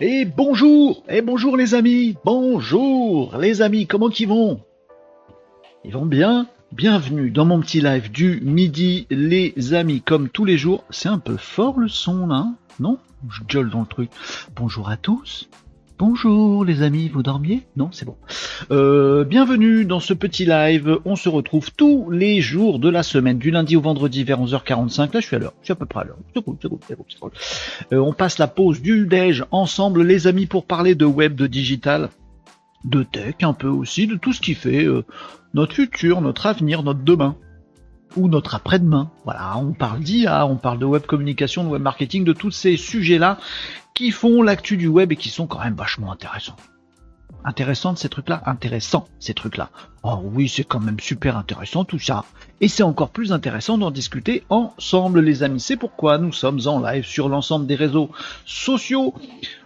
Et bonjour, et bonjour les amis, bonjour les amis, comment qu'ils vont? Ils vont bien. Bienvenue dans mon petit live du midi les amis, comme tous les jours. C'est un peu fort le son là, hein? Non? Je gueule dans le truc. Bonjour à tous, Bonjour les amis, vous dormiez? Non, c'est bon. Euh, bienvenue dans ce petit live. On se retrouve tous les jours de la semaine, du lundi au vendredi vers 11h45. Là, je suis à l'heure. Je suis à peu près à l'heure. C'est cool, c'est cool, c'est cool. Euh, on passe la pause du déj ensemble, les amis, pour parler de web, de digital, de tech un peu aussi, de tout ce qui fait euh, notre futur, notre avenir, notre demain ou notre après-demain. Voilà, on parle d'IA, on parle de web communication, de web marketing, de tous ces sujets-là qui font l'actu du web et qui sont quand même vachement intéressants. Intéressants ces trucs-là Intéressants ces trucs-là. Oh oui, c'est quand même super intéressant tout ça. Et c'est encore plus intéressant d'en discuter ensemble les amis. C'est pourquoi nous sommes en live sur l'ensemble des réseaux sociaux.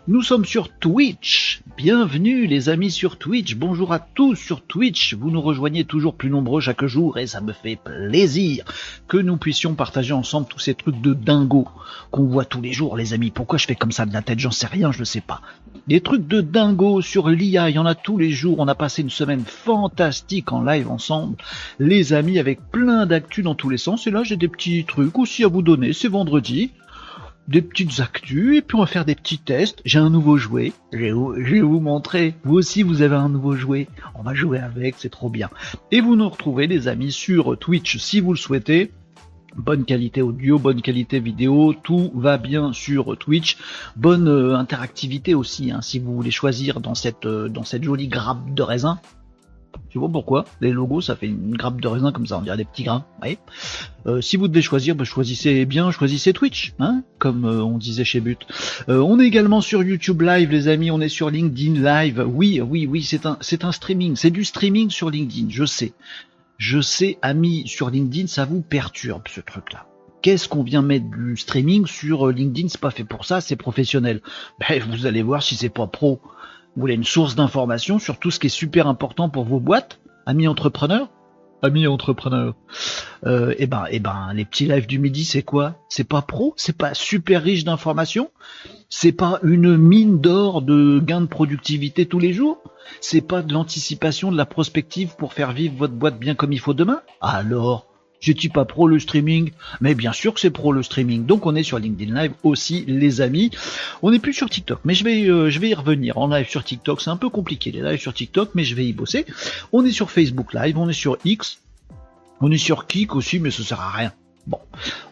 Nous sommes sur Twitch. Bienvenue les amis sur Twitch. Bonjour à tous sur Twitch. Vous nous rejoignez toujours plus nombreux chaque jour et ça me fait plaisir que nous puissions partager ensemble tous ces trucs de dingo qu'on voit tous les jours les amis. Pourquoi je fais comme ça de la tête? J'en sais rien, je ne sais pas. Des trucs de dingo sur l'IA, il y en a tous les jours. On a passé une semaine fantastique en live ensemble. Les amis avec plein d'actu dans tous les sens. Et là j'ai des petits trucs aussi à vous donner. C'est vendredi des petites actus et puis on va faire des petits tests. J'ai un nouveau jouet, je vais, vous, montrer. Vous aussi vous avez un nouveau jouet. On va jouer avec, c'est trop bien. Et vous nous retrouvez les amis sur Twitch si vous le souhaitez. Bonne qualité audio, bonne qualité vidéo, tout va bien sur Twitch. Bonne euh, interactivité aussi, hein, si vous voulez choisir dans cette, euh, dans cette jolie grappe de raisin. Tu vois pourquoi Les logos, ça fait une grappe de raisin comme ça, on dirait des petits grains. Euh, si vous devez choisir, bah, choisissez bien, choisissez Twitch, hein, comme euh, on disait chez But. Euh, on est également sur YouTube Live, les amis. On est sur LinkedIn Live. Oui, oui, oui, c'est un, un streaming, c'est du streaming sur LinkedIn. Je sais, je sais, amis sur LinkedIn, ça vous perturbe ce truc-là qu'est-ce qu'on vient mettre du streaming sur LinkedIn? C'est pas fait pour ça, c'est professionnel. Ben, vous allez voir si c'est pas pro. Vous voulez une source d'information sur tout ce qui est super important pour vos boîtes, amis entrepreneurs Amis entrepreneurs. Euh, et eh ben, et eh ben, les petits lives du midi, c'est quoi? C'est pas pro? C'est pas super riche d'informations? C'est pas une mine d'or de gains de productivité tous les jours? C'est pas de l'anticipation, de la prospective pour faire vivre votre boîte bien comme il faut demain? Alors, j'ai-tu pas pro le streaming Mais bien sûr que c'est pro le streaming. Donc on est sur LinkedIn Live aussi, les amis. On n'est plus sur TikTok, mais je vais, euh, je vais y revenir. En live sur TikTok, c'est un peu compliqué les lives sur TikTok, mais je vais y bosser. On est sur Facebook Live, on est sur X, on est sur Kik aussi, mais ça sert à rien. Bon,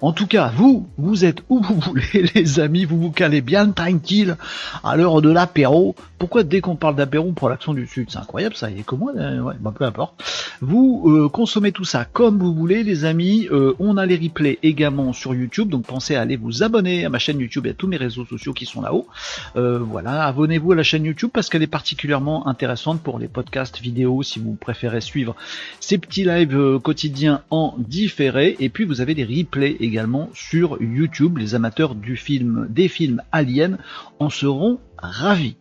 en tout cas, vous, vous êtes où vous voulez, les amis, vous vous calez bien tranquille à l'heure de l'apéro. Pourquoi dès qu'on parle d'apéro, on prend l'accent du sud? C'est incroyable ça, il est comme moi, euh, ouais, bah, peu importe. Vous euh, consommez tout ça comme vous voulez, les amis. Euh, on a les replays également sur YouTube, donc pensez à aller vous abonner à ma chaîne YouTube et à tous mes réseaux sociaux qui sont là-haut. voilà, abonnez-vous à la chaîne YouTube parce qu'elle est particulièrement intéressante pour les podcasts vidéo si vous préférez suivre ces petits lives quotidiens en différé. Et puis vous avez des replay également sur YouTube. Les amateurs du film, des films aliens en seront ravis.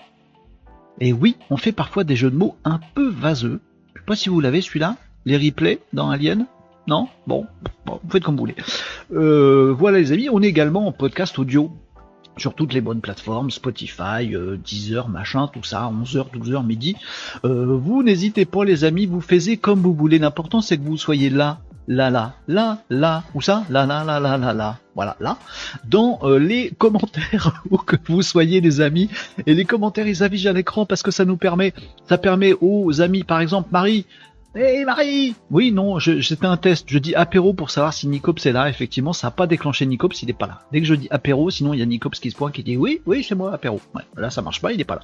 Et oui, on fait parfois des jeux de mots un peu vaseux. Je sais pas si vous l'avez celui-là, les replays dans Alien? Non? Bon, vous faites comme vous voulez. Euh, voilà les amis, on est également en podcast audio sur toutes les bonnes plateformes, Spotify, euh, 10h, machin, tout ça, 11h, 12h, midi. Euh, vous n'hésitez pas les amis, vous faites comme vous voulez. L'important c'est que vous soyez là là, là, là, là, ou ça, là, là, là, là, là, là, voilà, là, dans euh, les commentaires, où que vous soyez les amis, et les commentaires ils affichent à l'écran parce que ça nous permet, ça permet aux amis, par exemple, Marie, hey Marie Oui, non, c'était un test. Je dis apéro pour savoir si Nicops est là. Effectivement, ça n'a pas déclenché Nicops, il n'est pas là. Dès que je dis apéro, sinon il y a Nicops qui se pointe qui dit oui, oui, c'est moi, apéro. Ouais, là ça marche pas, il n'est pas là.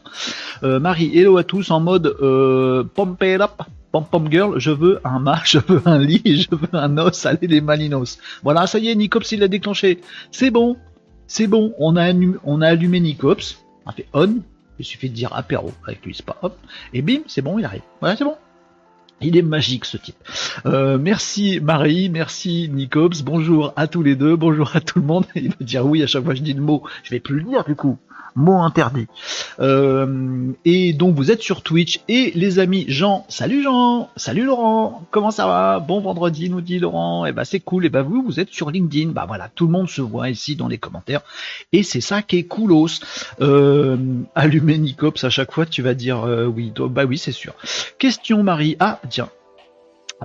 Euh, Marie, hello à tous en mode euh, pump it up. Pom pom girl, je veux un mât, je veux un lit, je veux un os, allez les malinos. Voilà, ça y est, Nicops il l'a déclenché. C'est bon, c'est bon, on a, a allumé Nicops, on a fait on, il suffit de dire apéro avec lui, c'est pas hop, et bim, c'est bon, il arrive. Voilà, c'est bon. Il est magique ce type. Euh, merci Marie, merci Nicops, bonjour à tous les deux, bonjour à tout le monde. Il va dire oui à chaque fois que je dis le mot, je vais plus le dire du coup. Mot interdit. Euh, et donc vous êtes sur Twitch et les amis Jean, salut Jean, salut Laurent, comment ça va? Bon vendredi nous dit Laurent. Et eh ben c'est cool. Et eh ben vous vous êtes sur LinkedIn. Bah voilà, tout le monde se voit ici dans les commentaires et c'est ça qui est coolos. Euh, allumer Nicops à chaque fois tu vas dire euh, oui. Bah oui c'est sûr. Question Marie. Ah tiens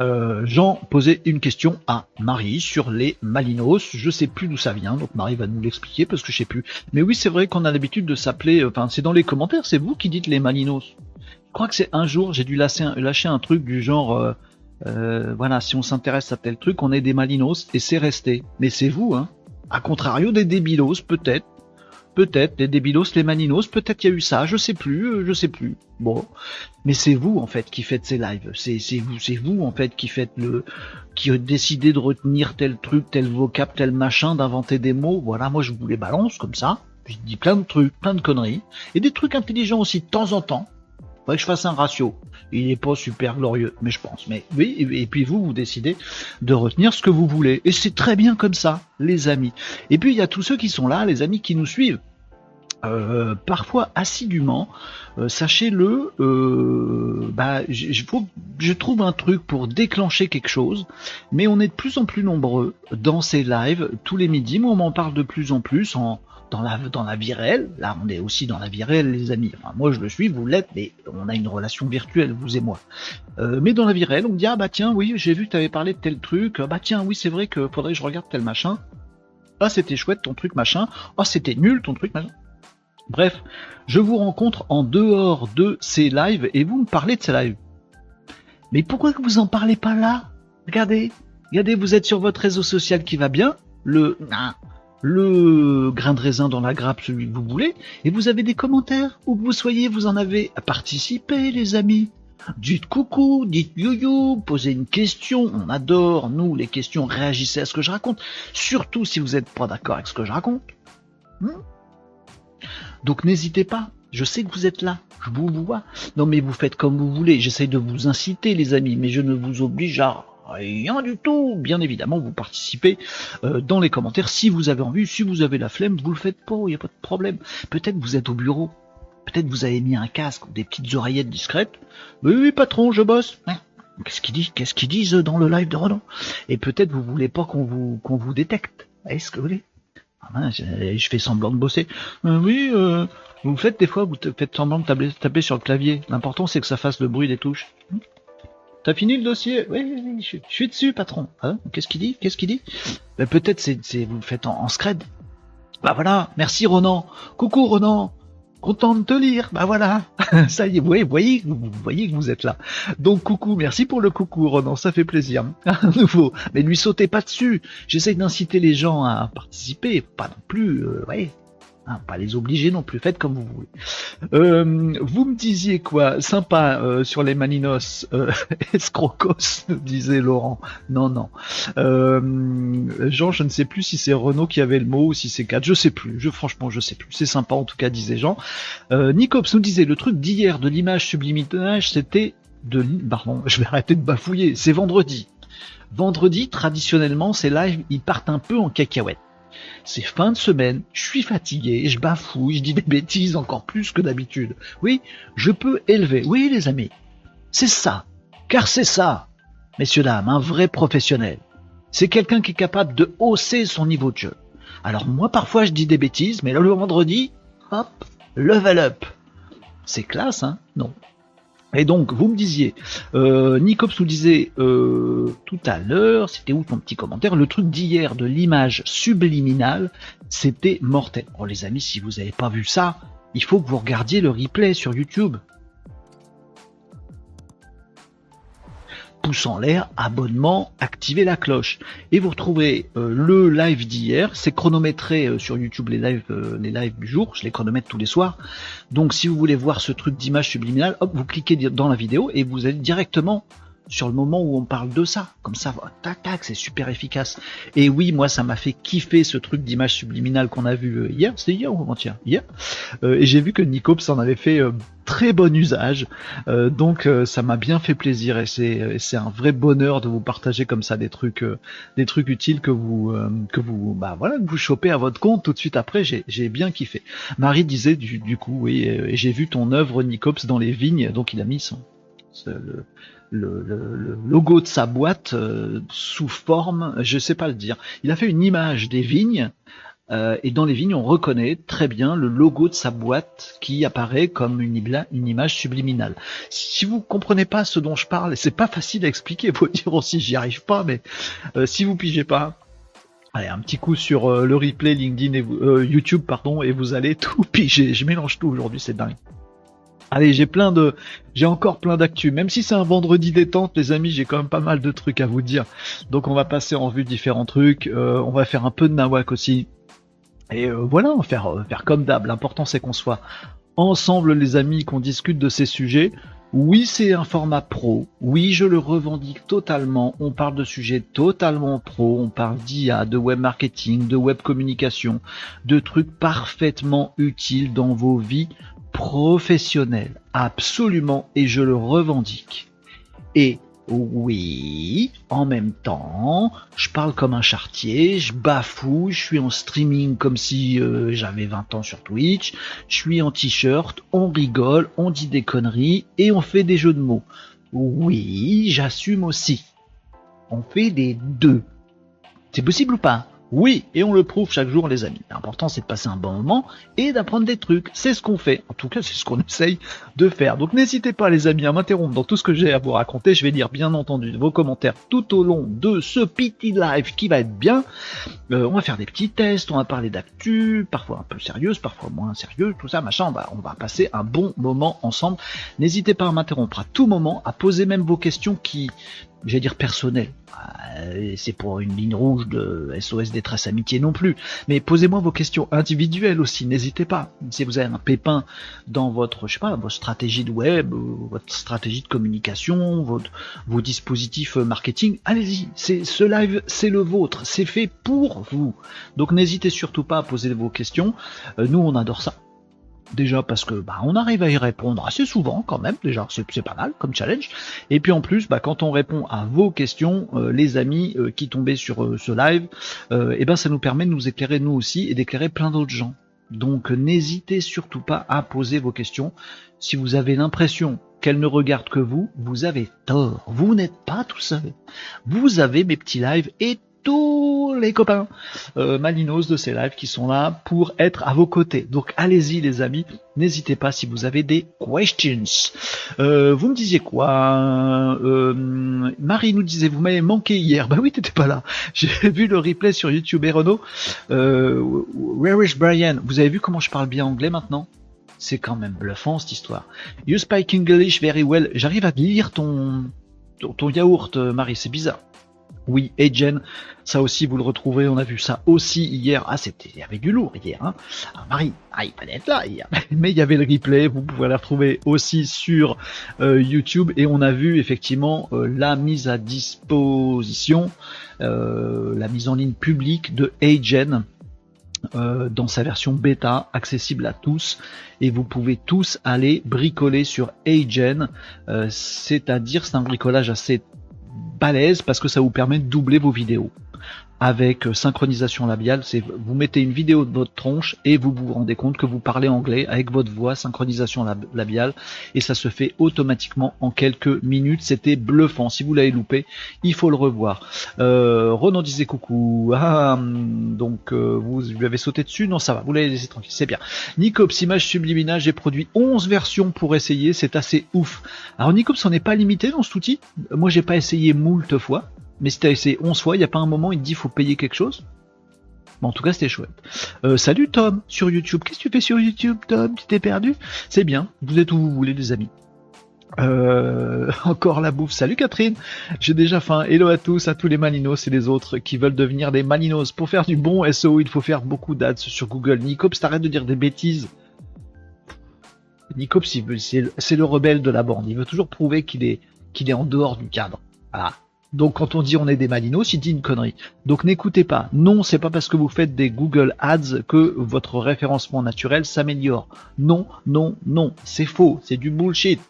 euh, Jean posait une question à Marie sur les Malinos. Je sais plus d'où ça vient, donc Marie va nous l'expliquer parce que je sais plus. Mais oui, c'est vrai qu'on a l'habitude de s'appeler. Euh, enfin, c'est dans les commentaires. C'est vous qui dites les Malinos. Je crois que c'est un jour j'ai dû lâcher un, truc du genre. Euh, voilà, si on s'intéresse à tel truc, on est des Malinos et c'est resté. Mais c'est vous, hein. A contrario des débilos, peut-être. Peut-être les débilos, les maninos, peut-être il y a eu ça, je sais plus, euh, je sais plus. Bon, mais c'est vous en fait qui faites ces lives, c'est vous, c'est vous en fait qui faites le, qui a décidé de retenir tel truc, tel vocable, tel machin, d'inventer des mots. Voilà, moi je vous les balance comme ça. Je dis plein de trucs, plein de conneries et des trucs intelligents aussi de temps en temps. Faudrait que je fasse un ratio. Il n'est pas super glorieux, mais je pense. Mais oui, et puis vous, vous décidez de retenir ce que vous voulez. Et c'est très bien comme ça, les amis. Et puis il y a tous ceux qui sont là, les amis qui nous suivent. Euh, parfois assidûment, euh, sachez-le, euh, bah, je trouve un truc pour déclencher quelque chose, mais on est de plus en plus nombreux dans ces lives tous les midis. Moi, on m'en parle de plus en plus en, dans la, vie réelle. Là, on est aussi dans la vie réelle, les amis. Enfin, moi, je le suis, vous l'êtes, mais on a une relation virtuelle, vous et moi. Euh, mais dans la vie réelle, on me dit, ah bah tiens, oui, j'ai vu que tu avais parlé de tel truc. Ah, bah tiens, oui, c'est vrai que faudrait que je regarde tel machin. Ah, c'était chouette ton truc machin. Ah, c'était nul ton truc machin. Bref, je vous rencontre en dehors de ces lives et vous me parlez de ces lives. Mais pourquoi que vous en parlez pas là? Regardez, regardez, vous êtes sur votre réseau social qui va bien, le le grain de raisin dans la grappe, celui que vous voulez, et vous avez des commentaires. Où que vous soyez, vous en avez à participer, les amis. Dites coucou, dites you-you, posez une question. On adore, nous, les questions. Réagissez à ce que je raconte. Surtout si vous n'êtes pas d'accord avec ce que je raconte. Hmm Donc n'hésitez pas. Je sais que vous êtes là. Je vous vois. Non mais vous faites comme vous voulez. J'essaye de vous inciter, les amis, mais je ne vous oblige à Rien du tout. Bien évidemment, vous participez euh, dans les commentaires si vous avez envie. Si vous avez la flemme, vous le faites pas. Il n'y a pas de problème. Peut-être vous êtes au bureau. Peut-être vous avez mis un casque ou des petites oreillettes discrètes. Oui, oui, patron, je bosse. Hein? Qu'est-ce qu'ils disent Qu'est-ce qu'ils disent dans le live de Renault Et peut-être vous voulez pas qu'on vous qu'on vous détecte. Est-ce que vous voulez? Ah je, fais semblant de bosser. Euh, oui, euh, vous faites des fois, vous faites semblant de taper, taper sur le clavier. L'important c'est que ça fasse le bruit des touches. T'as fini le dossier Oui, oui, je, suis dessus, patron. Hein Qu'est-ce qu'il dit Qu'est-ce qu'il dit ben, Peut-être c'est, vous le faites en, scred. Bah voilà, merci Ronan. Coucou Ronan. Content de te lire. Bah voilà. ça y est, vous voyez, vous voyez, vous voyez que vous êtes là. Donc coucou, merci pour le coucou Ronan, ça fait plaisir. À nouveau. Mais lui sautez pas dessus. J'essaye d'inciter les gens à participer, pas non plus, euh, Hein, pas les obliger non plus, faites comme vous voulez. Euh, vous me disiez quoi? Sympa euh, sur les Maninos, euh, escrocos, disait Laurent. Non, non. Euh, Jean, je ne sais plus si c'est Renault qui avait le mot ou si c'est 4, je sais plus. Je franchement, je sais plus. C'est sympa en tout cas, disait Jean. Euh, Nicops nous disait le truc d'hier de l'image subliminage, c'était de... Pardon, je vais arrêter de bafouiller. C'est vendredi. Vendredi, traditionnellement, ces lives, ils partent un peu en cacahuète c'est fin de semaine, je suis fatigué, je bafouille, je dis des bêtises encore plus que d'habitude. Oui, je peux élever. Oui, les amis, c'est ça. Car c'est ça, messieurs, dames, un vrai professionnel. C'est quelqu'un qui est capable de hausser son niveau de jeu. Alors moi, parfois, je dis des bêtises, mais le vendredi, hop, level up. C'est classe, hein? Non. Et donc, vous me disiez, euh, Nicops nous disait euh, tout à l'heure, c'était où ton petit commentaire, le truc d'hier de l'image subliminale, c'était mortel. Oh les amis, si vous n'avez pas vu ça, il faut que vous regardiez le replay sur YouTube. Pouce en l'air, abonnement, activez la cloche. Et vous retrouvez euh, le live d'hier, c'est chronométré euh, sur YouTube les lives, euh, les lives du jour, je les chronomètre tous les soirs. Donc si vous voulez voir ce truc d'image subliminale, hop, vous cliquez dans la vidéo et vous allez directement sur le moment où on parle de ça. Comme ça, tac, tac, c'est super efficace. Et oui, moi, ça m'a fait kiffer ce truc d'image subliminale qu'on a vu euh, hier. C'était hier ou avant-hier? Hier. Euh, et j'ai vu que Nicops en avait fait euh, très bon usage. donc, ça m'a bien fait plaisir. Et c'est, c'est un vrai bonheur de vous partager comme ça des trucs, des trucs utiles que vous, que vous, bah voilà, que vous chopez à votre compte tout de suite après. J'ai, bien kiffé. Marie disait du, coup, oui, j'ai vu ton œuvre Nicops dans les vignes. Donc, il a mis son, le, le, logo de sa boîte euh, sous forme, je sais pas le dire. Il a fait une image des vignes euh, et dans les vignes on reconnaît très bien le logo de sa boîte qui apparaît comme une, image subliminale. Si vous comprenez pas ce dont je parle, c'est pas facile à expliquer, faut dire aussi j'y arrive pas, mais euh, si vous pigez pas, Allez, un petit coup sur le replay LinkedIn et YouTube, pardon, et vous allez tout piger. Je mélange tout aujourd'hui, c'est dingue. Allez, j'ai plein de, j'ai encore plein d'actu. Même si c'est un vendredi détente, les amis, j'ai quand même pas mal de trucs à vous dire. Donc on va passer en vue différents trucs. Euh, on va faire un peu de nawak aussi. Et euh, voilà, on va faire, euh, faire comme d'hab. L'important c'est qu'on soit ensemble, les amis, qu'on discute de ces sujets. Oui, c'est un format pro. Oui, je le revendique totalement. On parle de sujets totalement pro. On parle d'IA, de web marketing, de web communication, de trucs parfaitement utiles dans vos vies professionnel, absolument, et je le revendique. Et oui, en même temps, je parle comme un chartier, je bafoue, je suis en streaming comme si euh, j'avais 20 ans sur Twitch, je suis en t-shirt, on rigole, on dit des conneries et on fait des jeux de mots. Oui, j'assume aussi. On fait des deux. C'est possible ou pas? Oui, et on le prouve chaque jour, les amis. L'important, c'est de passer un bon moment et d'apprendre des trucs. C'est ce qu'on fait. En tout cas, c'est ce qu'on essaye de faire. Donc, n'hésitez pas, les amis, à m'interrompre dans tout ce que j'ai à vous raconter. Je vais lire, bien entendu, vos commentaires tout au long de ce petit live qui va être bien. Euh, on va faire des petits tests, on va parler d'actu, parfois un peu sérieuse, parfois moins sérieuse, tout ça, machin. On on va passer un bon moment ensemble. N'hésitez pas à m'interrompre à tout moment, à poser même vos questions qui j'allais dire personnel. Euh, c'est pour une ligne rouge de SOS détresse amitié non plus. Mais posez-moi vos questions individuelles aussi, n'hésitez pas. Si vous avez un pépin dans votre, je sais pas, votre stratégie de web, votre stratégie de communication, votre, vos dispositifs marketing, allez-y. C'est ce live, c'est le vôtre, c'est fait pour vous. Donc n'hésitez surtout pas à poser vos questions. Euh, nous, on adore ça déjà parce que bah, on arrive à y répondre assez souvent quand même, déjà c'est pas mal comme challenge. Et puis en plus, bah, quand on répond à vos questions, euh, les amis euh, qui tombaient sur euh, ce live, et eh ben ça nous permet de nous éclairer nous aussi et d'éclairer plein d'autres gens. Donc n'hésitez surtout pas à poser vos questions. Si vous avez l'impression qu'elle ne regarde que vous, vous avez tort. Vous n'êtes pas tout seul. Vous avez mes petits lives et tous les copains euh, Malinos de ces lives qui sont là pour être à vos côtés. Donc allez-y les amis, n'hésitez pas si vous avez des questions. Euh, vous me disiez quoi euh, Marie nous disait vous m'avez manqué hier. Bah oui t'étais pas là. J'ai vu le replay sur YouTube et Renault. Where is Brian? Vous avez vu comment je parle bien anglais maintenant? C'est quand même bluffant cette histoire. You speak English very well. J'arrive à lire ton, ton, ton yaourt, Marie, c'est bizarre. Oui, Agen, ça aussi vous le retrouvez, on a vu ça aussi hier. Ah, c'était, il y avait du lourd hier. Hein. Ah, Marie, ah, il fallait être là hier. Mais il y avait le replay, vous pouvez le retrouver aussi sur euh, YouTube. Et on a vu effectivement euh, la mise à disposition, euh, la mise en ligne publique de Agen. dans sa version bêta, accessible à tous, et vous pouvez tous aller bricoler sur Agen, c'est-à-dire c'est un bricolage assez balèze parce que ça vous permet de doubler vos vidéos avec euh, synchronisation labiale, c'est vous mettez une vidéo de votre tronche et vous vous rendez compte que vous parlez anglais avec votre voix, synchronisation labiale, et ça se fait automatiquement en quelques minutes. C'était bluffant. Si vous l'avez loupé, il faut le revoir. Euh, disait coucou. Ah, donc euh, vous lui avez sauté dessus? Non, ça va. Vous l'avez laissé tranquille. C'est bien. Nicops image subliminale. J'ai produit 11 versions pour essayer. C'est assez ouf. Alors Nicops, on n'est pas limité dans cet outil. Moi, j'ai pas essayé moult fois. Mais si t'as essayé 11 fois, il n'y a pas un moment, il te dit faut payer quelque chose? En tout cas, c'était chouette. Euh, salut Tom, sur YouTube. Qu'est-ce que tu fais sur YouTube, Tom? Tu t'es perdu? C'est bien, vous êtes où vous voulez, les amis? Euh, encore la bouffe. Salut Catherine, j'ai déjà faim. Hello à tous, à tous les Malinos et les autres qui veulent devenir des Malinos. Pour faire du bon SEO, il faut faire beaucoup d'ads sur Google. Nicops, t'arrêtes de dire des bêtises. Nicops, c'est le rebelle de la bande. Il veut toujours prouver qu'il est qu'il est en dehors du cadre. Voilà. Donc quand on dit on est des malinos, il dit une connerie. Donc n'écoutez pas. Non, c'est pas parce que vous faites des Google Ads que votre référencement naturel s'améliore. Non, non, non, c'est faux, c'est du bullshit.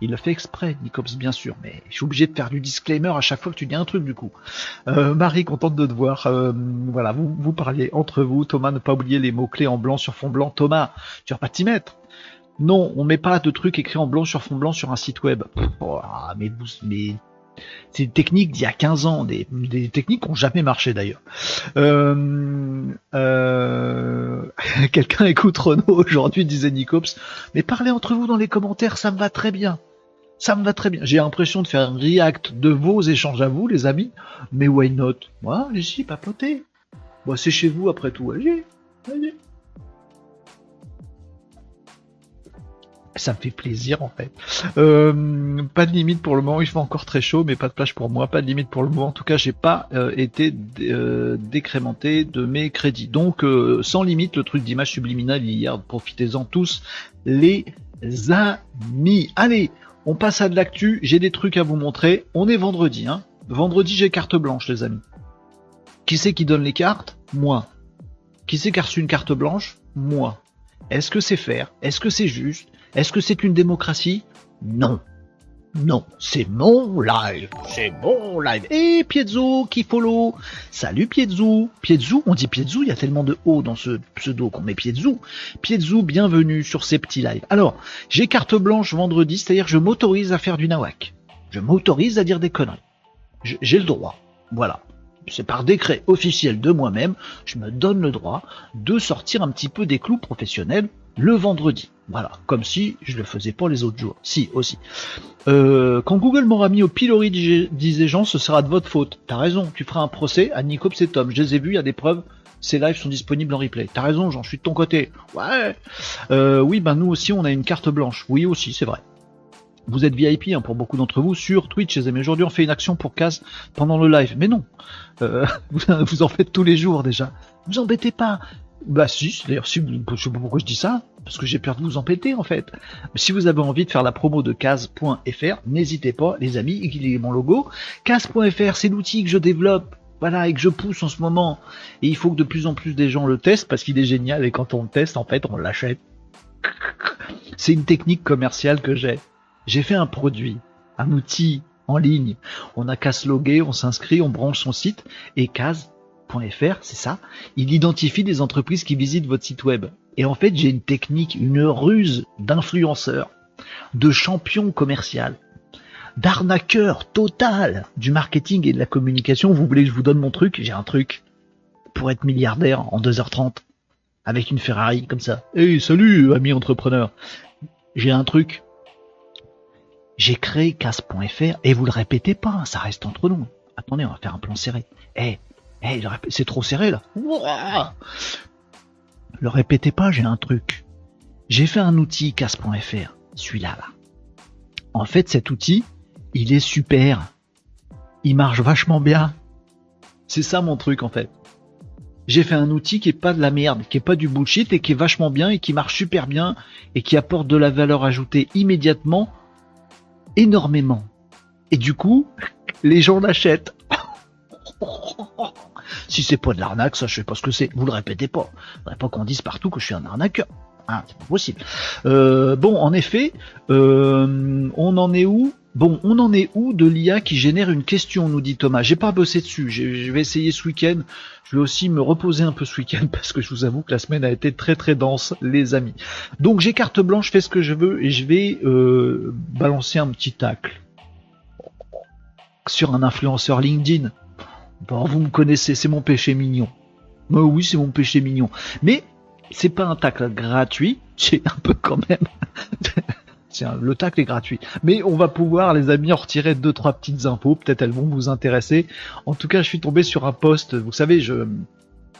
Il le fait exprès, Nicops bien sûr, mais je suis obligé de faire du disclaimer à chaque fois que tu dis un truc du coup. Euh, Marie, contente de te voir. Euh, voilà, vous, vous parliez entre vous. Thomas, ne pas oublier les mots-clés en blanc sur fond blanc. Thomas, tu vas pas t'y mettre. Non, on met pas de trucs écrits en blanc sur fond blanc sur un site web. Oh, mais, mais c'est des techniques d'il y a 15 ans, des, techniques qui n'ont jamais marché d'ailleurs. Euh, euh, quelqu'un écoute Renault aujourd'hui, disait Nicops, mais parlez entre vous dans les commentaires, ça me va très bien. Ça me va très bien. J'ai l'impression de faire un react de vos échanges à vous, les amis, mais why not? Moi, allez-y, papotez. Bon, c'est chez vous après tout, allez, allez. Ça me fait plaisir en fait. Euh, pas de limite pour le moment, il fait encore très chaud, mais pas de plage pour moi, pas de limite pour le moment. En tout cas, j'ai pas euh, été euh, décrémenté de mes crédits. Donc sans limite, le truc d'image subliminale hier, profitez-en tous, les amis. Allez, on passe à de l'actu, j'ai des trucs à vous montrer. On est vendredi, hein. Vendredi, j'ai carte blanche, les amis. Qui c'est qui donne les cartes Moi. Qui c'est qui a reçu une carte blanche Moi. Est-ce que c'est faire Est-ce que c'est juste est-ce que c'est une démocratie? Non. Non, c'est mon live, c'est mon live. Et Piezo qui follow. Salut Piezo. Piezo, on dit Piezo, il y a tellement de O dans ce pseudo qu'on met Piezo. Piezo, bienvenue sur ces petits lives. Alors, j'ai carte blanche vendredi, c'est-à-dire je m'autorise à faire du nawak. Je m'autorise à dire des conneries. J'ai le droit. Voilà. C'est par décret officiel de moi-même, je me donne le droit de sortir un petit peu des clous professionnels le vendredi. Voilà, comme si je le faisais pas les autres jours. Si, aussi. Euh, quand Google m'aura mis au pilori, disait Jean, ce sera de votre faute. T'as raison, tu feras un procès à Nicops et Tom. Je les ai vus, il y a des preuves. Ces lives sont disponibles en replay. T'as raison, Jean, je suis de ton côté. Ouais. Euh, oui, ben nous aussi, on a une carte blanche. Oui, aussi, c'est vrai. Vous êtes VIP hein, pour beaucoup d'entre vous sur Twitch, les amis. Aujourd'hui, on fait une action pour Kaz pendant le live. Mais non, euh, vous en faites tous les jours déjà. Vous embêtez pas. Bah si, d'ailleurs si, je sais pas pourquoi je dis ça, parce que j'ai peur de vous empêter en fait. Si vous avez envie de faire la promo de case.fr, n'hésitez pas les amis, il est mon logo. Case.fr c'est l'outil que je développe, voilà, et que je pousse en ce moment. Et il faut que de plus en plus des gens le testent parce qu'il est génial et quand on le teste en fait on l'achète. C'est une technique commerciale que j'ai. J'ai fait un produit, un outil en ligne. On a qu'à se on s'inscrit, on branche son site et case c'est ça, il identifie des entreprises qui visitent votre site web. Et en fait, j'ai une technique, une ruse d'influenceur, de champion commercial, d'arnaqueur total du marketing et de la communication. Vous voulez que je vous donne mon truc? J'ai un truc pour être milliardaire en 2h30 avec une Ferrari comme ça. Hey, salut, ami entrepreneur. J'ai un truc. J'ai créé casse.fr et vous le répétez pas, ça reste entre nous. Attendez, on va faire un plan serré. Eh, eh, c'est trop serré là. Le répétez pas, j'ai un truc. J'ai fait un outil casse.fr, celui-là là. En fait, cet outil, il est super. Il marche vachement bien. C'est ça mon truc en fait. J'ai fait un outil qui est pas de la merde, qui est pas du bullshit et qui est vachement bien et qui marche super bien et qui apporte de la valeur ajoutée immédiatement, énormément. Et du coup, les gens l'achètent. Si c'est pas de l'arnaque, ça je sais pas ce que c'est. Vous le répétez pas. Faudrait pas qu'on dise partout que je suis un arnaqueur. Ah, c'est pas possible. Euh, bon, en effet, euh, on en est où? Bon, on en est où de l'IA qui génère une question, nous dit Thomas. J'ai pas bossé dessus. Je vais essayer ce week-end. Je vais aussi me reposer un peu ce week-end parce que je vous avoue que la semaine a été très très dense, les amis. Donc j'ai carte blanche, fais ce que je veux et je vais euh, balancer un petit tacle sur un influenceur LinkedIn. Bon, vous me connaissez, c'est mon péché mignon. Mais oui, c'est mon péché mignon. Mais c'est pas un tacle gratuit, c'est un peu quand même. c'est le tacle est gratuit. Mais on va pouvoir, les amis, en retirer deux trois petites infos. Peut-être elles vont vous intéresser. En tout cas, je suis tombé sur un post. Vous savez, je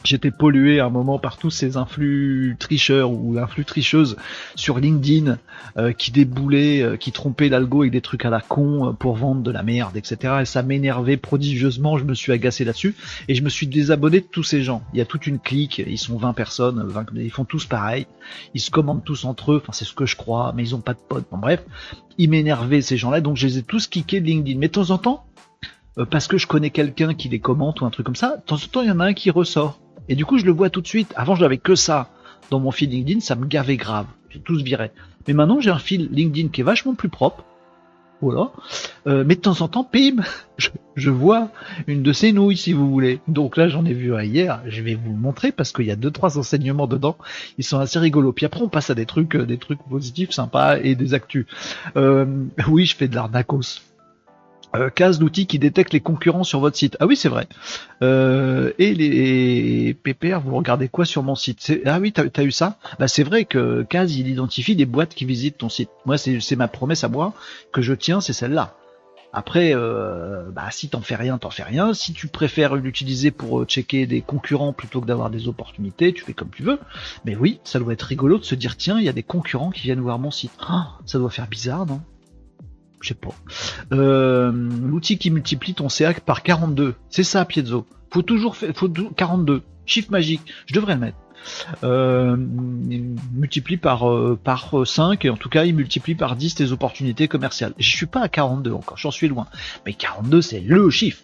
J'étais pollué à un moment par tous ces influx tricheurs ou influx tricheuses sur LinkedIn euh, qui déboulaient, euh, qui trompaient l'algo avec des trucs à la con euh, pour vendre de la merde, etc. Et ça m'énervait prodigieusement, je me suis agacé là-dessus et je me suis désabonné de tous ces gens. Il y a toute une clique, ils sont 20 personnes, ils font tous pareil, ils se commandent tous entre eux, enfin c'est ce que je crois, mais ils ont pas de potes. Bref, ils m'énervaient ces gens-là, donc je les ai tous kickés de LinkedIn. Mais de temps en temps, parce que je connais quelqu'un qui les commente ou un truc comme ça, de temps en temps il y en a un qui ressort. Et du coup, je le vois tout de suite. Avant, je n'avais que ça dans mon feed LinkedIn, ça me gavait grave. J'ai tous viré. Mais maintenant, j'ai un fil LinkedIn qui est vachement plus propre. Voilà. Euh, mais de temps en temps, pim, je, vois une de ces nouilles, si vous voulez. Donc là, j'en ai vu un hier. Je vais vous le montrer parce qu'il y a deux, trois enseignements dedans. Ils sont assez rigolos. Puis après, on passe à des trucs, euh, des trucs positifs, sympas et des actus. Euh, oui, je fais de l'arnacos. Euh, case l'outil qui détecte les concurrents sur votre site. Ah oui, c'est vrai. Euh, et les PPR, vous regardez quoi sur mon site Ah oui, t'as as eu ça Bah c'est vrai que Case, il identifie des boîtes qui visitent ton site. Moi, c'est ma promesse à moi que je tiens, c'est celle-là. Après, euh, bah, si t'en fais rien, t'en fais rien. Si tu préfères l'utiliser pour checker des concurrents plutôt que d'avoir des opportunités, tu fais comme tu veux. Mais oui, ça doit être rigolo de se dire tiens, il y a des concurrents qui viennent voir mon site. Ah, ça doit faire bizarre, non? Je sais pas. Euh, l'outil qui multiplie ton CA par 42. C'est ça, Piezo. Faut toujours faire, faut 42. Chiffre magique. Je devrais le mettre. Euh, multiplie par, euh, par 5 et en tout cas il multiplie par 10 tes opportunités commerciales. Je suis pas à 42 encore, j'en suis loin. Mais 42 c'est le chiffre.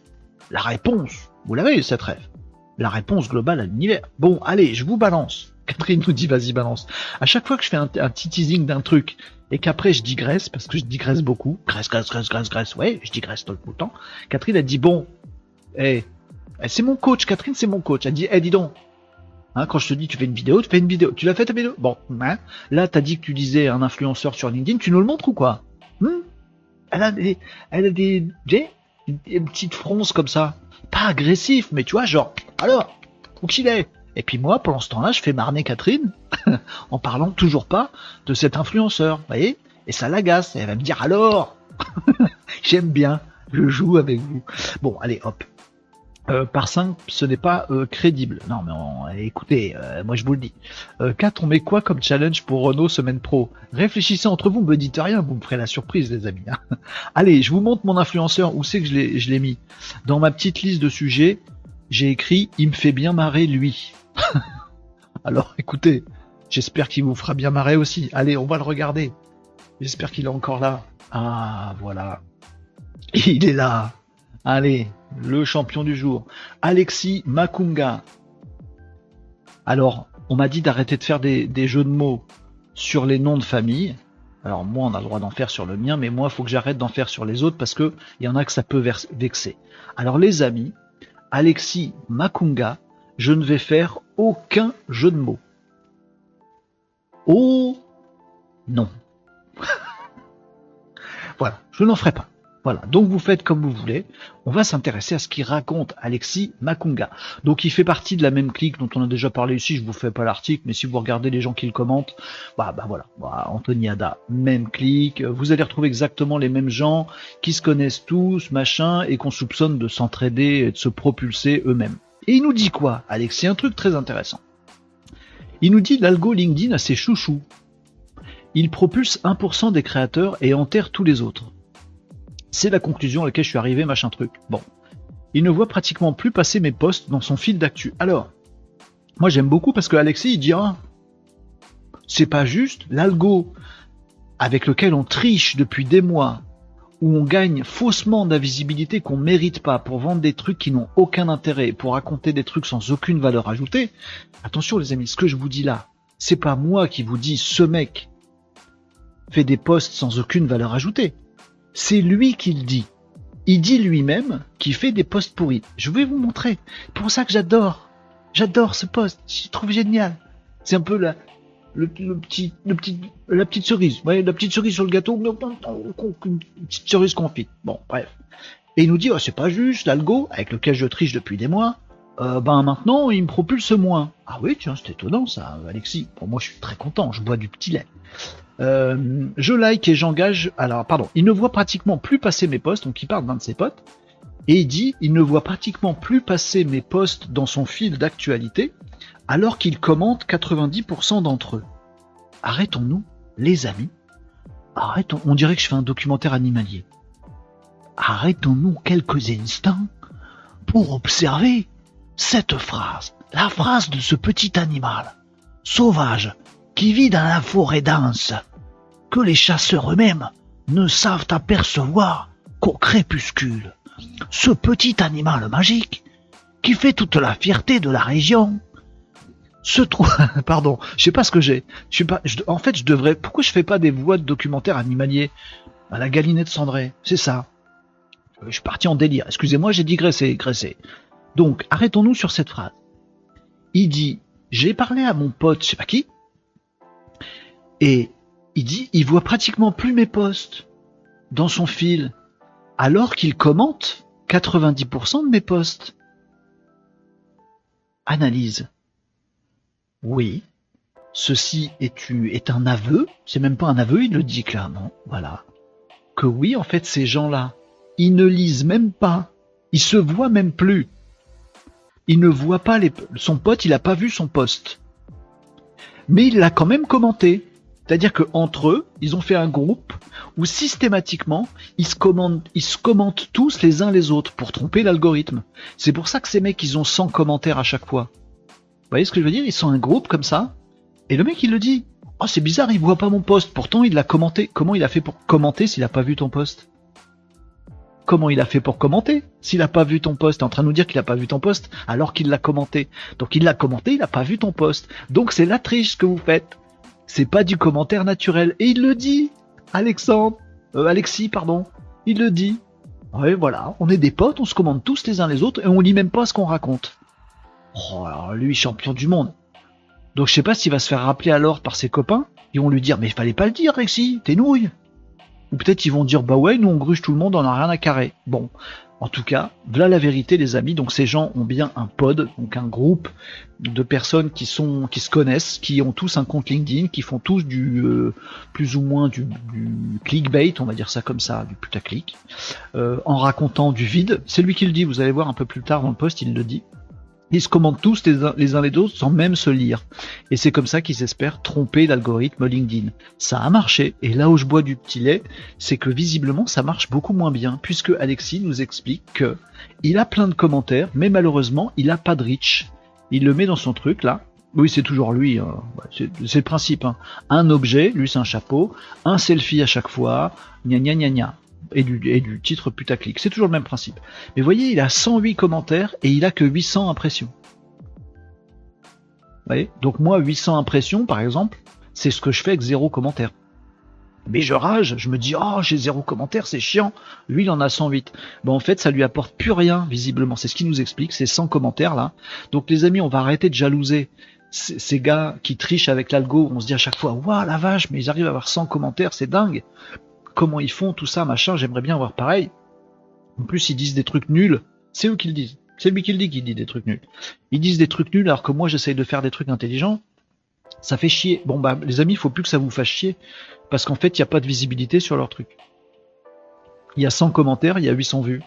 La réponse, vous l'avez cette rêve. La réponse globale à l'univers. Bon, allez, je vous balance. Catherine nous dit vas-y balance. À chaque fois que je fais un, petit teasing d'un truc et qu'après je digresse, parce que je digresse beaucoup, graisse, graisse, graisse, graisse, graisse, ouais, je digresse tout le temps, Catherine a dit, bon, eh, eh, c'est mon coach, Catherine c'est mon coach, elle dit, eh, dis donc, hein, quand je te dis tu fais une vidéo, tu fais une vidéo, tu l'as fait ta vidéo? Bon, hein, là t'as dit que tu disais un influenceur sur LinkedIn, tu nous le montres ou quoi? Hmm? Elle a des, elle a des, des, des petites fronces comme ça, pas agressif, mais tu vois, genre, alors, où qu'il est? Et puis moi, pendant ce temps-là, je fais marner Catherine en parlant toujours pas de cet influenceur, vous voyez? Et ça l'agace. Elle va me dire alors, j'aime bien, je joue avec vous. Bon, allez, hop. Euh, par 5, ce n'est pas euh, crédible. Non, mais écoutez, euh, moi je vous le dis. 4, on met quoi comme challenge pour Renault Semaine Pro? Réfléchissez entre vous, me dites rien, vous me ferez la surprise, les amis. Hein. Allez, je vous montre mon influenceur. Où c'est que je l'ai mis? Dans ma petite liste de sujets, j'ai écrit « Il me fait bien marrer, lui ». Alors écoutez, j'espère qu'il vous fera bien marrer aussi. Allez, on va le regarder. J'espère qu'il est encore là. Ah, voilà. Il est là. Allez, le champion du jour. Alexis Makunga. Alors, on m'a dit d'arrêter de faire des, jeux de mots sur les noms de famille. Alors moi, on a le droit d'en faire sur le mien, mais moi, il faut que j'arrête d'en faire sur les autres parce que il y en a que ça peut vexer. Alors les amis, Alexis Makunga, je ne vais faire aucun jeu de mots. Oh non. voilà, je n'en ferai pas. Voilà, donc vous faites comme vous voulez. On va s'intéresser à ce qu'il raconte Alexis Makunga. Donc il fait partie de la même clique dont on a déjà parlé ici. Je vous fais pas l'article, mais si vous regardez les gens qui le commentent, bah, bah voilà, bah, Anthony Ada, même clique. Vous allez retrouver exactement les mêmes gens qui se connaissent tous, machin, et qu'on soupçonne de s'entraider et de se propulser eux-mêmes. Et il nous dit quoi, Alex C'est un truc très intéressant. Il nous dit l'algo LinkedIn a ses chouchous. Il propulse 1% des créateurs et enterre tous les autres. C'est la conclusion à laquelle je suis arrivé, machin truc. Bon. Il ne voit pratiquement plus passer mes posts dans son fil d'actu. Alors, moi j'aime beaucoup parce que Alexis il dit ah, c'est pas juste, l'algo avec lequel on triche depuis des mois où on gagne faussement de la visibilité qu'on mérite pas pour vendre des trucs qui n'ont aucun intérêt, pour raconter des trucs sans aucune valeur ajoutée. Attention les amis, ce que je vous dis là, c'est pas moi qui vous dis ce mec fait des posts sans aucune valeur ajoutée. C'est lui qui le dit. Il dit lui-même qu'il fait des posts pourris. Je vais vous montrer. Pour ça que j'adore. J'adore ce post. Je trouve génial. C'est un peu la, le, petit, le petit, la petite cerise, voyez, la petite cerise sur le gâteau, une petite cerise confite. Bon, bref. Et il nous dit, oh, c'est pas juste, l'algo, avec lequel je triche depuis des mois, euh, ben maintenant, il me propulse moins. Ah oui, tiens, c'est étonnant ça, Alexis. Moi, je suis très content, je bois du petit lait. Euh, je like et j'engage. Alors, pardon, il ne voit pratiquement plus passer mes posts, donc il parle d'un de ses potes. Et il dit, il ne voit pratiquement plus passer mes posts dans son fil d'actualité, alors qu'il commente 90% d'entre eux. Arrêtons-nous, les amis. Arrêtons, on dirait que je fais un documentaire animalier. Arrêtons-nous quelques instants pour observer cette phrase, la phrase de ce petit animal, sauvage, qui vit dans la forêt dense, que les chasseurs eux-mêmes ne savent apercevoir qu'au crépuscule. Ce petit animal magique, qui fait toute la fierté de la région, se trouve, pardon, je sais pas ce que j'ai. Pas, en fait, je devrais, pourquoi je fais pas des voix de documentaires animaliers à la galinette cendrée? C'est ça. Je suis parti en délire. Excusez-moi, j'ai digressé, graissé. Donc, arrêtons-nous sur cette phrase. Il dit, j'ai parlé à mon pote, je sais pas qui, et il dit, il voit pratiquement plus mes posts dans son fil, alors qu'il commente 90% de mes posts. Analyse. Oui, ceci est, est un aveu, c'est même pas un aveu, il le dit clairement, voilà. Que oui, en fait, ces gens-là, ils ne lisent même pas, ils se voient même plus. Il ne voit pas les, son pote, il n'a pas vu son poste. Mais il l'a quand même commenté. C'est-à-dire qu'entre eux, ils ont fait un groupe où systématiquement, ils se, commentent, tous les uns les autres pour tromper l'algorithme. C'est pour ça que ces mecs, ils ont 100 commentaires à chaque fois. Vous voyez ce que je veux dire? Ils sont un groupe comme ça. Et le mec, il le dit. Oh, c'est bizarre, il voit pas mon poste. Pourtant, il l'a commenté. Comment il a fait pour commenter s'il a pas vu ton poste? Comment il a fait pour commenter S'il a pas vu ton poste, en train de nous dire qu'il a pas vu ton poste alors qu'il l'a commenté. Donc il l'a commenté, il a pas vu ton poste. Donc c'est la triche que vous faites. C'est pas du commentaire naturel. Et il le dit, Alexandre, euh, Alexis, pardon. Il le dit. Oui, voilà, on est des potes, on se commande tous les uns les autres et on lit même pas ce qu'on raconte. Oh, alors lui, champion du monde. Donc je sais pas s'il va se faire rappeler alors par ses copains. Ils vont lui dire, mais il fallait pas le dire, Alexis, t'es nouille. Ou peut-être ils vont dire, bah ouais, nous on gruge tout le monde, on a rien à carrer. Bon, en tout cas, voilà la vérité, les amis. Donc ces gens ont bien un pod, donc un groupe de personnes qui sont, qui se connaissent, qui ont tous un compte LinkedIn, qui font tous du euh, plus ou moins du, clickbait, on va dire ça comme ça, du putaclic, euh, en racontant du vide. C'est lui qui le dit. Vous allez voir un peu plus tard dans le post, il le dit. Ils se commandent tous les uns, les autres sans même se lire. Et c'est comme ça qu'ils espèrent tromper l'algorithme LinkedIn. Ça a marché, et là où je bois du petit lait, c'est que visiblement ça marche beaucoup moins bien, puisque Alexis nous explique que il a plein de commentaires, mais malheureusement il a pas de reach. Il le met dans son truc là. Oui, c'est toujours lui. Hein. C'est le principe. Hein. Un objet, lui c'est un chapeau, un selfie à chaque fois, gna gna gna gna et du, titre putaclic. C'est toujours le même principe. Mais voyez, il a 108 commentaires et il a que 800 impressions. Vous voyez? Donc moi, 800 impressions, par exemple, c'est ce que je fais avec zéro commentaire. Mais je rage, je me dis, oh, j'ai zéro commentaire, c'est chiant. Lui, il en a 108. Bon, en fait, ça lui apporte plus rien, visiblement. C'est ce qu'il nous explique, ces 100 commentaires là. Donc, les amis, on va arrêter de jalouser ces gars qui trichent avec l'algo. On se dit à chaque fois, waouh, la vache, mais ils arrivent à avoir 100 commentaires, c'est dingue comment ils font tout ça, machin, j'aimerais bien voir pareil. En plus, ils disent des trucs nuls. C'est eux qui le disent. C'est lui qui le dit qui dit des trucs nuls. Ils disent des trucs nuls alors que moi j'essaye de faire des trucs intelligents. Ça fait chier. Bon bah les amis, faut plus que ça vous fasse chier. Parce qu'en fait, il n'y a pas de visibilité sur leur truc. Il y a 100 commentaires, il y a 800 vues.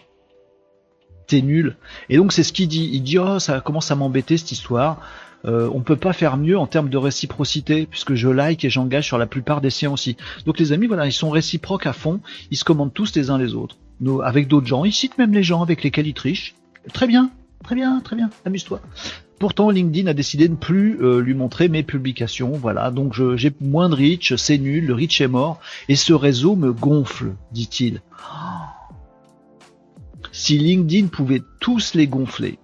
T'es nul. Et donc c'est ce qu'il dit. Il dit oh ça commence à m'embêter cette histoire. Euh, on peut pas faire mieux en termes de réciprocité puisque je like et j'engage sur la plupart des siens aussi. Donc les amis, voilà, ils sont réciproques à fond, ils se commandent tous les uns les autres. Avec d'autres gens, ils citent même les gens avec lesquels ils trichent. Très bien, très bien, très bien, amuse-toi. Pourtant, LinkedIn a décidé de ne plus euh, lui montrer mes publications. Voilà, donc j'ai moins de reach, c'est nul, le reach est mort, et ce réseau me gonfle, dit-il. Si LinkedIn pouvait tous les gonfler,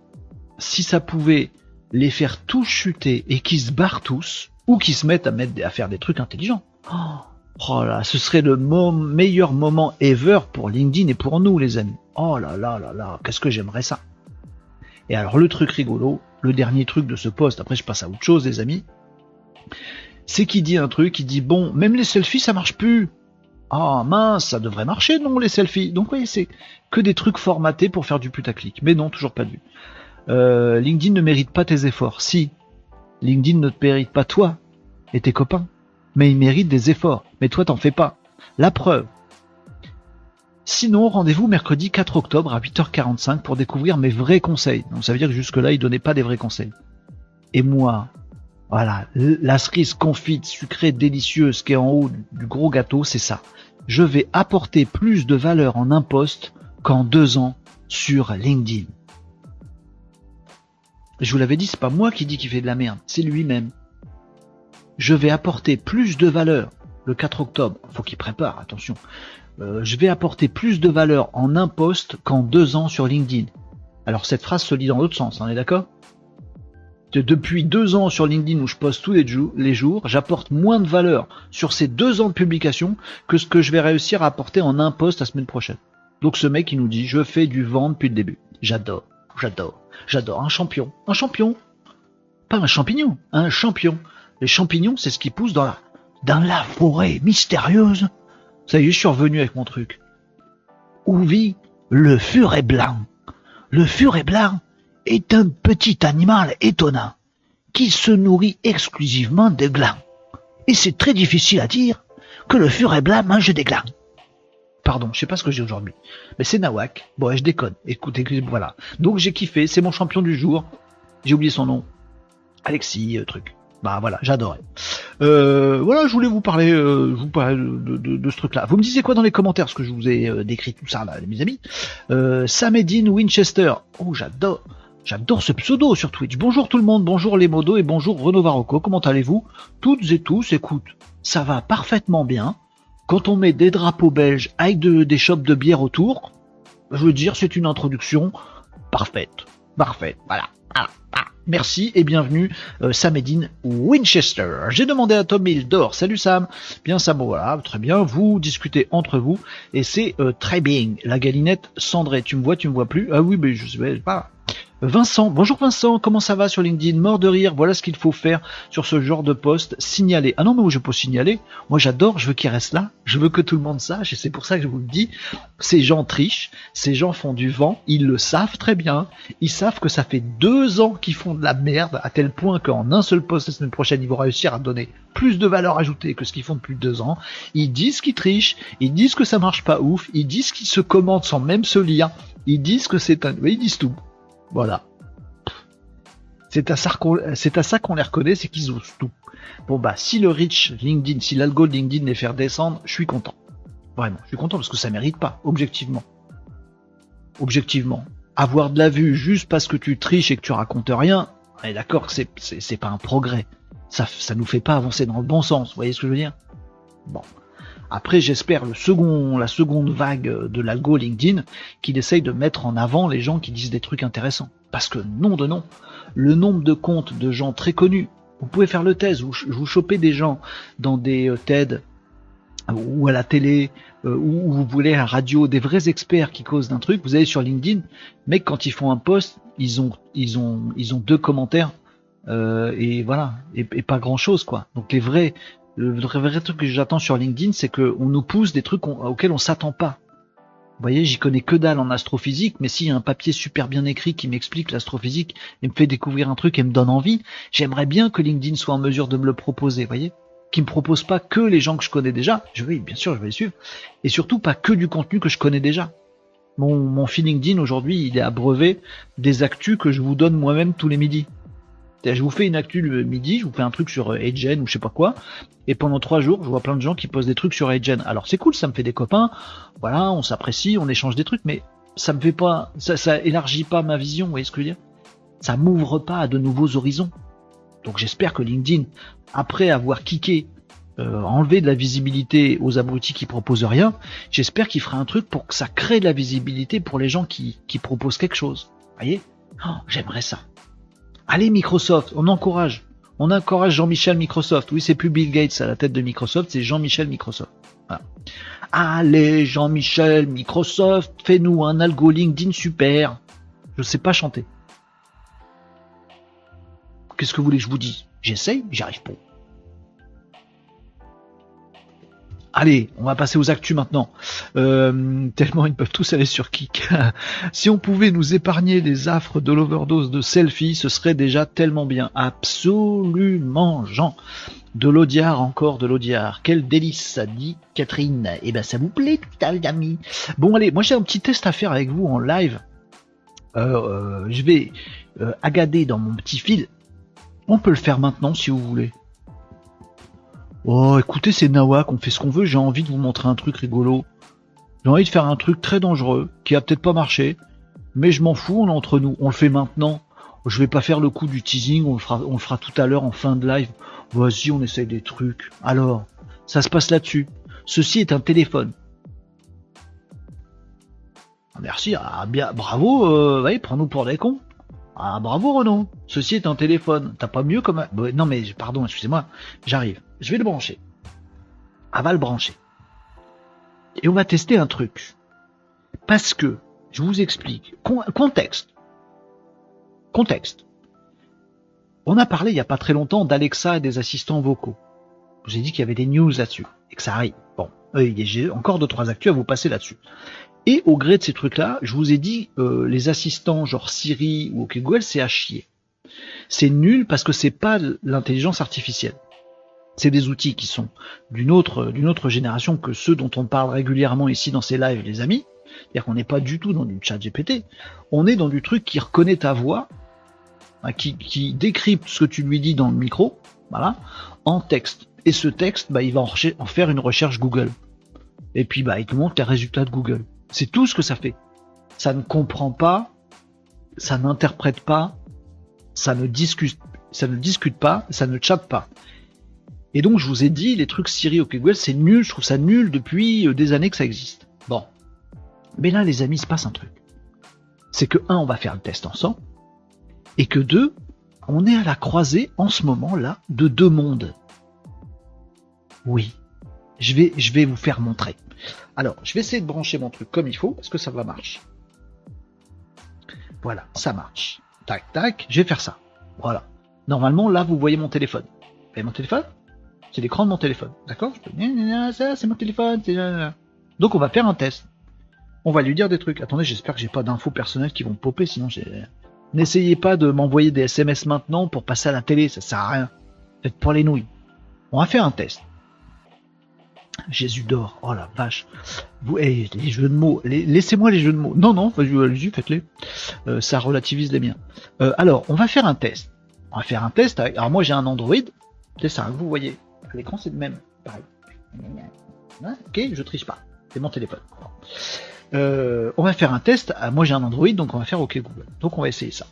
si ça pouvait les faire tous chuter et qu'ils se barrent tous, ou qu'ils se mettent à, mettre, à faire des trucs intelligents. Oh, oh là, ce serait le meilleur moment ever pour LinkedIn et pour nous, les amis. Oh là là là là, qu'est-ce que j'aimerais ça. Et alors, le truc rigolo, le dernier truc de ce poste, après je passe à autre chose, les amis, c'est qu'il dit un truc, il dit bon, même les selfies, ça marche plus. Ah mince, ça devrait marcher, non, les selfies. Donc oui, c'est que des trucs formatés pour faire du putaclic. Mais non, toujours pas de vue. Euh, LinkedIn ne mérite pas tes efforts. Si, LinkedIn ne te mérite pas toi et tes copains, mais il mérite des efforts. Mais toi, t'en fais pas. La preuve, Sinon, rendez-vous mercredi 4 octobre à 8h45 pour découvrir mes vrais conseils. Donc ça veut dire que jusque-là, il donnait pas des vrais conseils. Et moi, voilà, la cerise confite, sucrée, délicieuse qui est en haut du gros gâteau, c'est ça. Je vais apporter plus de valeur en un poste qu'en deux ans sur LinkedIn. Je vous l'avais dit, c'est pas moi qui dis qu'il fait de la merde, c'est lui-même. Je vais apporter plus de valeur le 4 octobre. Faut qu'il prépare, attention. Euh, je vais apporter plus de valeur en un poste qu'en deux ans sur LinkedIn. Alors cette phrase se lit dans l'autre sens, on est d'accord? Depuis deux ans sur LinkedIn où je poste tous les, jours, les jours, j'apporte moins de valeur sur ces deux ans de publication que ce que je vais réussir à apporter en un poste la semaine prochaine. Donc ce mec il nous dit je fais du vent depuis le début. J'adore, j'adore, j'adore. Un champion, un champion. Pas un champignon, un champion. Les champignons c'est ce qui pousse dans la, dans la forêt mystérieuse ça y est, je suis revenu avec mon truc. Où vit le furet blanc? Le furet blanc? Est un petit animal étonnant qui se nourrit exclusivement de glands. Et c'est très difficile à dire que le furet blanc mange des glands. Pardon, je sais pas ce que j'ai aujourd'hui. Mais c'est Nawak. Bon, je déconne. Écoutez, voilà. Donc j'ai kiffé, c'est mon champion du jour. J'ai oublié son nom. Alexis, euh, truc. Bah voilà, j'adorais. Euh, voilà, je voulais vous parler, euh, vous de, ce truc-là. Vous me disiez quoi dans les commentaires, ce que je vous ai euh, décrit tout ça là, mes amis? Euh, Samedine Winchester. Oh, j'adore. J'adore ce pseudo sur Twitch. Bonjour tout le monde, bonjour les modos et bonjour Renaud Varocco. Comment allez-vous? Toutes et tous, écoute, ça va parfaitement bien. Quand on met des drapeaux belges avec des shops de bière autour, je veux dire, c'est une introduction parfaite. Parfaite, voilà. voilà. Merci et bienvenue euh, Samedine Winchester. J'ai demandé à Tom Hildor. Salut Sam. Bien Sam, voilà, très bien. Vous discutez entre vous et c'est euh, très bien. La galinette cendrée. Tu me vois, tu me vois plus? Ah oui, mais je sais pas. Vincent, bonjour Vincent, comment ça va sur LinkedIn? Mort de rire, voilà ce qu'il faut faire sur ce genre de poste, signaler. Ah non, mais je peux signaler, moi j'adore, je veux qu'il reste là, je veux que tout le monde sache, et c'est pour ça que je vous le dis, ces gens trichent, ces gens font du vent, ils le savent très bien, ils savent que ça fait deux ans qu'ils font de la merde, à tel point qu'en un seul poste la semaine prochaine, ils vont réussir à donner plus de valeur ajoutée que ce qu'ils font depuis deux ans, ils disent qu'ils trichent, ils disent que ça marche pas ouf, ils disent qu'ils se commandent sans même se lire, ils disent que c'est un... ils disent tout. Voilà. C'est à ça qu'on, les reconnaît, c'est qu'ils osent tout. Bon bah, si le reach LinkedIn, si l'algo LinkedIn les faire descendre, je suis content. Vraiment, je suis content parce que ça mérite pas, objectivement. Objectivement. Avoir de la vue juste parce que tu triches et que tu racontes rien, on d'accord que c'est, c'est, pas un progrès. Ça, ça nous fait pas avancer dans le bon sens, vous voyez ce que je veux dire? Bon. Après, j'espère le second, la seconde vague de l'algo LinkedIn qu'il essaye de mettre en avant les gens qui disent des trucs intéressants. Parce que non de non, le nombre de comptes de gens très connus, vous pouvez faire le test, vous, vous chopez des gens dans des euh, TED ou à la télé, euh, ou vous voulez à la radio, des vrais experts qui causent d'un truc, vous allez sur LinkedIn, mais quand ils font un post, ils ont, deux commentaires euh, et voilà, et, et, pas grand chose quoi. Donc les vrais, le vrai truc que j'attends sur LinkedIn, c'est qu'on nous pousse des trucs auxquels on s'attend pas. Vous voyez, j'y connais que dalle en astrophysique, mais s'il y a un papier super bien écrit qui m'explique l'astrophysique et me fait découvrir un truc et me donne envie, j'aimerais bien que LinkedIn soit en mesure de me le proposer, vous voyez qui me propose pas que les gens que je connais déjà, je vais, bien sûr, je vais les suivre, et surtout pas que du contenu que je connais déjà. Mon, mon feed LinkedIn aujourd'hui, il est abreuvé des actus que je vous donne moi-même tous les midis. Je vous fais une actu le midi, je vous fais un truc sur Agen ou je sais pas quoi, et pendant trois jours, je vois plein de gens qui posent des trucs sur Agen. Alors c'est cool, ça me fait des copains, voilà, on s'apprécie, on échange des trucs, mais ça me fait pas, ça, ça élargit pas ma vision, vous voyez ce que je veux dire? Ça m'ouvre pas à de nouveaux horizons. Donc j'espère que LinkedIn, après avoir kické, euh, enlevé de la visibilité aux abrutis qui proposent rien, j'espère qu'il fera un truc pour que ça crée de la visibilité pour les gens qui, qui proposent quelque chose. Vous voyez? Oh, J'aimerais ça. Allez Microsoft, on encourage. On encourage Jean-Michel Microsoft. Oui, c'est plus Bill Gates à la tête de Microsoft, c'est Jean-Michel Microsoft. Allez Jean-Michel Microsoft, fais-nous un algo LinkedIn super. Je sais pas chanter. Qu'est-ce que vous voulez que je vous dise? J'essaye, j'y arrive pas. Allez, on va passer aux actus maintenant. Euh, tellement ils peuvent tous aller sur Kik. si on pouvait nous épargner des affres de l'overdose de selfies, ce serait déjà tellement bien. Absolument, Jean. De l'Audiard, encore de l'Audiard. Quel délice, ça dit Catherine. Eh ben, ça vous plaît, les amis. Bon, allez, moi j'ai un petit test à faire avec vous en live. Euh, je vais euh, agader dans mon petit fil. On peut le faire maintenant si vous voulez. Oh, écoutez, c'est Nawak, on fait ce qu'on veut. J'ai envie de vous montrer un truc rigolo. J'ai envie de faire un truc très dangereux qui a peut-être pas marché, mais je m'en fous, on est entre nous. On le fait maintenant. Je vais pas faire le coup du teasing, on le fera, on le fera tout à l'heure en fin de live. Vas-y, on essaye des trucs. Alors, ça se passe là-dessus. Ceci est un téléphone. Ah, merci, ah, bien, bravo, euh, prends-nous pour des cons. Ah, bravo Renaud, ceci est un téléphone. T'as pas mieux comme... Bah, non mais, pardon, excusez-moi, j'arrive. Je vais le brancher. Ah, va le brancher. Et on va tester un truc. Parce que, je vous explique, contexte. Contexte. On a parlé il n'y a pas très longtemps d'Alexa et des assistants vocaux. Je vous ai dit qu'il y avait des news là-dessus et que ça arrive. Bon, j'ai encore deux trois actus à vous passer là-dessus. Et au gré de ces trucs-là, je vous ai dit euh, les assistants genre Siri ou OK Google, c'est à chier. C'est nul parce que c'est pas l'intelligence artificielle. C'est des outils qui sont d'une autre d'une autre génération que ceux dont on parle régulièrement ici dans ces lives, les amis. C'est-à-dire qu'on n'est pas du tout dans du chat GPT. On est dans du truc qui reconnaît ta voix Hein, qui, décrypte ce que tu lui dis dans le micro, voilà, en texte. Et ce texte, bah, il va en, faire une recherche Google. Et puis, bah, il te montre tes résultats de Google. C'est tout ce que ça fait. Ça ne comprend pas, ça n'interprète pas, ça ne discute, ça ne discute pas, ça ne chatte pas. Et donc, je vous ai dit, les trucs Siri, OK Google, c'est nul, je trouve ça nul depuis euh, des années que ça existe. Bon. Mais là, les amis, il se passe un truc. C'est que, un, on va faire le test ensemble et que deux, on est à la croisée en ce moment-là de deux mondes. Oui, je vais, je vais vous faire montrer. Alors, je vais essayer de brancher mon truc comme il faut, parce que ça va marcher. Voilà, ça marche. Tac, tac, je vais faire ça. Voilà. Normalement, là, vous voyez mon téléphone. Vous voyez mon téléphone? C'est l'écran de mon téléphone. D'accord Ça, c'est mon téléphone. Donc, on va faire un test. On va lui dire des trucs. Attendez, j'espère que j'ai pas d'infos personnelles qui vont popper, sinon j'ai... N'essayez pas de m'envoyer des SMS maintenant pour passer à la télé, ça sert à rien. Faites pour les nouilles. On va faire un test. Jésus d'or, oh la vache. Vous, hey, les jeux de mots, laissez-moi les jeux de mots. Non, non, allez-y, faites-les. Euh, ça relativise les miens. Euh, alors, on va faire un test. On va faire un test. Alors moi j'ai un Android. C'est ça, vous voyez. L'écran c'est le même. Pareil. Ok, je triche pas. C'est mon téléphone. Euh, on va faire un test. Ah, moi j'ai un Android, donc on va faire OK Google. Donc on va essayer ça.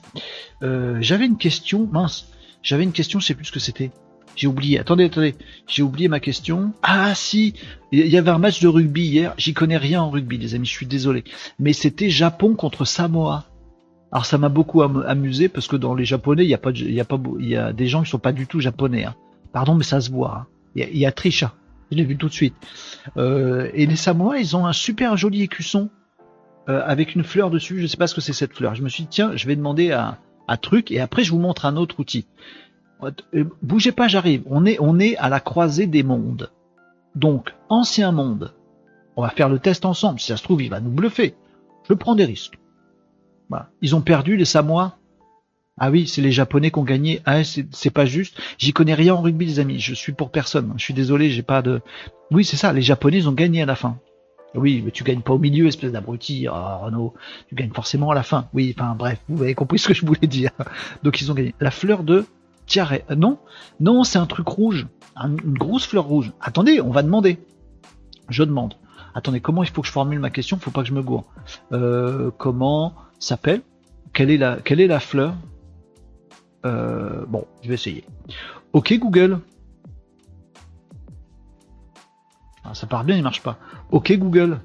Euh, j'avais une question, mince. J'avais une question, je sais plus ce que c'était. J'ai oublié. Attendez, attendez. J'ai oublié ma question. Ah si, il y avait un match de rugby hier. J'y connais rien en rugby, les amis. Je suis désolé. Mais c'était Japon contre Samoa. Alors ça m'a beaucoup amusé parce que dans les Japonais, il y a y y a des gens qui sont pas du tout japonais. Hein. Pardon, mais ça se voit. Hein. Il, y a, Trisha. Je l'ai vu tout de suite. Euh, et les Samoa, ils ont un super joli écusson euh, avec une fleur dessus. Je sais pas ce que c'est cette fleur. Je me suis dit, tiens, je vais demander à, à truc et après je vous montre un autre outil. Euh, bougez pas, j'arrive. On est, on est à la croisée des mondes. Donc, ancien monde. On va faire le test ensemble. Si ça se trouve, il va nous bluffer. Je prends des risques. Ils ont perdu les Samoa. Ah oui, c'est les Japonais qui ont gagné. Ah, c'est pas juste. J'y connais rien en rugby, les amis. Je suis pour personne. Je suis désolé, j'ai pas de. Oui, c'est ça. Les Japonais ont gagné à la fin. Oui, mais tu gagnes pas au milieu, espèce d'abruti. Oh, Renaud, tu gagnes forcément à la fin. Oui, enfin bref, vous avez compris ce que je voulais dire. Donc ils ont gagné. La fleur de tiare. Euh, non, non, c'est un truc rouge, une grosse fleur rouge. Attendez, on va demander. Je demande. Attendez, comment il faut que je formule ma question? Faut pas que je me gourre. Euh, comment s'appelle? Quelle est la fleur euh, bon, je vais essayer. Ok Google. Ah, ça part bien, il marche pas. Ok Google.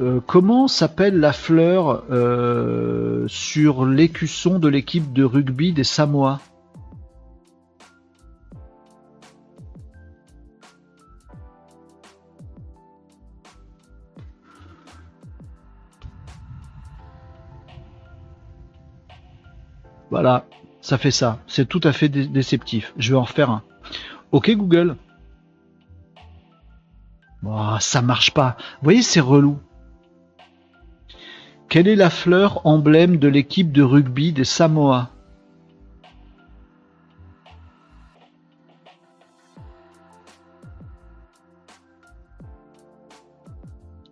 Euh, comment s'appelle la fleur euh, sur l'écusson de l'équipe de rugby des Samoa? Voilà, ça fait ça. C'est tout à fait déceptif. Je vais en refaire un. Ok Google. Oh, ça marche pas. Vous voyez, c'est relou. Quelle est la fleur emblème de l'équipe de rugby des Samoa?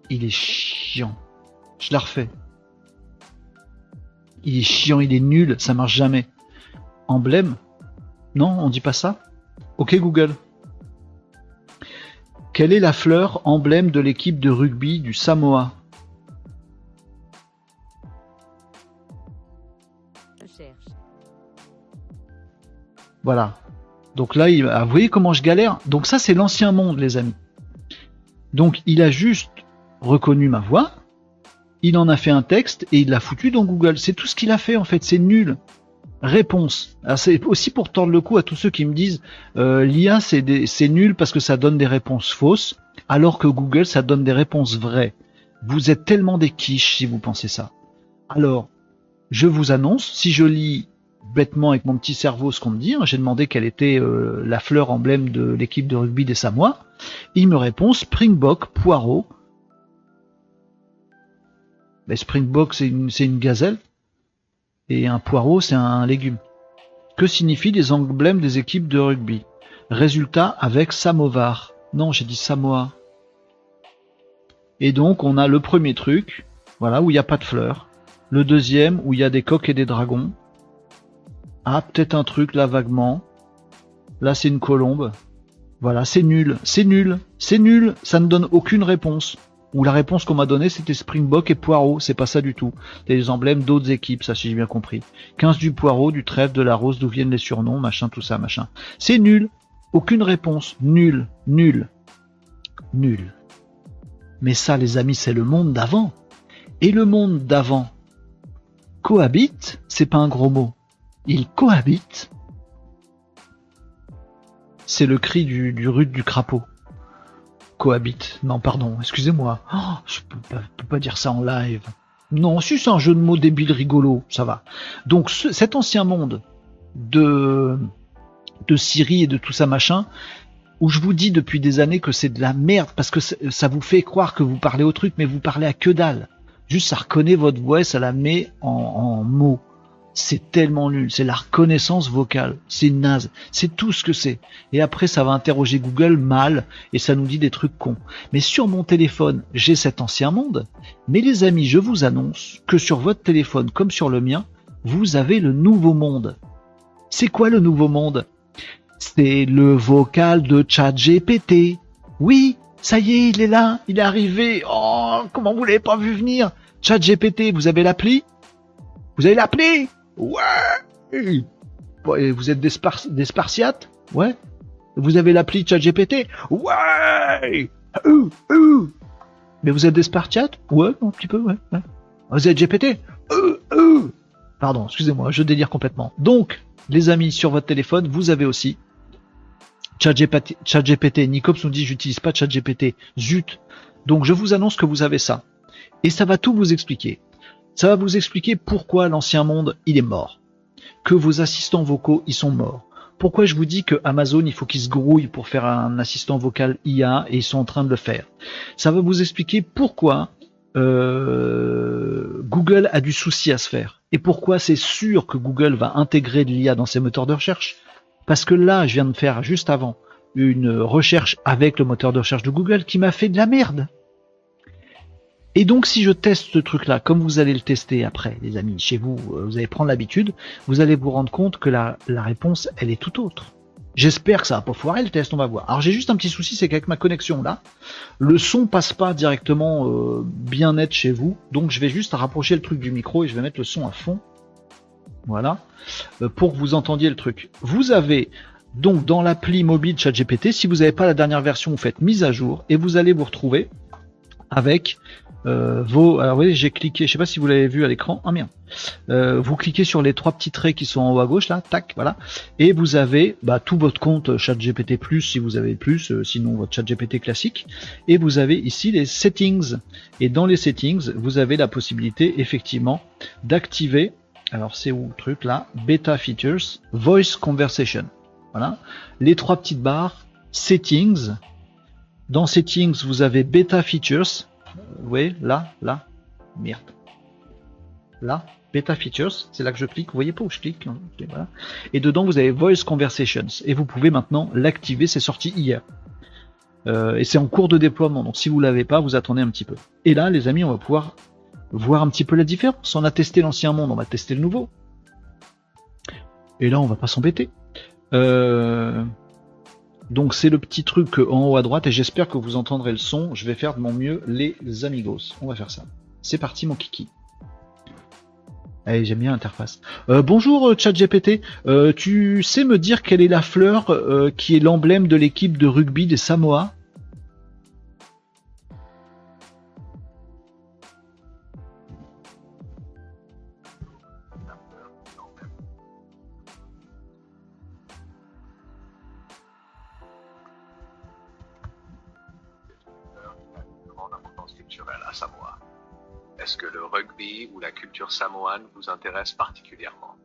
Il est chiant. Je la refais. Il est chiant, il est nul, ça marche jamais. Emblème Non, on dit pas ça Ok Google. Quelle est la fleur emblème de l'équipe de rugby du Samoa Voilà. Donc là, il, ah, vous voyez comment je galère? Donc ça, c'est l'ancien monde, les amis. Donc il a juste reconnu ma voix, il en a fait un texte et il l'a foutu dans Google. C'est tout ce qu'il a fait en fait, c'est nul. Réponse. C'est aussi pour tordre le cou à tous ceux qui me disent euh, l'IA c'est nul parce que ça donne des réponses fausses, alors que Google ça donne des réponses vraies. Vous êtes tellement des quiches si vous pensez ça. Alors, je vous annonce, si je lis bêtement avec mon petit cerveau ce qu'on me dit, hein, j'ai demandé quelle était euh, la fleur emblème de l'équipe de rugby des Samoa, il me répond Springbok, poireau. Mais Springbok c'est une, une gazelle et un poireau c'est un légume. Que signifient les emblèmes des équipes de rugby? Résultat avec Samovar. Non, j'ai dit Samoa. Et donc on a le premier truc, voilà, où il n'y a pas de fleurs. Le deuxième, où il y a des coques et des dragons. Ah, peut-être un truc là vaguement. Là, c'est une colombe. Voilà, c'est nul, c'est nul, c'est nul, ça ne donne aucune réponse. Ou la réponse qu'on m'a donnée, c'était Springbok et Poirot, c'est pas ça du tout. C'est les emblèmes d'autres équipes, ça si j'ai bien compris. 15 du Poirot, du trèfle, de la rose, d'où viennent les surnoms, machin, tout ça, machin. C'est nul, aucune réponse, nul, nul, nul. Mais ça, les amis, c'est le monde d'avant. Et le monde d'avant cohabite, c'est pas un gros mot ils cohabitent. C'est le cri du, du rude du crapaud. Cohabite. Non, pardon, excusez-moi. Oh, je peux pas, peux pas, dire ça en live. Non, c'est un jeu de mots débile rigolo, ça va. Donc cet ancien monde de de Syrie et de tout ça machin, où je vous dis depuis des années que c'est de la merde parce que ça vous fait croire que vous parlez au truc, mais vous parlez à que dalle. Juste ça reconnaît votre voix, ça la met en, en mots c'est tellement nul, c'est la reconnaissance vocale, c'est naze, c'est tout ce que c'est. Et après ça va interroger Google mal et ça nous dit des trucs cons. Mais sur mon téléphone, j'ai cet ancien monde, mais les amis, je vous annonce que sur votre téléphone comme sur le mien, vous avez le nouveau monde. C'est quoi le nouveau monde? C'est le vocal de ChatGPT. Oui, ça y est, il est là, il est arrivé. Oh, comment vous l'avez pas vu venir? ChatGPT, vous avez l'appli? Vous avez l'appli? Ouais Vous êtes des, Spartiates? Ouais Vous avez l'appli ChatGPT? Ouais Mais vous êtes des Spartiates? Ouais, un petit peu, ouais. Vous êtes GPT Pardon, excusez-moi, je délire complètement. Donc, les amis, sur votre téléphone, vous avez aussi ChatGPT. ChatGPT. Nicops nous dit j'utilise pas ChatGPT. Zut. Donc, je vous annonce que vous avez ça. Et ça va tout vous expliquer. Ça va vous expliquer pourquoi l'ancien monde, il est mort. Que vos assistants vocaux, ils sont morts. Pourquoi je vous dis que Amazon, il faut qu'ils se grouillent pour faire un assistant vocal IA et ils sont en train de le faire. Ça va vous expliquer pourquoi euh, Google a du souci à se faire. Et pourquoi c'est sûr que Google va intégrer de l'IA dans ses moteurs de recherche? Parce que là, je viens de faire juste avant une recherche avec le moteur de recherche de Google qui m'a fait de la merde. Et donc si je teste ce truc-là, comme vous allez le tester après, les amis, chez vous, euh, vous allez prendre l'habitude, vous allez vous rendre compte que la, réponse, elle est tout autre. J'espère que ça va pas foirer le test, on va voir. Alors j'ai juste un petit souci, c'est qu'avec ma connexion là, le son passe pas directement euh, bien net chez vous, donc je vais juste rapprocher le truc du micro et je vais mettre le son à fond. Voilà, euh, pour que vous entendiez le truc. Vous avez donc dans l'appli mobile ChatGPT, si vous n'avez pas la dernière version, vous faites mise à jour et vous allez vous retrouver avec euh, vos. Alors oui, j'ai cliqué. Je sais pas si vous l'avez vu à l'écran. Ah merde. Euh, vous cliquez sur les trois petits traits qui sont en haut à gauche là, tac, voilà, et vous avez bah, tout votre compte ChatGPT Plus si vous avez plus, euh, sinon votre ChatGPT classique, et vous avez ici les settings. Et dans les settings, vous avez la possibilité effectivement d'activer. Alors c'est où le truc là? Beta Features, Voice Conversation. Voilà, les trois petites barres, Settings. Dans Settings, vous avez Beta Features voyez, là, là, merde. Là, Beta Features, c'est là que je clique, vous voyez pas où je clique, hein, Et dedans, vous avez Voice Conversations, et vous pouvez maintenant l'activer, c'est sorti hier. Euh, et c'est en cours de déploiement. Donc si vous l'avez pas, vous attendez un petit peu. Et là, les amis, on va pouvoir voir un petit peu la différence. On a testé l'ancien monde, on va tester le nouveau. Et là, on va pas s'embêter. Euh, donc c'est le petit truc en haut à droite et j'espère que vous entendrez le son. Je vais faire de mon mieux les amigos. On va faire ça. C'est parti mon kiki. Allez, j'aime bien l'interface. Euh, bonjour ChatGPT, euh, tu sais me dire quelle est la fleur euh, qui est l'emblème de l'équipe de rugby des Samoa? Est-ce que le rugby ou la culture samoane vous intéresse particulièrement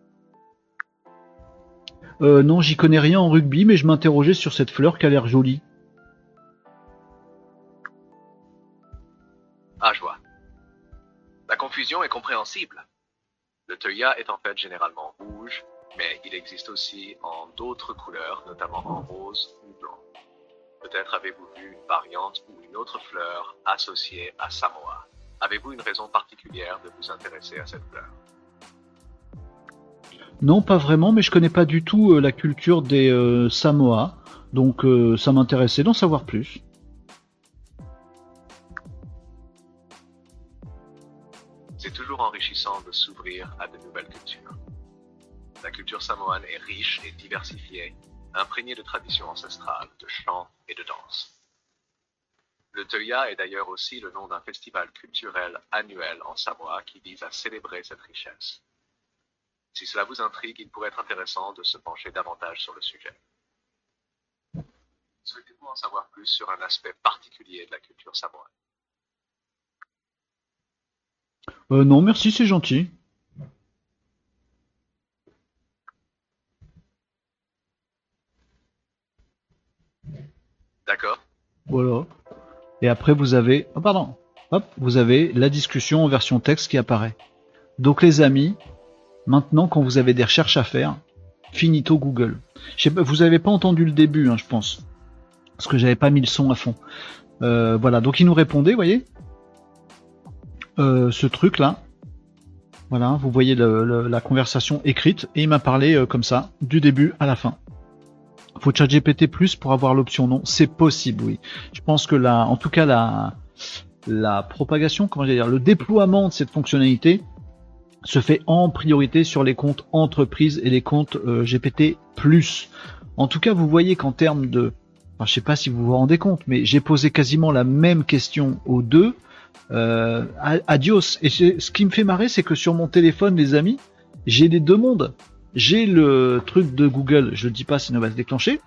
euh, Non, j'y connais rien en rugby, mais je m'interrogeais sur cette fleur qui a l'air jolie. Ah, je vois. La confusion est compréhensible. Le Toya est en fait généralement rouge, mais il existe aussi en d'autres couleurs, notamment en rose ou blanc. Peut-être avez-vous vu une variante ou une autre fleur associée à Samoa. Avez-vous une raison particulière de vous intéresser à cette fleur? Non, pas vraiment, mais je connais pas du tout euh, la culture des euh, Samoa, donc euh, ça m'intéressait d'en savoir plus. C'est toujours enrichissant de s'ouvrir à de nouvelles cultures. La culture samoane est riche et diversifiée, imprégnée de traditions ancestrales, de chants et de danse. Le Teuya est d'ailleurs aussi le nom d'un festival culturel annuel en Samoa qui vise à célébrer cette richesse. Si cela vous intrigue, il pourrait être intéressant de se pencher davantage sur le sujet. Souhaitez-vous en savoir plus sur un aspect particulier de la culture samoane euh, Non, merci, c'est gentil. D'accord. Voilà. Et après, vous avez, oh pardon, hop, vous avez la discussion en version texte qui apparaît. Donc les amis, maintenant quand vous avez des recherches à faire, finito Google. Vous n'avez pas entendu le début, hein, je pense, parce que j'avais pas mis le son à fond. Euh, voilà, donc il nous répondait, voyez, euh, ce truc là. Voilà, vous voyez la conversation écrite et il m'a parlé euh, comme ça du début à la fin. Faut GPT plus pour avoir l'option non. C'est possible, oui. Je pense que la, en tout cas la, la propagation, comment dire, le déploiement de cette fonctionnalité se fait en priorité sur les comptes entreprises et les comptes euh, GPT. En tout cas, vous voyez qu'en termes de, enfin, je sais pas si vous vous rendez compte, mais j'ai posé quasiment la même question aux deux. Euh, adios. Et ce qui me fait marrer, c'est que sur mon téléphone, les amis, j'ai les deux mondes j'ai le truc de Google, je ne dis pas sinon on va se déclencher,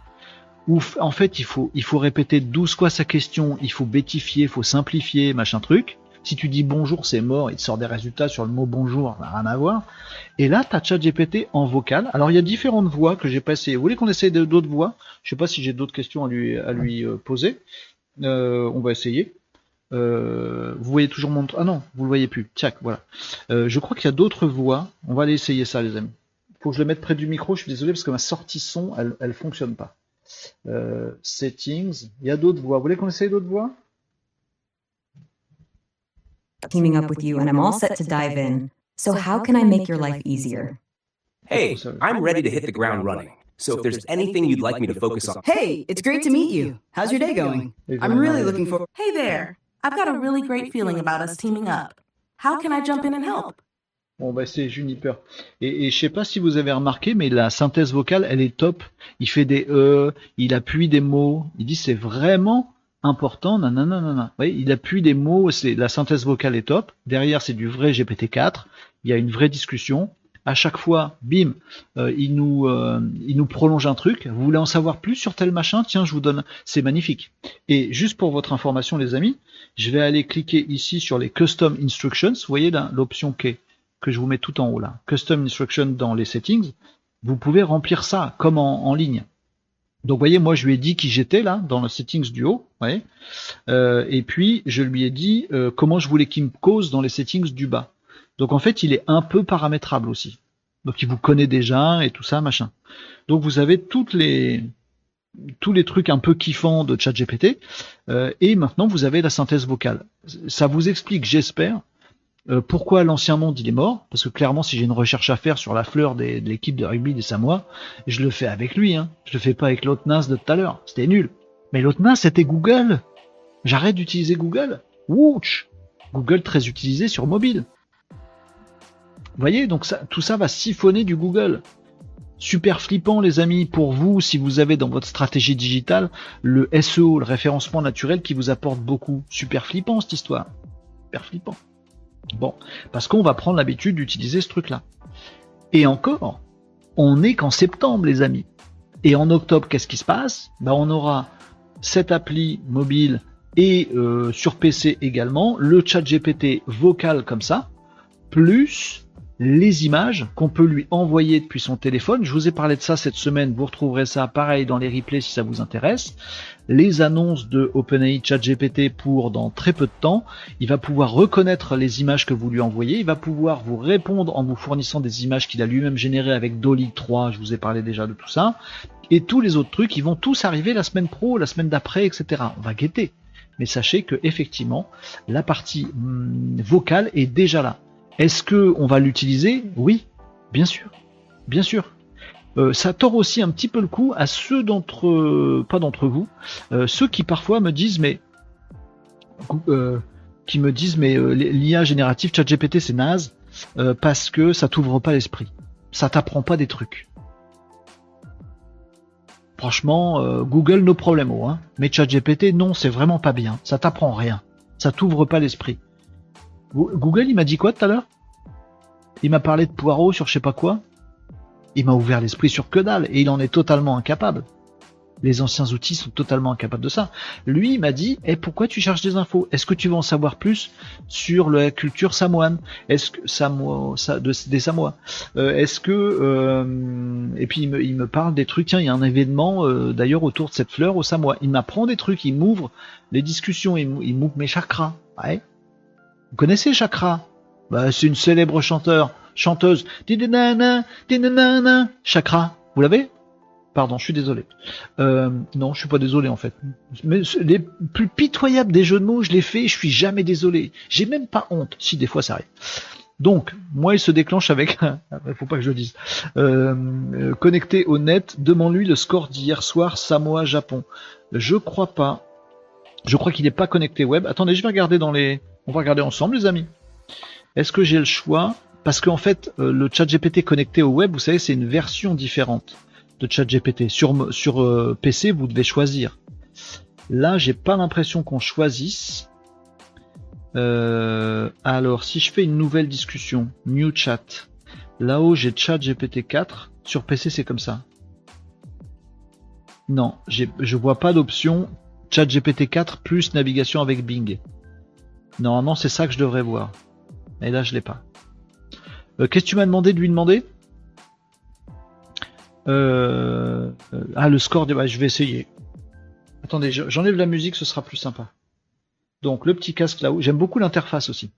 où en fait il faut, il faut répéter 12 fois sa question, il faut bêtifier, il faut simplifier, machin truc. Si tu dis bonjour, c'est mort, il te sort des résultats sur le mot bonjour, n'a rien à voir. Et là, tu as ChatGPT en vocal. Alors il y a différentes voix que j'ai passées. Vous voulez qu'on essaye d'autres voix? Je sais pas si j'ai d'autres questions à lui, à lui euh, poser. Euh, on va essayer. Euh, vous voyez toujours mon... Ah non, vous le voyez plus. Tiens, voilà. je crois qu'il y a d'autres voix. On va aller essayer ça, les amis faut que je le mette près du micro, je suis désolé parce que ma sortie son, elle, elle fonctionne pas. Euh, settings, il y a d'autres voix. Vous voulez qu'on essaye d'autres voix? Teaming up with you and I'm all set to dive in. So how can I make your life easier? Hey, I'm ready to hit the ground running. So if there's anything you'd like me to focus on. Hey, it's great to meet you. How's your day going? I'm really looking for. Hey there. I've got a really great feeling about us teaming up. How can I jump in and help? Bon bah c'est Juniper. Et, et je sais pas si vous avez remarqué, mais la synthèse vocale, elle est top. Il fait des e, il appuie des mots. Il dit c'est vraiment important. Nanana, nanana. Oui, il appuie des mots. La synthèse vocale est top. Derrière c'est du vrai GPT-4. Il y a une vraie discussion. À chaque fois, bim, euh, il nous euh, il nous prolonge un truc. Vous voulez en savoir plus sur tel machin? Tiens, je vous donne. C'est magnifique. Et juste pour votre information, les amis, je vais aller cliquer ici sur les custom instructions. Vous voyez l'option qui est que je vous mets tout en haut là, Custom Instruction dans les settings, vous pouvez remplir ça comme en, ligne. Donc vous voyez, moi je lui ai dit qui j'étais là, dans le settings du haut, voyez euh, et puis je lui ai dit euh, comment je voulais qu'il me cause dans les settings du bas. Donc en fait, il est un peu paramétrable aussi. Donc il vous connaît déjà et tout ça, machin. Donc vous avez toutes les tous les trucs un peu kiffants de ChatGPT, euh, et maintenant vous avez la synthèse vocale. Ça vous explique, j'espère, euh, pourquoi l'ancien monde il est mort, parce que clairement si j'ai une recherche à faire sur la fleur de l'équipe de rugby des Samoa, je le fais avec lui, hein. je le fais pas avec l'autre naze de tout à l'heure, c'était nul. Mais l'autre naze c'était Google. J'arrête d'utiliser Google. Wouch Google très utilisé sur mobile. Vous voyez, donc ça, tout ça va siphonner du Google. Super flippant les amis pour vous si vous avez dans votre stratégie digitale le SEO, le référencement naturel qui vous apporte beaucoup. Super flippant cette histoire. Super flippant. Bon, parce qu'on va prendre l'habitude d'utiliser ce truc-là. Et encore, on n'est qu'en septembre les amis. Et en octobre, qu'est-ce qui se passe? Ben, On aura cette appli mobile et euh, sur PC également, le chat GPT vocal comme ça, plus les images qu'on peut lui envoyer depuis son téléphone. Je vous ai parlé de ça cette semaine, vous retrouverez ça pareil dans les replays si ça vous intéresse. Les annonces de OpenAI ChatGPT pour dans très peu de temps. Il va pouvoir reconnaître les images que vous lui envoyez. Il va pouvoir vous répondre en vous fournissant des images qu'il a lui-même générées avec Dolly 3. Je vous ai parlé déjà de tout ça. Et tous les autres trucs, ils vont tous arriver la semaine pro, la semaine d'après, etc. On va guetter. Mais sachez que effectivement, la partie hmm, vocale est déjà là. Est-ce que on va l'utiliser? Oui, bien sûr, bien sûr. Euh, ça tord aussi un petit peu le coup à ceux d'entre, pas d'entre vous, euh, ceux qui parfois me disent mais, euh, qui me disent mais l'IA générative ChatGPT c'est naze parce que ça t'ouvre pas l'esprit, ça t'apprend pas des trucs. Franchement, Google no problème, hein. Mais ChatGPT non, c'est vraiment pas bien. Ça t'apprend rien, ça t'ouvre pas l'esprit. Google, il m'a dit quoi tout à l'heure? Il m'a parlé de poireaux sur je sais pas quoi. Il m'a ouvert l'esprit sur que dalle et il en est totalement incapable. Les anciens outils sont totalement incapables de ça. Lui, il m'a dit eh, pourquoi tu cherches des infos? Est-ce que tu veux en savoir plus sur la culture samoane? Est-ce que Samoa, des Samoa? Euh, Est-ce que euh, et puis il me, parle des trucs. Tiens, il y a un événement euh, d'ailleurs autour de cette fleur au Samoa. Il m'apprend des trucs. Il m'ouvre les discussions. Il m'ouvre mes chakras. Ouais. Vous connaissez Chakra? Bah, C'est une célèbre chanteur, chanteuse. Chakra. Vous l'avez? Pardon, je suis désolé. Euh, non, je suis pas désolé en fait. Mais les plus pitoyables des jeux de mots, je les fais, je suis jamais désolé. J'ai même pas honte. Si des fois ça arrive. Donc, moi, il se déclenche avec, faut pas que je le dise, euh, euh, connecté au net, demande-lui le score d'hier soir, Samoa, Japon. Je crois pas. Je crois qu'il n'est pas connecté web. Attendez, je vais regarder dans les, on va regarder ensemble, les amis. Est-ce que j'ai le choix? Parce qu'en fait, euh, le chat GPT connecté au web, vous savez, c'est une version différente de chat GPT. Sur, euh, PC, vous devez choisir. Là, j'ai pas l'impression qu'on choisisse. Euh, alors, si je fais une nouvelle discussion, New Chat, là-haut j'ai Chat GPT 4. Sur PC, c'est comme ça. Non, je vois pas d'option Chat GPT 4 plus navigation avec Bing. Normalement, c'est ça que je devrais voir. Mais là, je l'ai pas. Euh, qu'est-ce que tu m'as demandé de lui demander? Euh, Ah, le score. Bah, je vais essayer. Attendez, j'enlève la musique, ce sera plus sympa. Donc, le petit casque là-haut. J'aime beaucoup l'interface aussi.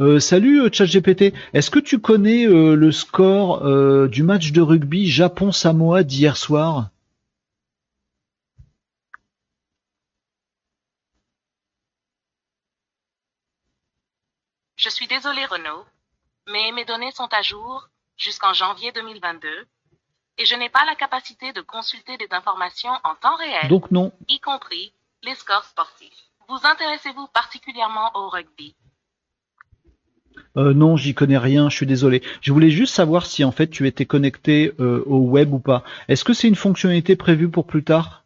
Euh, salut ChatGPT, est-ce que tu connais le score du match de rugby Japon-Samoa d'hier soir? Je suis désolé, Renaud, mais mes données sont à jour jusqu'en janvier 2022 et je n'ai pas la capacité de consulter des informations en temps réel. Donc non. Y compris les scores sportifs. Vous intéressez-vous particulièrement au rugby? Euh, non, j'y connais rien, je suis désolé. Je voulais juste savoir si en fait tu étais connecté euh, au web ou pas. Est-ce que c'est une fonctionnalité prévue pour plus tard?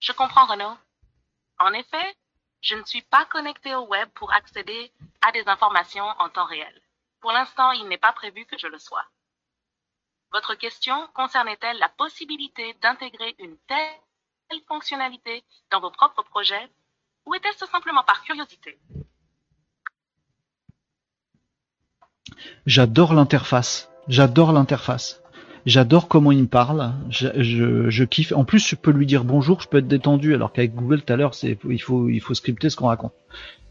Je comprends, Renaud. En effet, je ne suis pas connecté au web pour accéder à des informations en temps réel. Pour l'instant, il n'est pas prévu que je le sois. Votre question concernait-elle la possibilité d'intégrer une telle fonctionnalité dans vos propres projets ou était-ce simplement par curiosité? J'adore l'interface. J'adore l'interface. J'adore comment il me parle. Je, kiffe. En plus, je peux lui dire bonjour, je peux être détendu, alors qu'avec Google tout à l'heure, c'est il faut il faut scripter ce qu'on raconte.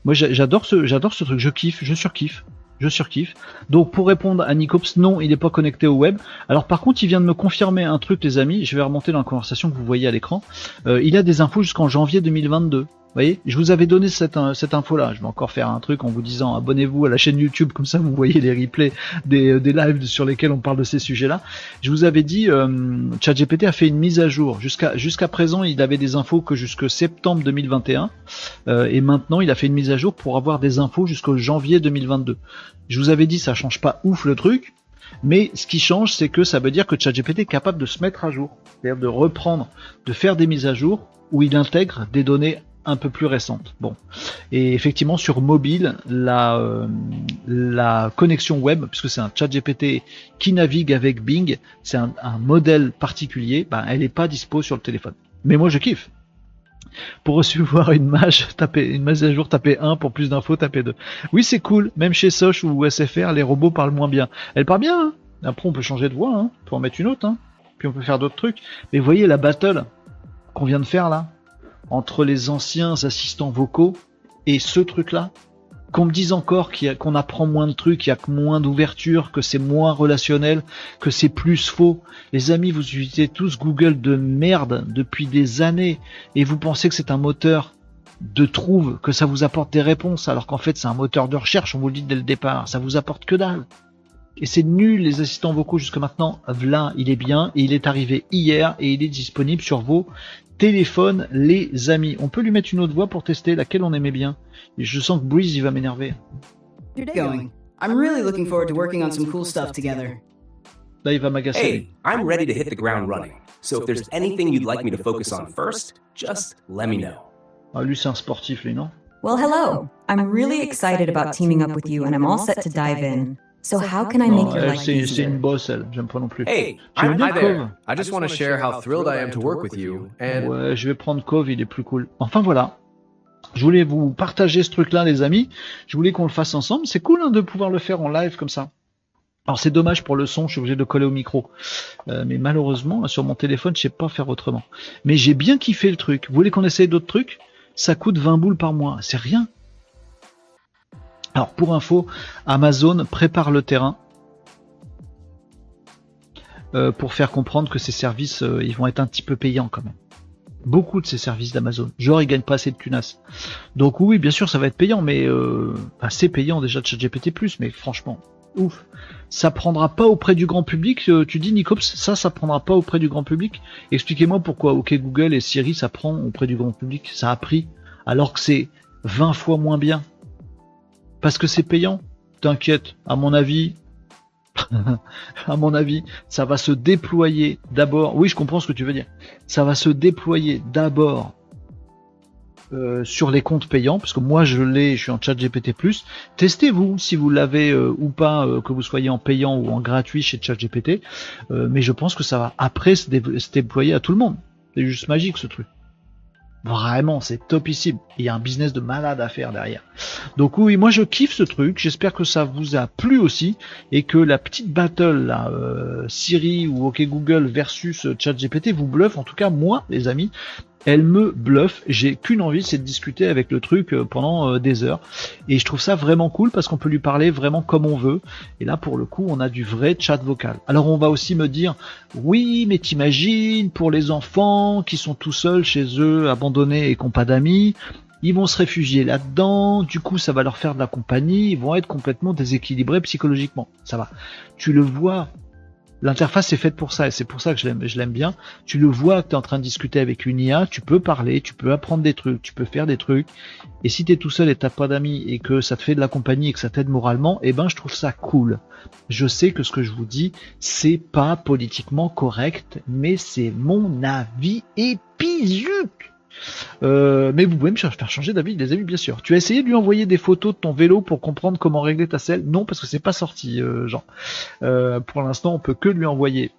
Moi, j'adore ce j'adore ce truc. Je kiffe, je surkiffe. Je surkiffe. Donc pour répondre à Nicops, non, il n'est pas connecté au web. Alors par contre, il vient de me confirmer un truc, les amis. Je vais remonter dans la conversation que vous voyez à l'écran. Euh, il a des infos jusqu'en janvier 2022 voyez, je vous avais donné cette, euh, cette info-là. Je vais encore faire un truc en vous disant abonnez-vous à la chaîne YouTube, comme ça vous voyez les replays des, euh, des lives sur lesquels on parle de ces sujets-là. Je vous avais dit, euh, ChatGPT a fait une mise à jour. Jusqu'à présent, il avait des infos que jusque septembre 2021, euh, et maintenant il a fait une mise à jour pour avoir des infos jusqu'au janvier 2022. Je vous avais dit, ça change pas ouf le truc. Mais ce qui change, c'est que ça veut dire que ChatGPT est capable de se mettre à jour, c'est-à-dire de reprendre, de faire des mises à jour où il intègre des données un peu plus récente. Bon, et effectivement sur mobile, la euh, la connexion web, puisque c'est un chat GPT qui navigue avec Bing, c'est un, modèle particulier, ben, elle n'est pas dispo sur le téléphone. Mais moi je kiffe. Pour recevoir une mage, tapez une mise à jour, tapez 1 pour plus d'infos, tapez 2. Oui, c'est cool, même chez Soch ou SFR, les robots parlent moins bien. Elle parle bien, hein après on peut changer de voix, hein pour en mettre une autre, hein puis on peut faire d'autres trucs. Mais voyez la battle qu'on vient de faire là, entre les anciens assistants vocaux et ce truc-là qu'on me dise encore qu'on apprend moins de trucs, qu'il y a moins d'ouverture, que c'est moins relationnel, que c'est plus faux. Les amis, vous utilisez tous Google de merde depuis des années et vous pensez que c'est un moteur de trouve, que ça vous apporte des réponses, alors qu'en fait c'est un moteur de recherche, on vous le dit dès le départ, ça vous apporte que dalle. Et c'est nul les assistants vocaux jusque maintenant. Là, il est bien et il est arrivé hier et il est disponible sur vos téléphone, les amis. On peut lui mettre une autre voix pour tester laquelle on aimait bien. Et je sens que Breeze, il va m'énerver. I'm really looking forward to working on some cool stuff together. Là, il va m'agacer. Hey, I'm ready to hit the ground running. So if there's anything you'd like me to focus on first, just let me know. Ah, lui, c'est un sportif, lui, non? Well, hello. I'm really excited about teaming up with you, and I'm all set to dive in. So how can I make your life C'est c'est une bosse, elle. J'aime pas non plus. Hey, I'm hi there. I just want to share how thrilled I am to work with you. And Ouais, je vais prendre Cove, il est plus cool. Enfin voilà. Je voulais vous partager ce truc-là, les amis. Je voulais qu'on le fasse ensemble. C'est cool hein, de pouvoir le faire en live comme ça. Alors c'est dommage pour le son, je suis obligé de coller au micro. Euh, mais malheureusement, sur mon téléphone, je sais pas faire autrement. Mais j'ai bien kiffé le truc. Vous voulez qu'on essaye d'autres trucs? Ça coûte 20 boules par mois. C'est rien. Alors pour info, Amazon prépare le terrain euh, pour faire comprendre que ces services, euh, ils vont être un petit peu payants quand même. Beaucoup de ces services d'Amazon. Genre, ils gagnent pas assez de tunas. Donc oui, bien sûr, ça va être payant, mais euh, c'est payant déjà de ChatGPT+, mais franchement, ouf. Ça prendra pas auprès du grand public. Euh, tu dis, Nicops, ça, ça prendra pas auprès du grand public. Expliquez-moi pourquoi OK Google et Siri, ça prend auprès du grand public. Ça a pris, alors que c'est 20 fois moins bien parce que c'est payant. T'inquiète, à mon avis, à mon avis, ça va se déployer d'abord. Oui, je comprends ce que tu veux dire. Ça va se déployer d'abord euh, sur les comptes payants, parce que moi je l'ai, je suis en chat GPT+. Testez-vous si vous l'avez euh, ou pas, euh, que vous soyez en payant ou en gratuit chez chat GPT. mais je pense que ça va après se déployer à tout le monde. C'est juste magique ce truc. Vraiment, c'est topissime. Il y a un business de malade à faire derrière. Donc oui, moi je kiffe ce truc. J'espère que ça vous a plu aussi et que la petite battle là, euh, Siri ou OK Google versus ChatGPT vous bluffe. En tout cas, moi, les amis, elle me bluffe. J'ai qu'une envie, c'est de discuter avec le truc euh, pendant euh, des heures. Et je trouve ça vraiment cool parce qu'on peut lui parler vraiment comme on veut. Et là, pour le coup, on a du vrai chat vocal. Alors, on va aussi me dire, oui, mais t'imagines, pour les enfants qui sont tout seuls chez eux, abandonnés et qui n'ont pas d'amis, ils vont se réfugier là-dedans, du coup ça va leur faire de la compagnie, ils vont être complètement déséquilibrés psychologiquement. Ça va. Tu le vois L'interface est faite pour ça et c'est pour ça que je l'aime, bien. Tu le vois que tu es en train de discuter avec une IA, tu peux parler, tu peux apprendre des trucs, tu peux faire des trucs. Et si tu es tout seul et t'as pas d'amis et que ça te fait de la compagnie et que ça t'aide moralement, eh ben je trouve ça cool. Je sais que ce que je vous dis, c'est pas politiquement correct, mais c'est mon avis épisuc. Euh, mais vous pouvez me faire changer d'avis, les amis, bien sûr. Tu as essayé de lui envoyer des photos de ton vélo pour comprendre comment régler ta selle? Non, parce que c'est pas sorti, euh, Jean. Euh, pour l'instant, on peut que lui envoyer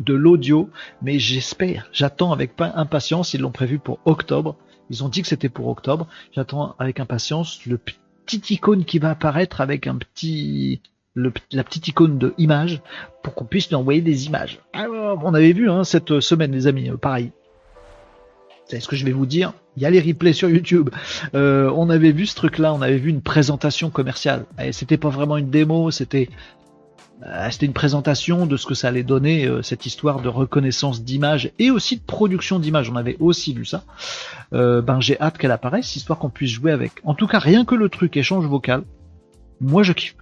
de l'audio, mais j'espère, j'attends avec impatience, ils l'ont prévu pour octobre. Ils ont dit que c'était pour octobre. J'attends avec impatience le petit icône qui va apparaître avec un petit la petite icône de image pour qu'on puisse lui envoyer des images. Alors, on avait vu hein, cette semaine, les amis, pareil. C'est ce que je vais vous dire. Il y a les replays sur YouTube. Euh, on avait vu ce truc-là, on avait vu une présentation commerciale. Et c'était pas vraiment une démo, c'était euh, c'était une présentation de ce que ça allait donner euh, cette histoire de reconnaissance d'image et aussi de production d'images. On avait aussi vu ça. Ben j'ai hâte qu'elle apparaisse, histoire qu'on puisse jouer avec. En tout cas, rien que le truc échange vocal, moi je kiffe.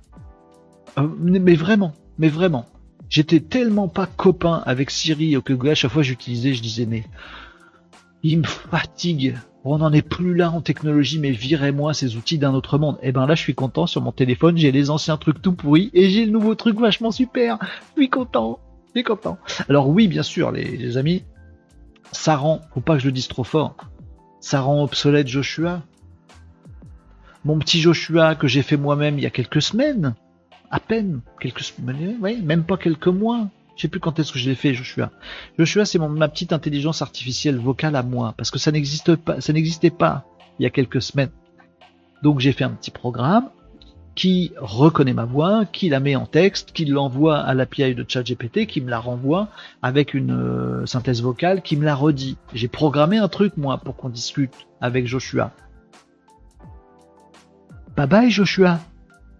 Mais vraiment, mais vraiment. J'étais tellement pas copain avec Siri que à chaque fois j'utilisais, je disais mais il me fatigue. On n'en est plus là en technologie, mais virez-moi ces outils d'un autre monde. Et ben là, je suis content sur mon téléphone, j'ai les anciens trucs tout pourris et j'ai le nouveau truc vachement super. Je suis content, je suis content. Alors oui, bien sûr, les, amis, ça rend, faut pas que je le dise trop fort, ça rend obsolète Joshua. Mon petit Joshua que j'ai fait moi-même il y a quelques semaines, à peine, quelques semaines, même pas quelques mois. Sais plus quand est-ce que je l'ai fait, Joshua. Joshua, c'est ma petite intelligence artificielle vocale à moi, parce que ça n'existe pas, ça n'existait pas il y a quelques semaines. Donc j'ai fait un petit programme qui reconnaît ma voix, qui la met en texte, qui l'envoie à l'API de ChatGPT, qui me la renvoie avec une euh, synthèse vocale, qui me la redit. J'ai programmé un truc moi pour qu'on discute avec Joshua. Bye bye Joshua.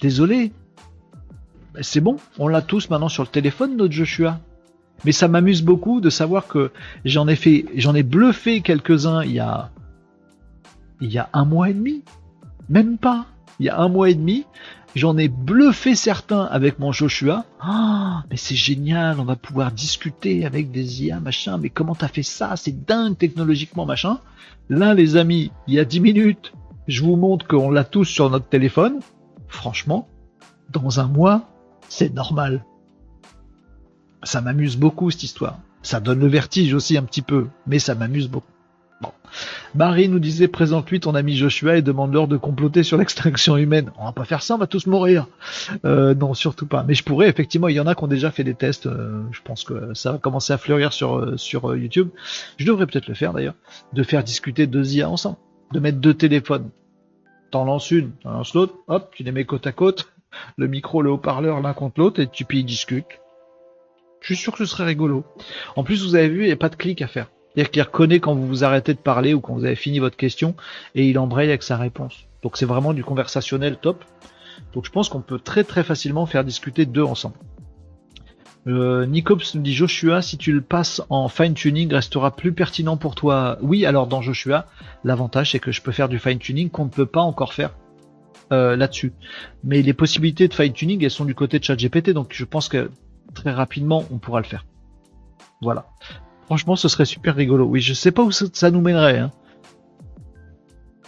Désolé, ben, c'est bon, on l'a tous maintenant sur le téléphone, notre Joshua. Mais ça m'amuse beaucoup de savoir que j'en ai fait, j'en ai bluffé quelques-uns il y a, il y a un mois et demi. Même pas. Il y a un mois et demi. J'en ai bluffé certains avec mon Joshua. Ah, mais c'est génial, on va pouvoir discuter avec des IA, machin. Mais comment t'as fait ça? C'est dingue technologiquement, machin. Là, les amis, il y a 10 minutes, je vous montre qu'on l'a tous sur notre téléphone. Franchement, dans un mois, c'est normal. Ça m'amuse beaucoup cette histoire. Ça donne le vertige aussi un petit peu, mais ça m'amuse beaucoup. Marie nous disait présente-lui ton ami Joshua et demande-leur de comploter sur l'extraction humaine. On va pas faire ça, on va tous mourir. Euh, non, surtout pas. Mais je pourrais, effectivement, il y en a qui ont déjà fait des tests. euh, je pense que ça va commencer à fleurir sur, euh, sur YouTube. Je devrais peut-être le faire d'ailleurs. De faire discuter deux IA ensemble. De mettre deux téléphones. T'en lances une, t'en lances l'autre, hop, tu les mets côte à côte le micro, le haut-parleur l'un contre l'autre et tu puis ils discutent. Je suis sûr que ce serait rigolo. En plus, vous avez vu, il n'y a pas de clic à faire. C'est-à-dire qu'il reconnaît quand vous vous arrêtez de parler ou quand vous avez fini votre question et il embraye avec sa réponse. Donc c'est vraiment du conversationnel top. Donc je pense qu'on peut très très facilement faire discuter deux ensemble. Euh, Nicops nous dit Joshua, si tu le passes en fine tuning, restera plus pertinent pour toi. Oui, alors dans Joshua, l'avantage c'est que je peux faire du fine tuning qu'on ne peut pas encore faire euh, là-dessus. Mais les possibilités de fine tuning, elles sont du côté de ChatGPT, donc je pense que très rapidement on pourra le faire. Voilà. Franchement, ce serait super rigolo. Oui, je sais pas où ça, nous mènerait. Hein.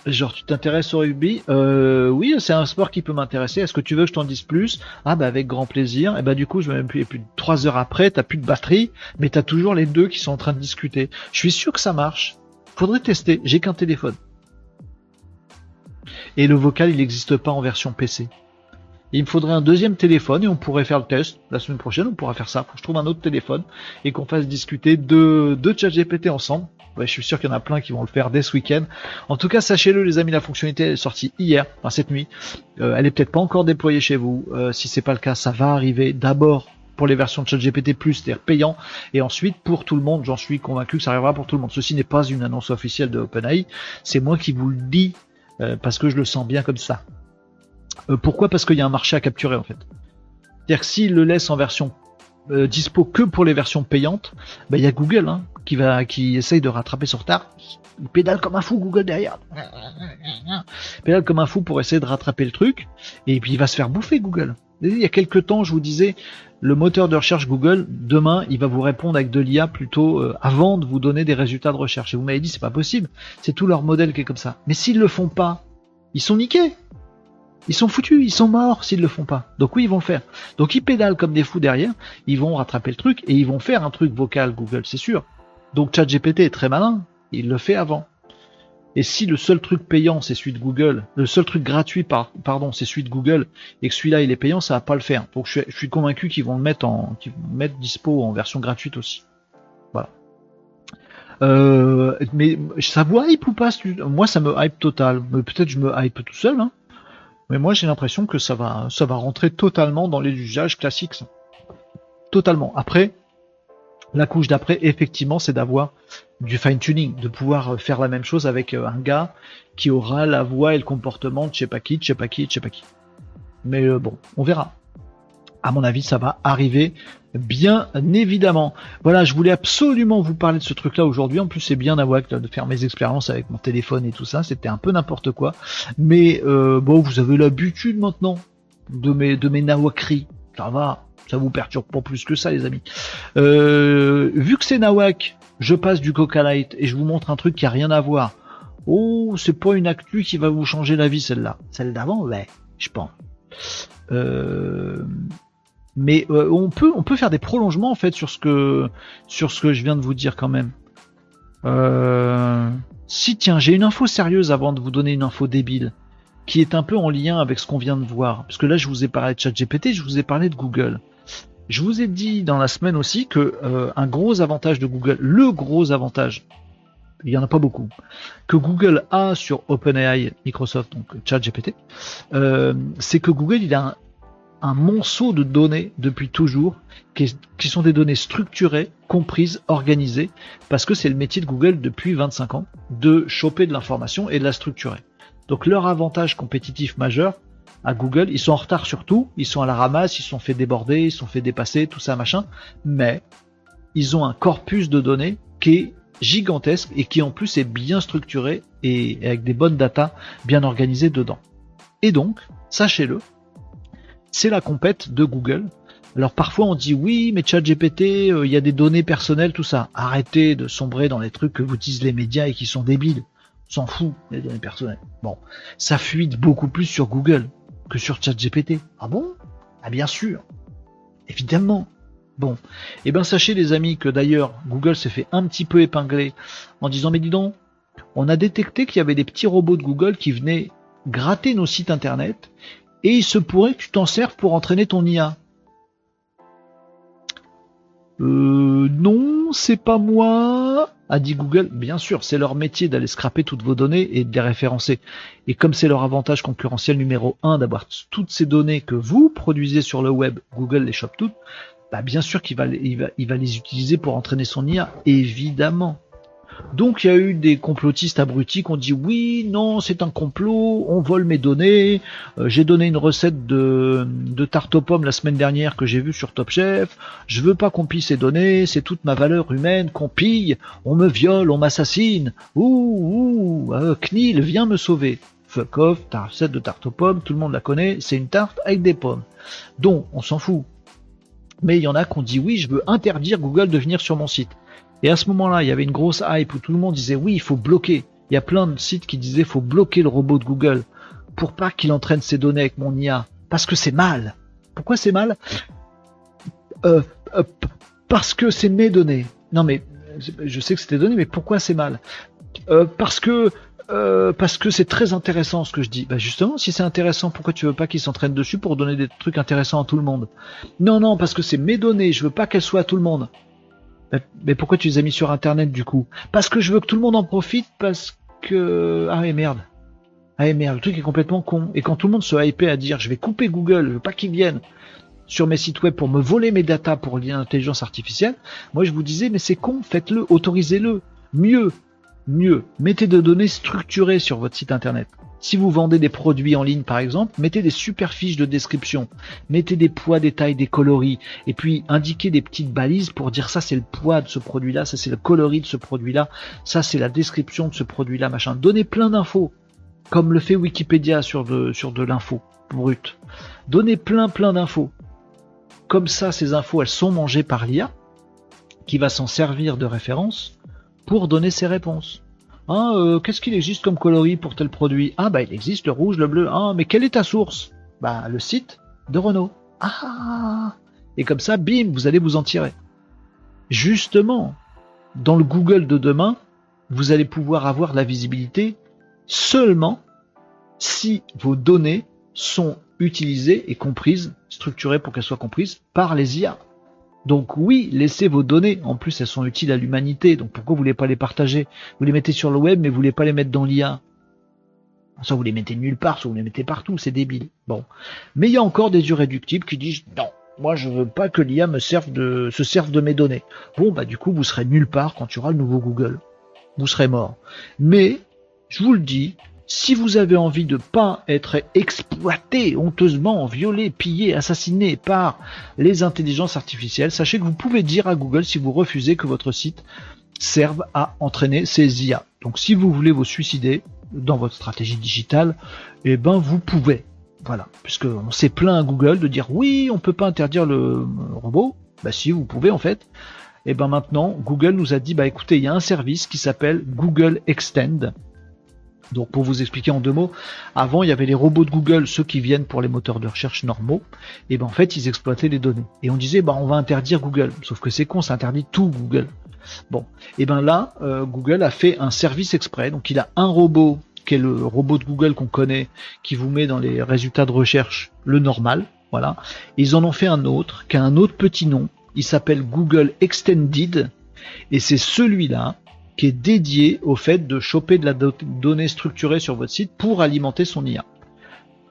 Genre, tu t'intéresses au rugby? Euh, Oui, c'est un sport qui peut m'intéresser. Est-ce que tu veux que je t'en dise plus? Ah bah avec grand plaisir. Et bah du coup, je même plus, et plus trois heures après, t'as plus de batterie, mais t'as toujours les deux qui sont en train de discuter. Je suis sûr que ça marche. Faudrait tester. J'ai qu'un téléphone. Et le vocal, il n'existe pas en version PC. Il me faudrait un deuxième téléphone et on pourrait faire le test. La semaine prochaine, on pourra faire ça. Faut que je trouve un autre téléphone et qu'on fasse discuter de, de ChatGPT ensemble. Ouais, je suis sûr qu'il y en a plein qui vont le faire dès ce week-end. En tout cas, sachez-le, les amis, la fonctionnalité est sortie hier, enfin cette nuit. Euh, elle est peut-être pas encore déployée chez vous. Euh, si c'est pas le cas, ça va arriver. D'abord pour les versions de ChatGPT+, c'est-à-dire payant, et ensuite pour tout le monde. J'en suis convaincu que ça arrivera pour tout le monde. Ceci n'est pas une annonce officielle de OpenAI. C'est moi qui vous le dis euh, parce que je le sens bien comme ça. Euh, pourquoi? Parce qu'il y a un marché à capturer en fait. C'est-à-dire que s'il le laisse en version euh, dispo que pour les versions payantes, bah, il y a Google hein, qui va qui essaye de rattraper son retard. Il pédale comme un fou Google derrière. Il pédale comme un fou pour essayer de rattraper le truc et puis il va se faire bouffer Google. Il y a quelques temps, je vous disais, le moteur de recherche Google, demain, il va vous répondre avec de l'IA plutôt euh, avant de vous donner des résultats de recherche. Et vous m'avez dit, c'est pas possible. C'est tout leur modèle qui est comme ça. Mais s'ils le font pas, ils sont niqués. Ils sont foutus, ils sont morts s'ils le font pas. Donc oui, ils vont le faire. Donc ils pédalent comme des fous derrière, ils vont rattraper le truc et ils vont faire un truc vocal Google, c'est sûr. Donc ChatGPT est très malin, il le fait avant. Et si le seul truc payant c'est celui de Google, le seul truc gratuit par, pardon c'est celui de Google et que celui-là il est payant, ça va pas le faire. Donc je suis, je suis convaincu qu'ils vont le mettre en, qu'ils vont le mettre dispo en version gratuite aussi. Voilà. Euh, mais ça vous hype ou pas Moi ça me hype total. Mais Peut-être je me hype tout seul, hein. Mais moi j'ai l'impression que ça va, ça va rentrer totalement dans les usages classiques. ça. Totalement. Après, La couche d'après, effectivement, c'est d'avoir du fine-tuning, de pouvoir faire la même chose avec euh, un gars qui aura la voix et le comportement de je sais pas qui, je sais pas qui, je sais pas qui. Mais euh, bon, on verra. À mon avis, ça va arriver, bien évidemment. Voilà, je voulais absolument vous parler de ce truc-là aujourd'hui. En plus, c'est bien d'avoir de faire mes expériences avec mon téléphone et tout ça. C'était un peu n'importe quoi. Mais euh, bon, vous avez l'habitude maintenant de mes de mes nawakris. Ça va, ça vous perturbe pas plus que ça, les amis. Euh, vu que c'est nawak, je passe du Coca Light et je vous montre un truc qui a rien à voir. Oh, c'est pas une actu qui va vous changer la vie, celle-là. Celle d'avant, ouais, je pense. Euh, mais euh, on peut on peut faire des prolongements en fait sur ce que sur ce que je viens de vous dire quand même. Euh, si tiens, j'ai une info sérieuse avant de vous donner une info débile qui est un peu en lien avec ce qu'on vient de voir. Parce que là, je vous ai parlé de ChatGPT, je vous ai parlé de Google. Je vous ai dit dans la semaine aussi que euh, un gros avantage de Google, le gros avantage, il y en a pas beaucoup, que Google a sur OpenAI, Microsoft, donc ChatGPT, euh, c'est que Google il a un, un monceau de données depuis toujours, qui, sont des données structurées, comprises, organisées, parce que c'est le métier de Google depuis 25 ans, de choper de l'information et de la structurer. Donc leur avantage compétitif majeur à Google, ils sont en retard sur tout, ils sont à la ramasse, ils sont fait déborder, ils sont fait dépasser, tout ça machin, mais ils ont un corpus de données qui est gigantesque et qui en plus est bien structuré et avec des bonnes datas bien organisées dedans. Et donc, sachez-le, c'est la compète de Google. Alors parfois on dit oui, mais ChatGPT, il euh, y a des données personnelles, tout ça. Arrêtez de sombrer dans les trucs que vous disent les médias et qui sont débiles. On s'en fout les données personnelles. Bon, ça fuite beaucoup plus sur Google que sur ChatGPT. Ah bon? Ah bien sûr. Évidemment. Bon, eh bien sachez les amis que d'ailleurs Google s'est fait un petit peu épingler en disant mais dis donc, on a détecté qu'il y avait des petits robots de Google qui venaient gratter nos sites internet et il se pourrait que tu t'en serves pour entraîner ton IA. Euh, non, c'est pas moi, a dit Google. Bien sûr, c'est leur métier d'aller scraper toutes vos données et de les référencer. Et comme c'est leur avantage concurrentiel numéro un d'avoir toutes ces données que vous produisez sur le web, Google les chope toutes, bah bien sûr qu'il va, il va, les utiliser pour entraîner son IA, évidemment. Donc il y a eu des complotistes abrutis qui ont dit oui, non, c'est un complot, on vole mes données. Euh, j'ai donné une recette de, de tarte aux pommes la semaine dernière que j'ai vue sur Top Chef. Je veux pas qu'on pille ces données, c'est toute ma valeur humaine qu'on pille. On me viole, on m'assassine. Ouh, ouh, euh, viens me sauver. Fuck off, ta recette de tarte aux pommes, tout le monde la connaît, c'est une tarte avec des pommes. Donc, on s'en fout. Mais il y en a qui ont dit oui, je veux interdire Google de venir sur mon site. Et à ce moment-là, il y avait une grosse hype où tout le monde disait oui, il faut bloquer. Il y a plein de sites qui disaient faut bloquer le robot de Google pour pas qu'il entraîne ses données avec mon IA. Parce que c'est mal. Pourquoi c'est mal? Euh, euh, Parce que c'est mes données. Non mais je sais que c'est tes données, mais pourquoi c'est mal? Euh, Parce que parce que c'est très intéressant ce que je dis. Bah justement, si c'est intéressant, pourquoi tu veux pas qu'il s'entraîne dessus pour donner des trucs intéressants à tout le monde? Non, non, parce que c'est mes données, je veux pas qu'elles soient à tout le monde. Mais pourquoi tu les as mis sur internet du coup? Parce que je veux que tout le monde en profite parce que. Ah mais merde. Ah merde, le truc est complètement con. Et quand tout le monde se hypait à dire je vais couper Google, je veux pas qu'ils viennent sur mes sites web pour me voler mes datas pour l'intelligence artificielle, moi je vous disais mais c'est con, faites-le, autorisez-le. Mieux, mieux, mettez des données structurées sur votre site internet. Si vous vendez des produits en ligne par exemple, mettez des super fiches de description, mettez des poids, des tailles, des coloris, et puis indiquez des petites balises pour dire ça c'est le poids de ce produit-là, ça c'est le coloris de ce produit-là, ça c'est la description de ce produit-là, machin. Donnez plein d'infos, comme le fait Wikipédia sur de, sur de l'info brute. Donnez plein plein d'infos. Comme ça, ces infos, elles sont mangées par l'IA, qui va s'en servir de référence pour donner ses réponses. Ah, euh, qu'est-ce qu'il existe comme coloris pour tel produit? Ah, bah il existe le rouge, le bleu. Ah, mais quelle est ta source? Bah le site de Renault. Ah Et comme ça, bim, vous allez vous en tirer. Justement, dans le Google de demain, vous allez pouvoir avoir la visibilité seulement si vos données sont utilisées et comprises, structurées pour qu'elles soient comprises par les IA. Donc oui, laissez vos données. En plus, elles sont utiles à l'humanité. Donc pourquoi vous voulez pas les partager? Vous les mettez sur le web, mais vous voulez pas les mettre dans l'IA. Soit vous les mettez nulle part, soit vous les mettez partout. C'est débile. Bon. Mais il y a encore des irréductibles qui disent non, Moi, je veux pas que l'IA se serve de mes données. Bon, bah du coup, vous serez nulle part quand tu auras le nouveau Google. Vous serez mort. Mais, je vous le dis, si vous avez envie de pas être exploité honteusement, violé, pillé, assassiné par les intelligences artificielles, sachez que vous pouvez dire à Google si vous refusez que votre site serve à entraîner ces IA. Donc si vous voulez vous suicider dans votre stratégie digitale, eh ben vous pouvez. Voilà, puisque on s'est plaint à Google de dire oui, on peut pas interdire le robot. Bah si, vous pouvez en fait. Et ben maintenant, Google nous a dit bah écoutez, il y a un service qui s'appelle Google Extend donc pour vous expliquer en deux mots, avant il y avait les robots de Google, ceux qui viennent pour les moteurs de recherche normaux, et ben en fait ils exploitaient les données. Et on disait bah on va interdire Google, sauf que c'est con, ça interdit tout Google. Bon, et ben là euh, Google a fait un service exprès, donc il a un robot qui est le robot de Google qu'on connaît, qui vous met dans les résultats de recherche le normal, voilà. Ils en ont fait un autre qui a un autre petit nom, il s'appelle Google Extended, et c'est celui-là qui est dédié au fait de choper de la donnée structurée sur votre site pour alimenter son IA.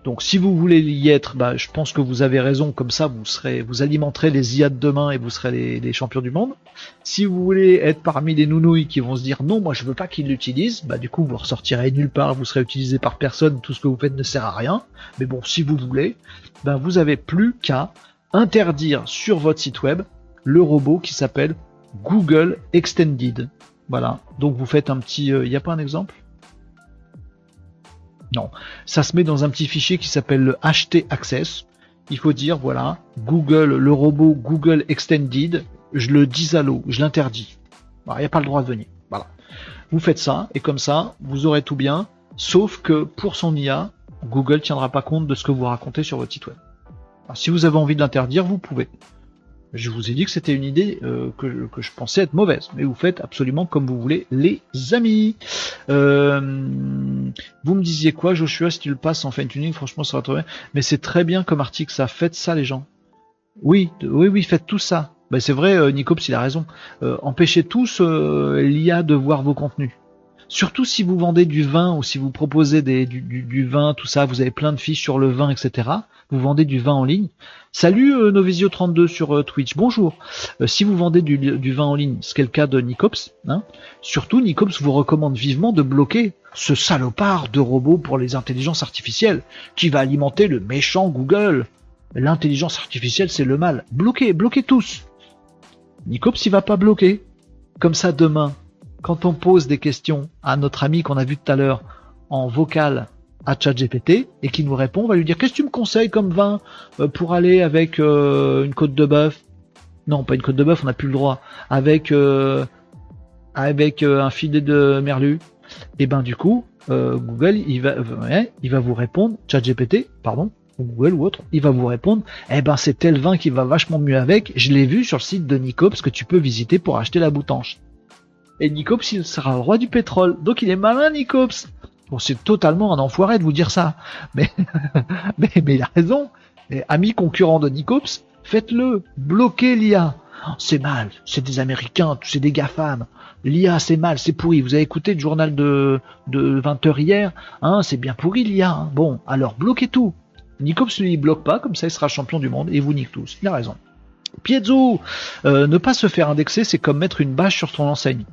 Donc si vous voulez y être, bah, je pense que vous avez raison, comme ça vous serez, vous alimenterez les IA de demain et vous serez les, champions du monde. Si vous voulez être parmi les nounouilles qui vont se dire non, moi je veux pas qu'ils l'utilisent, bah du coup vous ressortirez nulle part, vous serez utilisé par personne, tout ce que vous faites ne sert à rien. Mais bon, si vous voulez, bah vous avez plus qu'à interdire sur votre site web le robot qui s'appelle Google Extended. Voilà. Donc vous faites un petit. Il euh, n'y a pas un exemple? Non. Ça se met dans un petit fichier qui s'appelle le HT Access. Il faut dire voilà, Google, le robot Google Extended, je le dis à l'eau, je l'interdis. Il n'y a pas le droit de venir. Voilà. Vous faites ça, et comme ça, vous aurez tout bien, sauf que pour son IA, Google tiendra pas compte de ce que vous racontez sur votre site web. si vous avez envie de l'interdire, vous pouvez. Je vous ai dit que c'était une idée euh, que, je pensais être mauvaise, mais vous faites absolument comme vous voulez, les amis. Euh, vous me disiez quoi, Joshua, si tu le passes en fin tuning, franchement, ça va trop bien. Mais c'est très bien comme article, ça. Faites ça, les gens. Oui, oui, oui, faites tout ça. Ben, c'est vrai, euh, Nicops, il a raison. empêchez tous l'IA de voir vos contenus. Surtout si vous vendez du vin ou si vous proposez du, vin, tout ça, vous avez plein de fiches sur le vin, etc. Vous vendez du vin en ligne. Salut euh, Novisio32 sur euh, Twitch, bonjour. Euh, si vous vendez du, vin en ligne, ce qui est le cas de Nicops, hein, surtout Nicops vous recommande vivement de bloquer ce salopard de robot pour les intelligences artificielles qui va alimenter le méchant Google. L'intelligence artificielle c'est le mal. Bloquez, bloquez tous. Nicops il va pas bloquer. Comme ça demain, quand on pose des questions à notre ami qu'on a vu tout à l'heure en vocal à ChatGPT et qui nous répond, on va lui dire qu'est-ce que tu me conseilles comme vin euh, pour aller avec euh, une côte de bœuf? Non, pas une côte de bœuf, on n'a plus le droit. Avec euh, avec un filet de merlu. Et ben du coup, Google il va il va vous répondre ChatGPT, pardon, ou Google ou autre, il va vous répondre eh ben c'est tel vin qui va vachement mieux avec. Je l'ai vu sur le site de Nicops que tu peux visiter pour acheter la boutanche. Et Nicops il sera le roi du pétrole. Donc il est malin Nicops. Bon, c'est totalement un enfoiré de vous dire ça, mais, mais, mais il a raison. Amis concurrents de Nicops, faites-le, bloquez l'IA. C'est mal, c'est des Américains, c'est des GAFAM. L'IA, c'est mal, c'est pourri. Vous avez écouté le journal de, de 20h hier? Hein, C'est bien pourri l'IA. Bon, alors bloquez tout. Nicops ne bloque pas, comme ça il sera champion du monde et vous nique tous. Il a raison. Piezo, euh, ne pas se faire indexer, c'est comme mettre une bâche sur ton enseigne.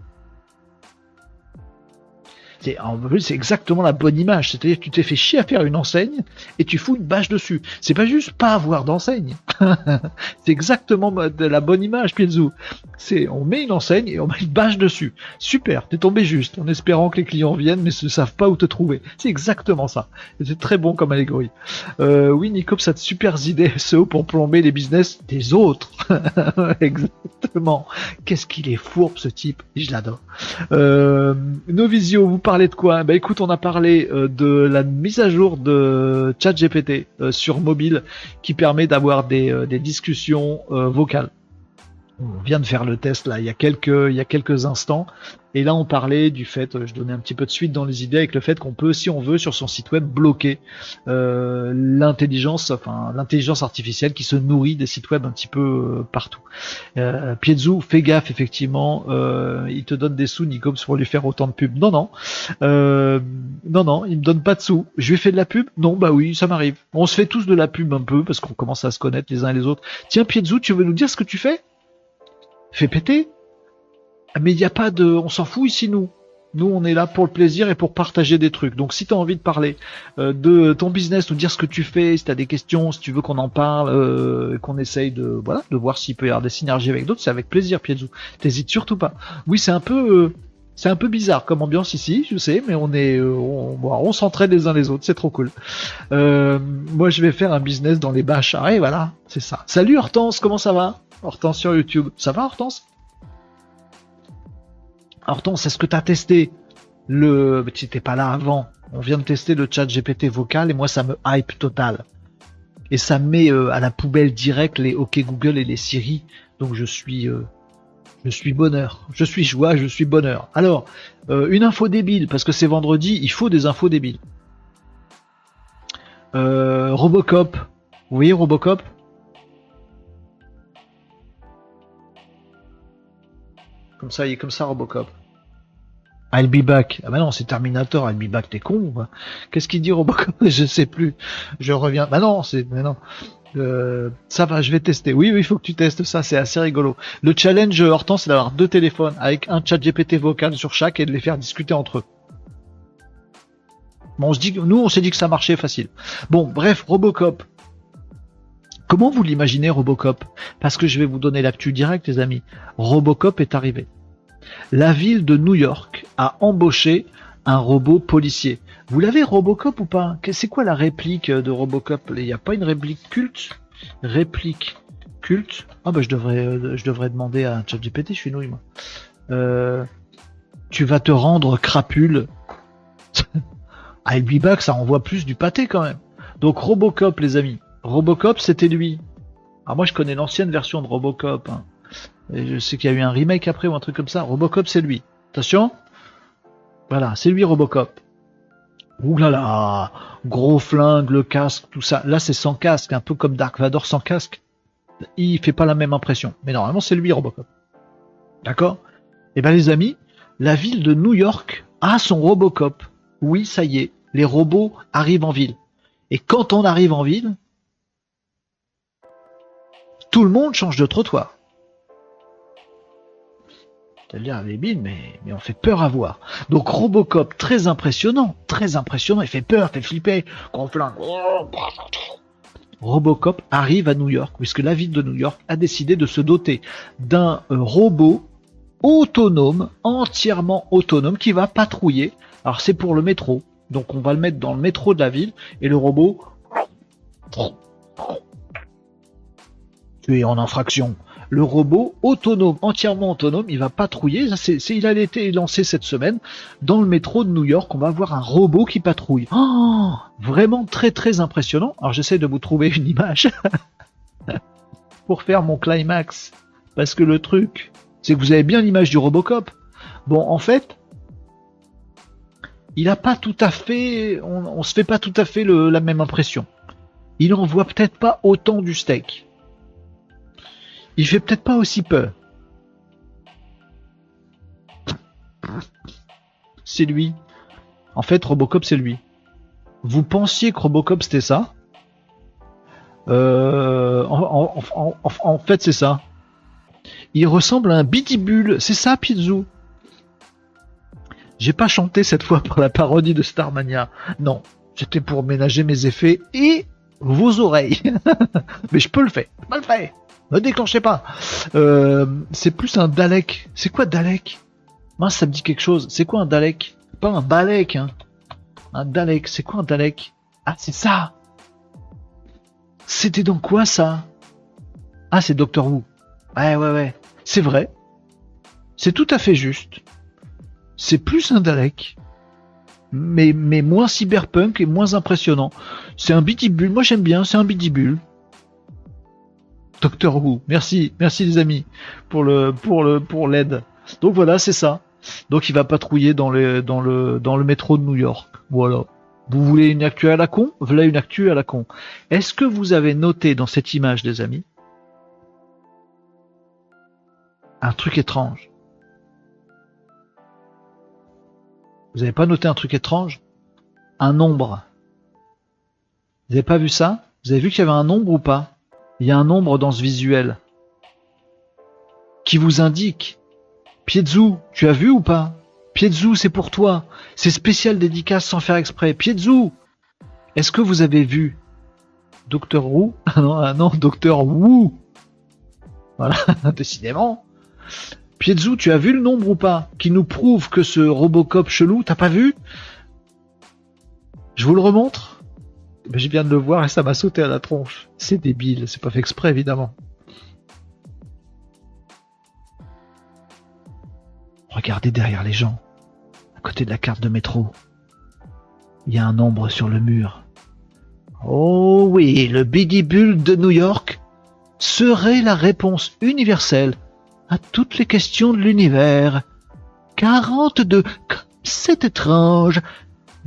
C'est, en plus, exactement la bonne image. C'est-à-dire que tu t'es fait chier à faire une enseigne et tu fous une bâche dessus. C'est pas juste pas avoir d'enseigne. c'est exactement de la bonne image, Pienzu. C'est, on met une enseigne et on met une bâche dessus. Super, t'es tombé juste, en espérant que les clients viennent mais ne savent pas où te trouver. C'est exactement ça. c'est très bon comme allégorie. Euh, oui, Nicops a de super idées SEO pour plomber les business des autres. exactement. Qu'est-ce qu'il est fourbe, ce type. Je l'adore. Euh, Novisio, vous parlez de quoi? Bah écoute, on a parlé euh, de la mise à jour de ChatGPT euh, sur mobile qui permet d'avoir des, euh, discussions vocales. On vient de faire le test là il y a quelques il y a quelques instants. Et là on parlait du fait je donnais un petit peu de suite dans les idées avec le fait qu'on peut si on veut sur son site web bloquer euh, l'intelligence enfin l'intelligence artificielle qui se nourrit des sites web un petit peu euh, partout. Euh, fais gaffe effectivement euh, il te donne des sous Nicops pour lui faire autant de pubs. Non non. Euh, non non il me donne pas de sous. Je lui ai fait de la pub? Non bah oui ça m'arrive. On se fait tous de la pub un peu parce qu'on commence à se connaître les uns et les autres. Tiens Piezu tu veux nous dire ce que tu fais? Fais péter. Mais il n'y a pas de. On s'en fout ici, nous. Nous, on est là pour le plaisir et pour partager des trucs. Donc, si tu as envie de parler euh, de ton business, nous dire ce que tu fais, si tu as des questions, si tu veux qu'on en parle, euh, qu'on essaye de voilà, de voir s'il peut y avoir des synergies avec d'autres, c'est avec plaisir, Piazzu. T'hésites surtout pas. Oui, c'est un peu. Euh, c'est un peu bizarre comme ambiance ici, je sais, mais on est, euh, on, on s'entraide les uns les autres, c'est trop cool. Moi, je vais faire un business dans les. Ah, et voilà, c'est ça. Salut Hortense, comment ça va? Hortense sur YouTube. Ça va Hortense? Hortense, est-ce que tu as testé le... Tu n'étais pas là avant. On vient de tester le chat GPT vocal et moi ça me hype total. Et ça met euh, à la poubelle direct les OK Google et les Siri. Donc je suis... Euh, je suis bonheur. Je suis joie, je suis bonheur. Alors, euh, une info débile, parce que c'est vendredi, il faut des infos débiles. Robocop. Vous voyez Robocop Comme ça, il est comme ça, Robocop. I'll be back. Ah bah non, c'est Terminator, I'll be back, t'es con Qu'est-ce qu'il dit Robocop Je sais plus. Je reviens. Bah non, c'est. Non. Euh, ça va, je vais tester. Oui, oui, il faut que tu testes ça, c'est assez rigolo. Le challenge Hortense, c'est d'avoir deux téléphones avec un chat GPT vocal sur chaque et de les faire discuter entre eux. Bon, on se dit, nous, on s'est dit que ça marchait facile. Bon, bref, Robocop. Comment vous l'imaginez Robocop? Parce que je vais vous donner l'actu direct les amis. Robocop est arrivé. La ville de New York a embauché un robot policier. Vous l'avez Robocop ou pas? C'est quoi la réplique de Robocop? Il n'y a pas une réplique culte? Réplique culte? Ah bah je devrais, euh, je devrais demander à ChatGPT, je suis nouille moi. Euh, tu vas te rendre crapule. I'll be back, ça envoie plus du pâté quand même. Donc Robocop les amis, Robocop, c'était lui. Alors moi, je connais l'ancienne version de Robocop. Hein. Je sais qu'il y a eu un remake après ou un truc comme ça. Robocop, c'est lui. Attention. Voilà, c'est lui Robocop. Ouh là là, gros flingue, le casque, tout ça. Là, c'est sans casque, un peu comme Dark Vador sans casque. Il fait pas la même impression. Mais normalement, c'est lui Robocop. D'accord? Eh ben les amis, la ville de New York a son Robocop. Oui, ça y est, les robots arrivent en ville. Et quand on arrive en ville, tout le monde change de trottoir. C'est-à-dire débile, mais, mais on fait peur à voir. Donc Robocop, très impressionnant, très impressionnant, il fait peur, fait flipper, Robocop arrive à New York, puisque la ville de New York a décidé de se doter d'un euh, robot autonome, entièrement autonome, qui va patrouiller. Alors c'est pour le métro, donc on va le mettre dans le métro de la ville, et le robot tu es en infraction. Le robot autonome, entièrement autonome, il va patrouiller. il a été lancé cette semaine dans le métro de New York. On va voir un robot qui patrouille. Oh, vraiment très très impressionnant. Alors j'essaie de vous trouver une image pour faire mon climax, parce que le truc, c'est que vous avez bien l'image du Robocop. Bon, en fait, il n'a pas tout à fait, on, ne se fait pas tout à fait la même impression. Il envoie peut-être pas autant du steak il fait peut-être pas aussi peur. C'est lui. En fait, Robocop, c'est lui. Vous pensiez que Robocop, c'était ça? Euh, en, fait, c'est ça. Il ressemble à un bitibule. C'est ça, Pizou. J'ai pas chanté cette fois pour la parodie de Starmania. Non, c'était pour ménager mes effets et vos oreilles. Mais je peux le faire. Je peux le faire. Ne déclenchez pas. Euh, c'est plus un Dalek. C'est quoi Dalek? Moi, ça me dit quelque chose. C'est quoi un Dalek? Pas un Balek, hein. Un Dalek. C'est quoi un Dalek? Ah, c'est ça. C'était dans quoi ça? Ah, c'est Doctor Who. Ouais, ouais, ouais. C'est vrai. C'est tout à fait juste. C'est plus un Dalek. Mais, mais moins cyberpunk et moins impressionnant. C'est un bidibule. Moi, j'aime bien. C'est un bidibule. Docteur Who. Merci, merci les amis pour le pour le pour l'aide. Donc voilà, c'est ça. Donc il va patrouiller dans le dans le dans le métro de New York. Voilà. Vous voulez une actu à la con? Voilà une actu à la con. Est-ce que vous avez noté dans cette image, des amis, un truc étrange? Vous n'avez pas noté un truc étrange? Un nombre. Vous n'avez pas vu ça? Vous avez vu qu'il y avait un nombre ou pas? Il y a un nombre dans ce visuel qui vous indique. Piedzu, tu as vu ou pas? Piedzu, c'est pour toi. C'est spécial dédicace sans faire exprès. Piedzu, est-ce que vous avez vu Docteur Wu? Ah non, ah non, Docteur Wu. Voilà, décidément. Piedzu, tu as vu le nombre ou pas Qui nous prouve que ce Robocop chelou, t'as pas vu? Je vous le remontre ben, Je viens de le voir et ça m'a sauté à la tronche. C'est débile, c'est pas fait exprès évidemment. Regardez derrière les gens, à côté de la carte de métro. Il y a un nombre sur le mur. Oh oui, le Biggie Bull de New York serait la réponse universelle à toutes les questions de l'univers. 42, c'est étrange.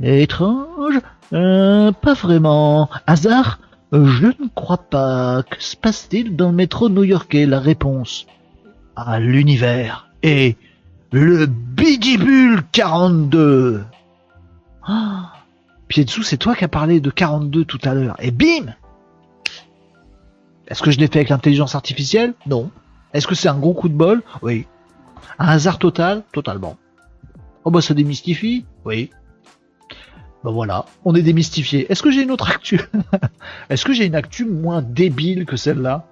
Étrange euh, Pas vraiment. Hasard Je ne crois pas. Que se passe-t-il dans le métro new-yorkais La réponse à l'univers et le Bidibule 42. Ah, Piedsu, c'est toi qui as parlé de 42 tout à l'heure. Et bim Est-ce que je l'ai fait avec l'intelligence artificielle? Non. Est-ce que c'est un gros coup de bol? Oui. Un hasard total? Totalement. Oh bah ça démystifie? Oui. Ben voilà, on est démystifié. Est-ce que j'ai une autre actu Est-ce que j'ai une actu moins débile que celle-là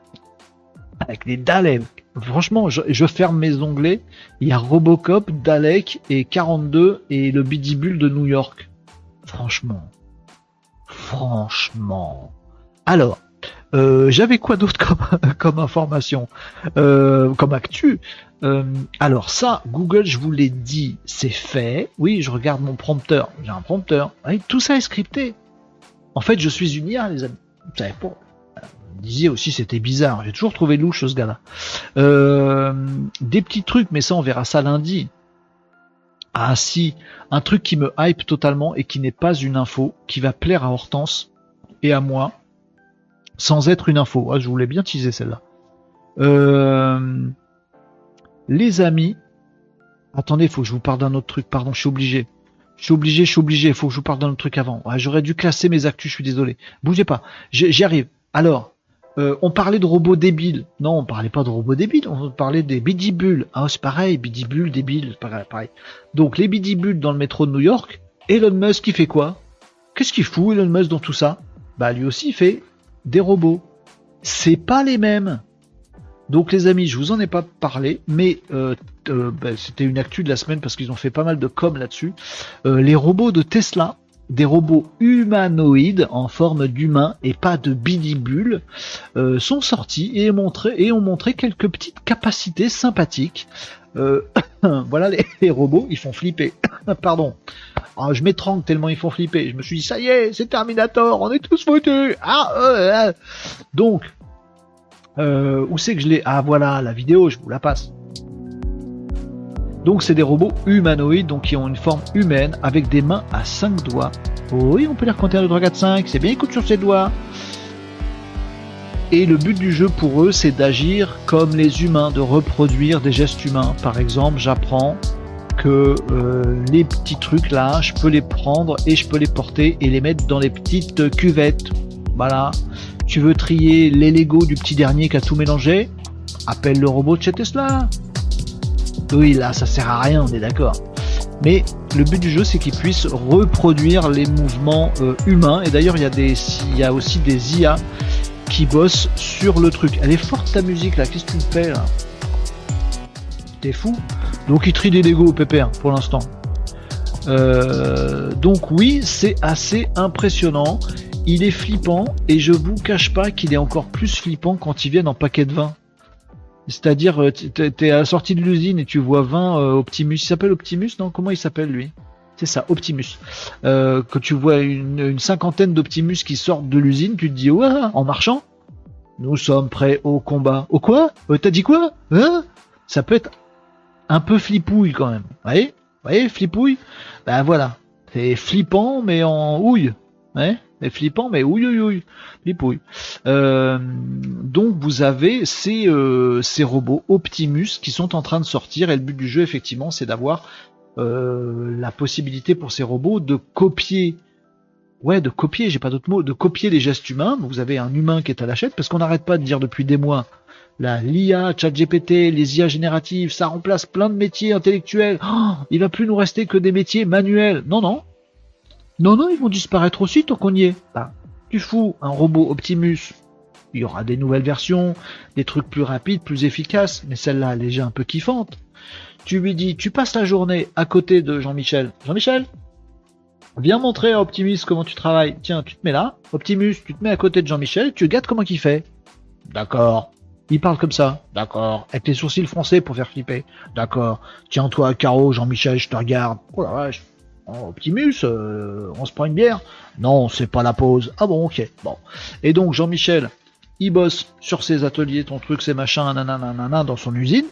Avec des Daleks Franchement, je, ferme mes onglets. Il y a Robocop, Dalek et 42 et le Bidibule de New York. Franchement. Franchement. Alors, euh, j'avais quoi d'autre comme, comme information? Euh, Comme actu? Euh, Alors ça, Google, je vous l'ai dit, c'est fait. Oui, je regarde mon prompteur. J'ai un prompteur. tout ça est scripté. En fait, je suis une IA, les amis. Vous savez pas disiez aussi c'était bizarre. J'ai toujours trouvé louche ce gars-là. Euh, des petits trucs, mais ça on verra ça lundi. Ah si, un truc qui me hype totalement et qui n'est pas une info, qui va plaire à Hortense et à moi, sans être une info. Ah, je voulais bien teaser celle-là. Euh, les amis, attendez, faut que je vous parle d'un autre truc. Pardon, je suis obligé. Je suis obligé, je suis obligé. Faut que je vous parle d'un autre truc avant. J'aurais dû classer mes actus. Je suis désolé. Bougez pas. J'y arrive. Alors, euh, on parlait de robots débiles. Non, on parlait pas de robots débiles, on parlait des bidibules. Ah, c'est pareil, bidibules, débiles, pareil. Donc les bidibules dans le métro de New York, Elon Musk il fait quoi? Qu'est-ce qu'il fout Elon Musk dans tout ça? Bah lui aussi il fait des robots. C'est pas les mêmes. Donc les amis, je vous en ai pas parlé, mais euh, euh, bah, c'était une actu de la semaine parce qu'ils ont fait pas mal de com là-dessus. les robots de Tesla des robots humanoïdes en forme d'humains et pas de bidibules euh, sont sortis et, ont montré quelques petites capacités sympathiques. Euh, voilà les, robots, ils font flipper. Pardon. Ah, je m'étrangle tellement ils font flipper. Je me suis dit ça y est, c'est Terminator, on est tous foutus. Ah, euh, où c'est que je l'ai Ah voilà la vidéo, je vous la passe. Donc c'est des robots humanoïdes, donc qui ont une forme humaine, avec des mains à 5 doigts. Oui, on peut les recompter 1, 2, 3, 4, 5, c'est bien, écoute sur ses doigts. Et le but du jeu pour eux, c'est d'agir comme les humains, de reproduire des gestes humains. Par exemple, j'apprends que euh, les petits trucs là, je peux les prendre et je peux les porter et les mettre dans les petites cuvettes. Voilà. Tu veux trier les Lego du petit dernier qui a tout mélangé Appelle le robot de chez Tesla. Oui, là, ça sert à rien, on est d'accord. Mais le but du jeu, c'est qu'il puisse reproduire les mouvements euh, humains. Et d'ailleurs, il y, a aussi des IA qui bossent sur le truc. Elle est forte ta musique là, qu'est-ce que tu me fais là? T'es fou? Donc il trie des Lego au pépère pour l'instant. Euh, donc oui, c'est assez impressionnant. Il est flippant et je vous cache pas qu'il est encore plus flippant quand ils viennent en paquet de vin. C'est-à-dire, euh, t'es à la sortie de l'usine et tu vois 20 euh, Optimus. Il s'appelle Optimus, non? Comment il s'appelle lui? C'est ça, Optimus. Euh, que tu vois une, cinquantaine d'Optimus qui sortent de l'usine, tu te dis, ouais, en marchant Nous sommes prêts au combat. Au quoi? Euh, T'as dit quoi? Hein? Ça peut être un peu flippouille quand même. Vous voyez? Vous voyez, flippouille Ben voilà. C'est flippant mais en houille. Ouais mais flippant, mais ouille ouille ouille, flippouille. Euh, donc vous avez ces, euh, ces robots Optimus qui sont en train de sortir et le but du jeu effectivement c'est d'avoir euh, la possibilité pour ces robots de copier ouais, de copier, j'ai pas d'autre mot, de copier les gestes humains. Vous avez un humain qui est à la chaîne, parce qu'on n'arrête pas de dire depuis des mois, la l'IA, ChatGPT, les IA génératives, ça remplace plein de métiers intellectuels. Oh, il va plus nous rester que des métiers manuels. Non, non. Non, non, ils vont disparaître aussi tant qu'on y. Bah, tu fous un robot Optimus. Il y aura des nouvelles versions, des trucs plus rapides, plus efficaces, mais celle-là, elle est déjà un peu kiffante. Tu lui dis, tu passes la journée à côté de Jean-Michel. Jean-Michel, Viens montrer à Optimus comment tu travailles. Tiens, tu te mets là. Optimus, tu te mets à côté de Jean-Michel, tu regardes comment il fait. D'accord. Il parle comme ça. D'accord. Avec les sourcils français pour faire flipper. D'accord. Tiens-toi, Caro, Jean-Michel, je te regarde. Oh la vache. Oh, Optimus, euh, on se prend une bière Non, c'est pas la pause. Ah bon, ok. Bon. Et donc, Jean-Michel, il bosse sur ses ateliers, ton truc, ses machins, nanana, dans son usine,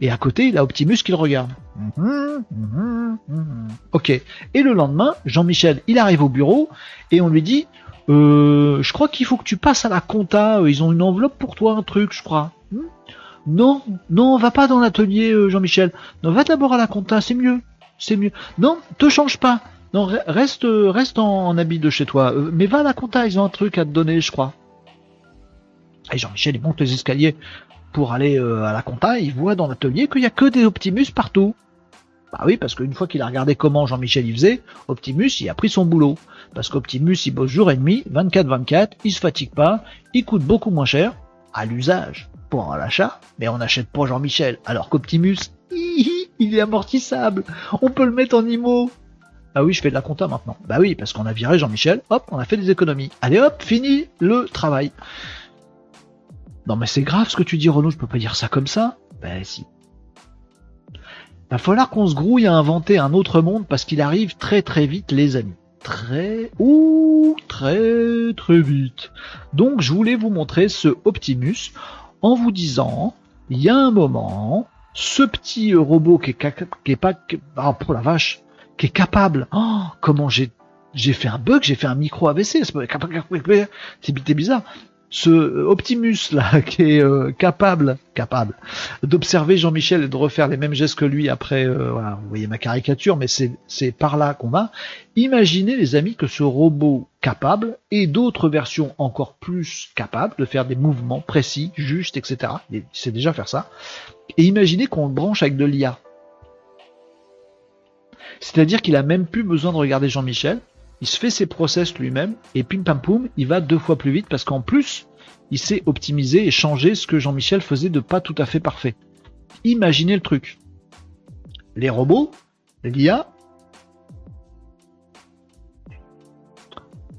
et à côté, il a Optimus qui le regarde. Mhm, mhm, mhm. Ok. Et le lendemain, Jean-Michel, il arrive au bureau, et on lui dit, euh, je crois qu'il faut que tu passes à la compta, ils ont une enveloppe pour toi, un truc, je crois. Hmm? Non, non, va pas dans l'atelier, euh, Jean-Michel. Non, va d'abord à la compta, c'est mieux. C'est mieux. Non, te change pas. Non, reste, reste en, habit de chez toi. Euh, mais va à la compta, ils ont un truc à te donner, je crois. Et Jean-Michel, il monte les escaliers pour aller euh, à la compta, il voit dans l'atelier qu'il n'y a que des Optimus partout. Bah oui, parce qu'une fois qu'il a regardé comment Jean-Michel y faisait, Optimus, il a pris son boulot. Parce qu'Optimus, il bosse jour et demi, 24-24, il se fatigue pas, il coûte beaucoup moins cher, à l'usage, pour l'achat, mais on n'achète pas Jean-Michel. Alors qu'Optimus, il est amortissable, on peut le mettre en IMO. Ah oui, je fais de la compta maintenant. Bah oui, parce qu'on a viré Jean-Michel, hop, on a fait des économies. Allez hop, fini le travail. Non mais c'est grave ce que tu dis Renaud, je peux pas dire ça comme ça. Ben si. Va falloir qu'on se grouille à inventer un autre monde parce qu'il arrive très très vite les amis. Très ou très très vite. Donc je voulais vous montrer ce Optimus en vous disant, il y a un moment, ce petit robot qui est, qui est pas, ah pour la vache, qui est capable. Oh, comment j'ai j'ai fait un bug, j'ai fait un micro AVC, c'est bizarre ce Optimus là qui est euh, capable capable d'observer Jean-Michel et de refaire les mêmes gestes que lui après euh, vous voyez ma caricature mais c'est c'est par là qu'on va. Imaginez les amis que ce robot capable et d'autres versions encore plus capables de faire des mouvements précis justes etc il sait déjà faire ça. Et imaginez qu'on le branche avec de l'IA c'est-à-dire qu'il a même plus besoin de regarder Jean-Michel il se fait ses process lui-même et pim pam poum, il va deux fois plus vite parce qu'en plus, il sait optimiser et changer ce que Jean-Michel faisait de pas tout à fait parfait. Imaginez le truc. Les robots, l'IA.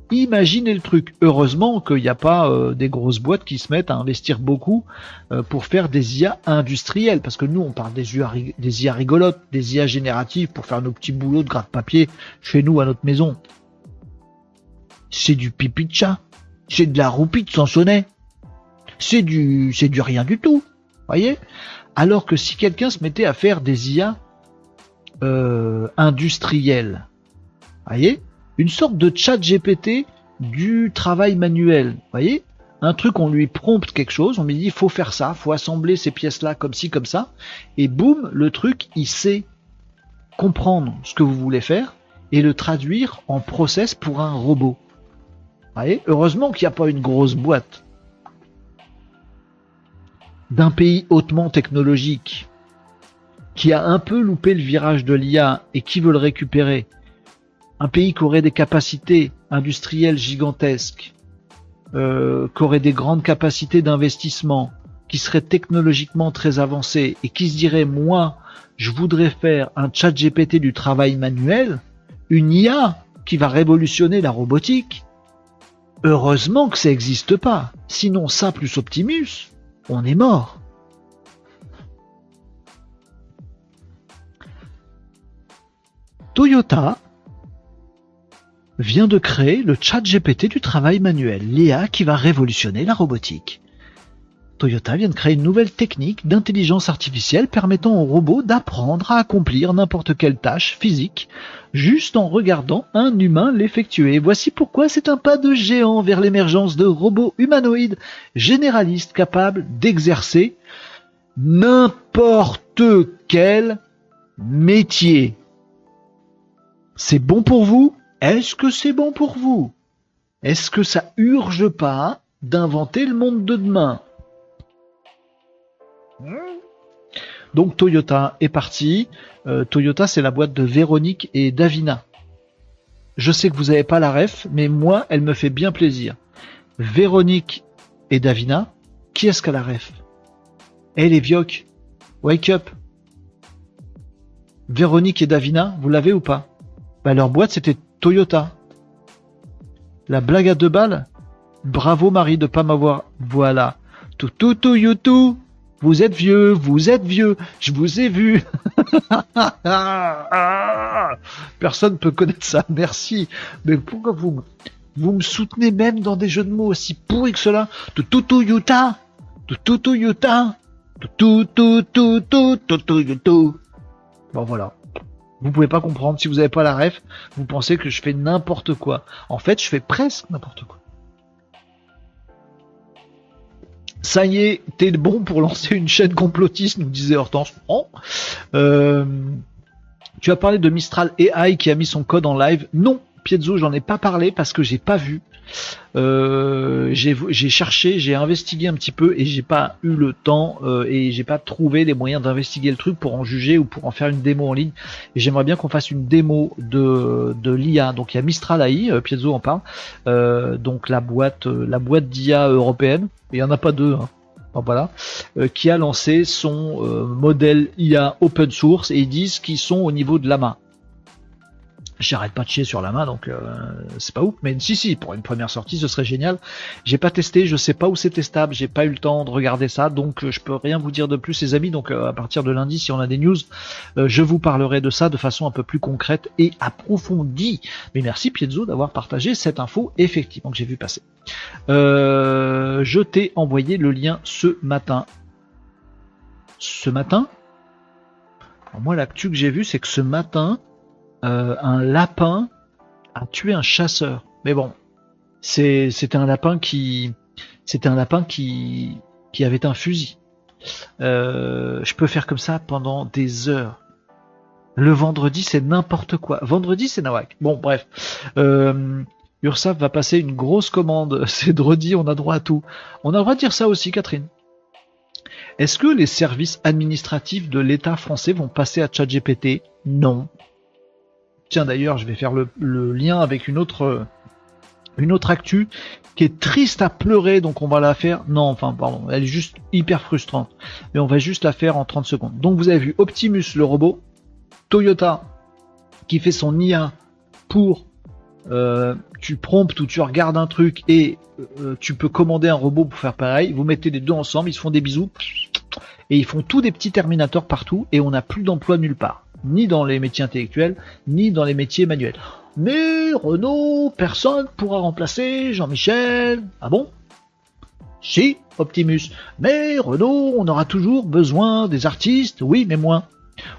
Imaginez le truc. Heureusement qu'il n'y a pas euh, des grosses boîtes qui se mettent à investir beaucoup euh, pour faire des IA industrielles. Parce que nous, on parle des IA, des IA rigolotes, des IA génératives pour faire nos petits boulots de gratte-papier chez nous à notre maison c'est du pipi de chat. C'est de la roupie de Sansonnet. C'est du, c'est du rien du tout. Voyez? Alors que si quelqu'un se mettait à faire des IA euh, industriels, voyez, une sorte de chat GPT du travail manuel, voyez, un truc on lui prompte quelque chose, on lui dit faut faire ça, faut assembler ces pièces là comme ci comme ça, et boum, le truc il sait comprendre ce que vous voulez faire et le traduire en process pour un robot. Heureusement qu'il n'y a pas une grosse boîte d'un pays hautement technologique qui a un peu loupé le virage de l'IA et qui veut le récupérer. Un pays qui aurait des capacités industrielles gigantesques, euh, qui aurait des grandes capacités d'investissement, qui serait technologiquement très avancé et qui se dirait moi je voudrais faire un chat GPT du travail manuel, une IA qui va révolutionner la robotique, Heureusement que ça n'existe pas. Sinon, ça plus Optimus, on est mort. Toyota vient de créer le chat GPT du travail manuel, l'IA qui va révolutionner la robotique. Toyota vient de créer une nouvelle technique d'intelligence artificielle permettant aux robots d'apprendre à accomplir n'importe quelle tâche physique juste en regardant un humain l'effectuer. Voici pourquoi c'est un pas de géant vers l'émergence de robots humanoïdes généralistes capables d'exercer n'importe quel métier. C'est bon pour vous? Est-ce que c'est bon pour vous? Est-ce que ça urge pas d'inventer le monde de demain? Donc Toyota est parti. Euh, Toyota, c'est la boîte de Véronique et Davina. Je sais que vous n'avez pas la ref, mais moi, elle me fait bien plaisir. Véronique et Davina, qui est-ce qu'à la ref? Eh les vioques, wake up Véronique et Davina, vous l'avez ou pas? Bah, Leur boîte, c'était Toyota. La blague à deux balles? Bravo Marie de pas m'avoir... Voilà. Tout tout tout tout vous êtes vieux, vous êtes vieux, je vous ai vu. Personne peut connaître ça, merci. Mais pourquoi vous, vous me soutenez même dans des jeux de mots aussi pourris que cela De tout Utah De tout Utah De tout tout tout tout Bon voilà. Vous pouvez pas comprendre si vous n'avez pas la ref, vous pensez que je fais n'importe quoi. En fait, je fais presque n'importe quoi. Ça y est, t'es bon pour lancer une chaîne complotiste, nous disait Hortense. Euh, tu as parlé de Mistral AI qui a mis son code en live. Non, Piezo, j'en ai pas parlé parce que j'ai pas vu. Euh, j'ai cherché, j'ai investigué un petit peu et j'ai pas eu le temps euh, et j'ai pas trouvé les moyens d'investiguer le truc pour en juger ou pour en faire une démo en ligne. Et j'aimerais bien qu'on fasse une démo de, de l'IA. Donc il y a Mistral AI, euh, Piezo en parle. donc la boîte, la boîte d'IA européenne. Il y en a pas deux. Hein. qui a lancé son modèle IA open source et ils disent qu'ils sont au niveau de la main. J'arrête pas de chier sur la main, donc euh, c'est pas ouf. Mais si, si, pour une première sortie, ce serait génial. J'ai pas testé, je sais pas où c'est testable, j'ai pas eu le temps de regarder ça, donc euh, je peux rien vous dire de plus, les amis. Donc euh, à partir de lundi, si on a des news, je vous parlerai de ça de façon un peu plus concrète et approfondie. Mais merci Piezzo d'avoir partagé cette info, effectivement, que j'ai vu passer. je t'ai envoyé le lien ce matin. Ce matin? Moi, l'actu que j'ai vu, c'est que ce matin, euh, un lapin a tué un chasseur. Mais bon, c'était un lapin qui, avait un fusil. Euh, je peux faire comme ça pendant des heures. Le vendredi, c'est n'importe quoi. Vendredi, c'est Nawak. Bon, bref. Euh, Ursaf va passer une grosse commande. C'est dredi, on a droit à tout. On a droit de dire ça aussi, Catherine. Est-ce que les services administratifs de l'État français vont passer à ChatGPT Non. Tiens d'ailleurs, je vais faire le, lien avec une autre une autre actu qui est triste à pleurer, donc on va la faire. Non, enfin, pardon, elle est juste hyper frustrante. Mais on va juste la faire en 30 secondes. Donc vous avez vu Optimus le robot, Toyota qui fait son IA pour euh, tu promptes ou tu regardes un truc et euh, tu peux commander un robot pour faire pareil. Vous mettez les deux ensemble, ils se font des bisous et ils font tous des petits terminateurs partout et on n'a plus d'emploi nulle part ni dans les métiers intellectuels, ni dans les métiers manuels. Mais Renault, personne pourra remplacer Jean-Michel. Ah bon? Si, Optimus. Mais Renault, on aura toujours besoin des artistes, oui, mais moins.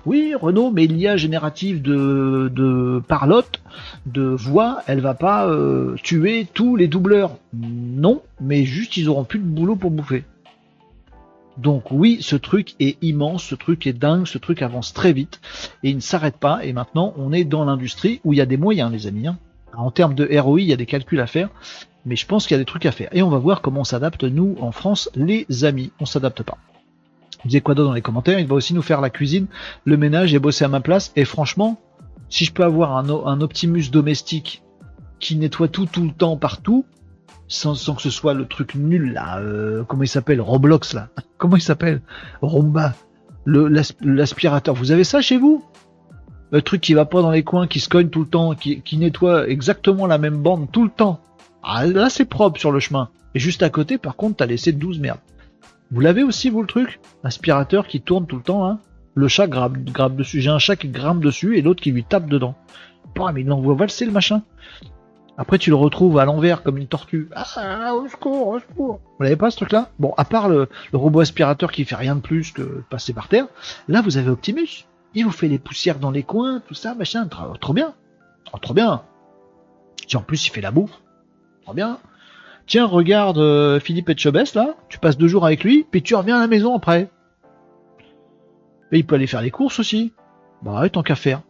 Oui, Renault, mais l'IA générative de, de parlotte, de voix, elle va pas euh, tuer tous les doubleurs. Non, mais juste ils auront plus de boulot pour bouffer. Donc oui, ce truc est immense, ce truc est dingue, ce truc avance très vite et il ne s'arrête pas. Et maintenant, on est dans l'industrie où il y a des moyens, les amis. Hein. En termes de ROI, il y a des calculs à faire, mais je pense qu'il y a des trucs à faire. Et on va voir comment on s'adapte, nous, en France, les amis. On s'adapte pas. Quoi d'autre dans les commentaires? Il va aussi nous faire la cuisine, le ménage et bosser à ma place. Et franchement, si je peux avoir un Optimus domestique qui nettoie tout tout le temps partout, sans, que ce soit le truc nul là. Euh, comment il s'appelle Roblox là. Comment il s'appelle Romba. L'aspirateur. Vous avez ça chez vous? Le truc qui va pas dans les coins, qui se cogne tout le temps, qui, nettoie exactement la même bande tout le temps. Ah là c'est propre sur le chemin. Et juste à côté, par contre, t'as laissé 12 merdes. Vous l'avez aussi vous le truc? Aspirateur qui tourne tout le temps, hein Le chat grappe dessus. J'ai un chat qui grimpe dessus et l'autre qui lui tape dedans. Bon, mais il l'envoie valser le machin. Après, tu le retrouves à l'envers comme une tortue. Ah, au secours, au secours. Vous l'avez pas ce truc-là? Bon, à part le, le robot aspirateur qui fait rien de plus que passer par terre, là vous avez Optimus. Il vous fait les poussières dans les coins, tout ça, machin, trop, trop bien. Oh, trop bien. Tiens, en plus, il fait la bouffe. Trop bien. Tiens, regarde euh, Philippe Etchebest, là. Tu passes deux jours avec lui, puis tu reviens à la maison après. Et il peut aller faire les courses aussi. Bah ouais, tant qu'à faire.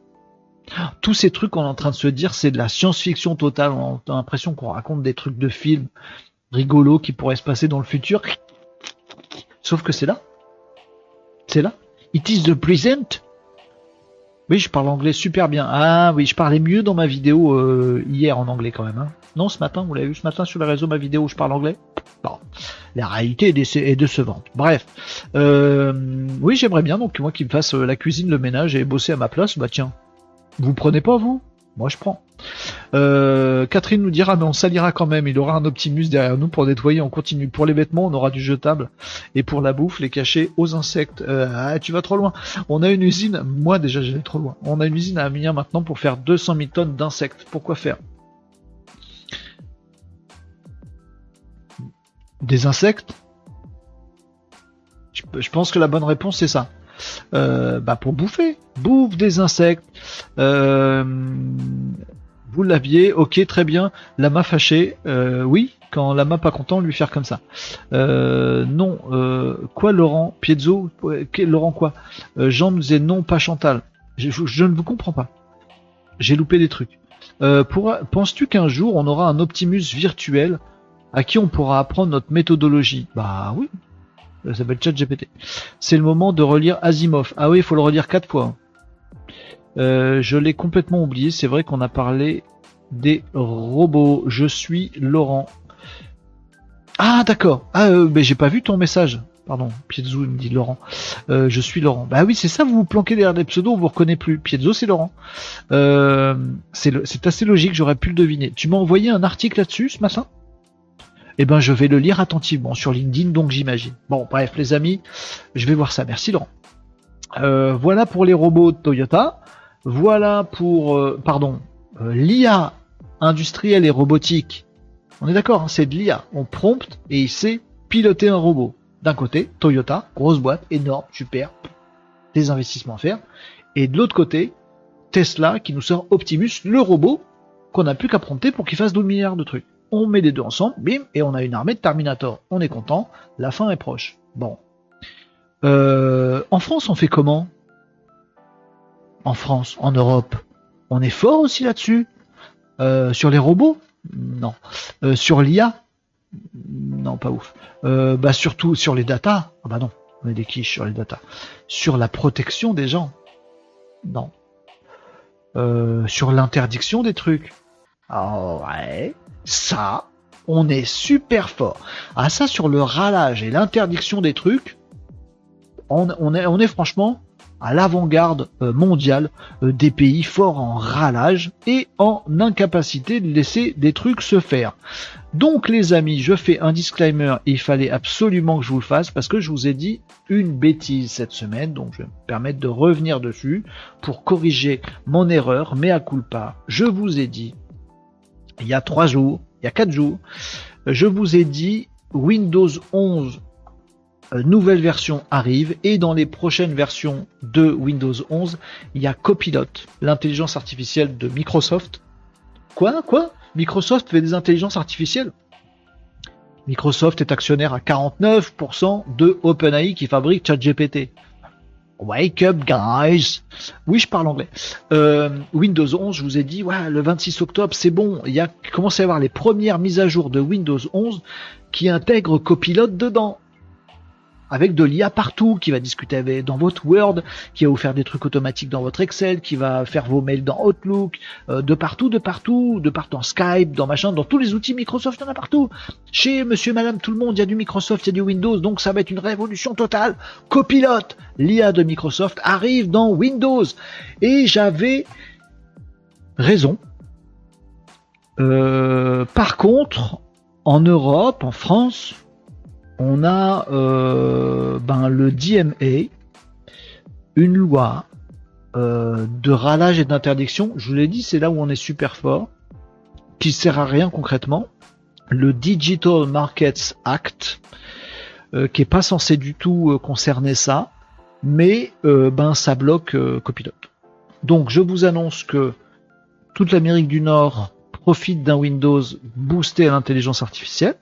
Tous ces trucs qu'on est en train de se dire, c'est de la science-fiction totale. On a l'impression qu'on raconte des trucs de films rigolos qui pourraient se passer dans le futur. Sauf que c'est là. C'est là. It is the present. Oui, je parle anglais super bien. Ah oui, je parlais mieux dans ma vidéo euh, hier en anglais quand même. Hein. Non, ce matin, vous l'avez vu ce matin sur les réseaux, ma vidéo où je parle anglais? Bon, la réalité est décevante. Bref, euh, oui, j'aimerais bien donc moi qui me fasse euh, la cuisine, le ménage et bosser à ma place. Bah tiens, vous prenez pas vous? Moi je prends. Euh, Catherine nous dira mais on salira quand même. Il aura un Optimus derrière nous pour nettoyer. On continue. Pour les vêtements, on aura du jetable et pour la bouffe, les cacher aux insectes. Euh, ah, tu vas trop loin. On a une usine. Moi déjà, j'allais trop loin. On a une usine à Amiens maintenant pour faire 200 000 tonnes d'insectes. Pourquoi faire? Des insectes? Je, je pense que la bonne réponse c'est ça. Euh, bah pour bouffer, bouffe des insectes. Euh, vous l'aviez, ok, très bien. Lama fâché, euh, oui. Quand Lama pas content, lui faire comme ça. Non, quoi Laurent Piezo Laurent quoi? Jean nous disait non, pas Chantal. Je, je- ne vous comprends pas. J'ai loupé des trucs. Penses-tu qu'un jour on aura un Optimus virtuel à qui on pourra apprendre notre méthodologie? Bah oui. Ça s'appelle ChatGPT. C'est le moment de relire Asimov. Ah oui, il faut le relire quatre fois. Euh, je l'ai complètement oublié. C'est vrai qu'on a parlé des robots. Je suis Laurent. Ah d'accord. Ah euh, mais j'ai pas vu ton message. Pardon, Piezo me dit Laurent. Euh, je suis Laurent. Bah oui, c'est ça, vous vous planquez derrière des pseudos, on vous reconnaît plus. Piezo, c'est Laurent. Euh, c'est assez logique, j'aurais pu le deviner. Tu m'as envoyé un article là-dessus ce matin? Eh ben, je vais le lire attentivement sur LinkedIn, donc j'imagine. Bon, bref, les amis, je vais voir ça. Merci Laurent. Euh, voilà pour les robots de Toyota. Voilà pour, euh, pardon, euh, l'IA industrielle et robotique. On est d'accord, hein, c'est de l'IA. On prompte et il sait piloter un robot. D'un côté, Toyota, grosse boîte, énorme, super, des investissements à faire. Et de l'autre côté, Tesla qui nous sort Optimus, le robot qu'on n'a plus qu'à prompter pour qu'il fasse 12 milliards de trucs. On met les deux ensemble, bim, et on a une armée de Terminator. On est content, la fin est proche. Bon. Euh, en France, on fait comment? En France, en Europe, on est fort aussi là-dessus? Euh, Sur les robots? Non. Euh, sur l'IA Non, pas ouf. Bah surtout sur les datas. Ah bah non, on est des quiches sur les datas. Sur la protection des gens? Non. Sur l'interdiction des trucs? Ah ouais. Ça, on est super fort. Ah ça sur le râlage et l'interdiction des trucs, on, est, franchement à l'avant-garde euh, mondiale euh, des pays forts en râlage et en incapacité de laisser des trucs se faire. Donc les amis, je fais un disclaimer, il fallait absolument que je vous le fasse parce que je vous ai dit une bêtise cette semaine, donc je vais me permettre de revenir dessus pour corriger mon erreur, mais à culpa. Je vous ai dit, il y a trois jours, il y a quatre jours, je vous ai dit Windows 11 euh, nouvelle version arrive et dans les prochaines versions de Windows 11, il y a Copilot, l'intelligence artificielle de Microsoft. Quoi Quoi? Microsoft fait des intelligences artificielles? Microsoft est actionnaire à 49% de OpenAI qui fabrique ChatGPT. Wake up guys Oui, je parle anglais. Euh, Windows 11, je vous ai dit, ouais, le 26 octobre, c'est bon. Il y a commencé à y avoir les premières mises à jour de Windows 11 qui intègrent Copilot dedans avec de l'IA partout, qui va discuter avec, dans votre Word, qui va vous faire des trucs automatiques dans votre Excel, qui va faire vos mails dans Outlook, euh, de partout, de partout, de partout dans Skype, dans machin, dans tous les outils Microsoft, il y en a partout. Chez monsieur, madame, tout le monde, il y a du Microsoft, il y a du Windows, donc ça va être une révolution totale. Copilot, l'IA de Microsoft, arrive dans Windows. Et j'avais raison. Euh, par contre, en Europe, en France, on a euh, ben, le DMA, une loi euh, de ralage et d'interdiction. Je vous l'ai dit, c'est là où on est super fort. qui sert à rien concrètement, le Digital Markets Act, euh, qui est pas censé du tout euh, concerner ça, mais ben ça bloque Copilot. Donc je vous annonce que toute l'Amérique du Nord profite d'un Windows boosté à l'intelligence artificielle.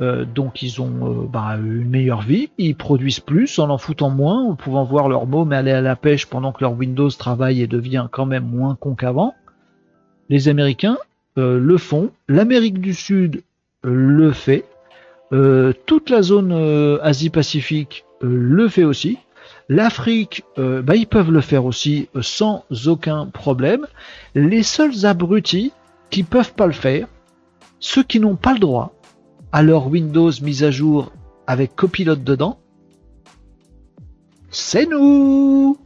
Donc ils ont bah, une meilleure vie, ils produisent plus en en foutant moins, en pouvant voir leurs mais aller à la pêche pendant que leur Windows travaille et devient quand même moins con qu'avant. Les Américains euh, le font, l'Amérique du Sud euh, le fait, euh, toute la zone Asie-Pacifique le fait aussi, l'Afrique, bah, ils peuvent le faire aussi sans aucun problème. Les seuls abrutis qui peuvent pas le faire, ceux qui n'ont pas le droit leur Windows mise à jour avec copilote dedans, c'est nous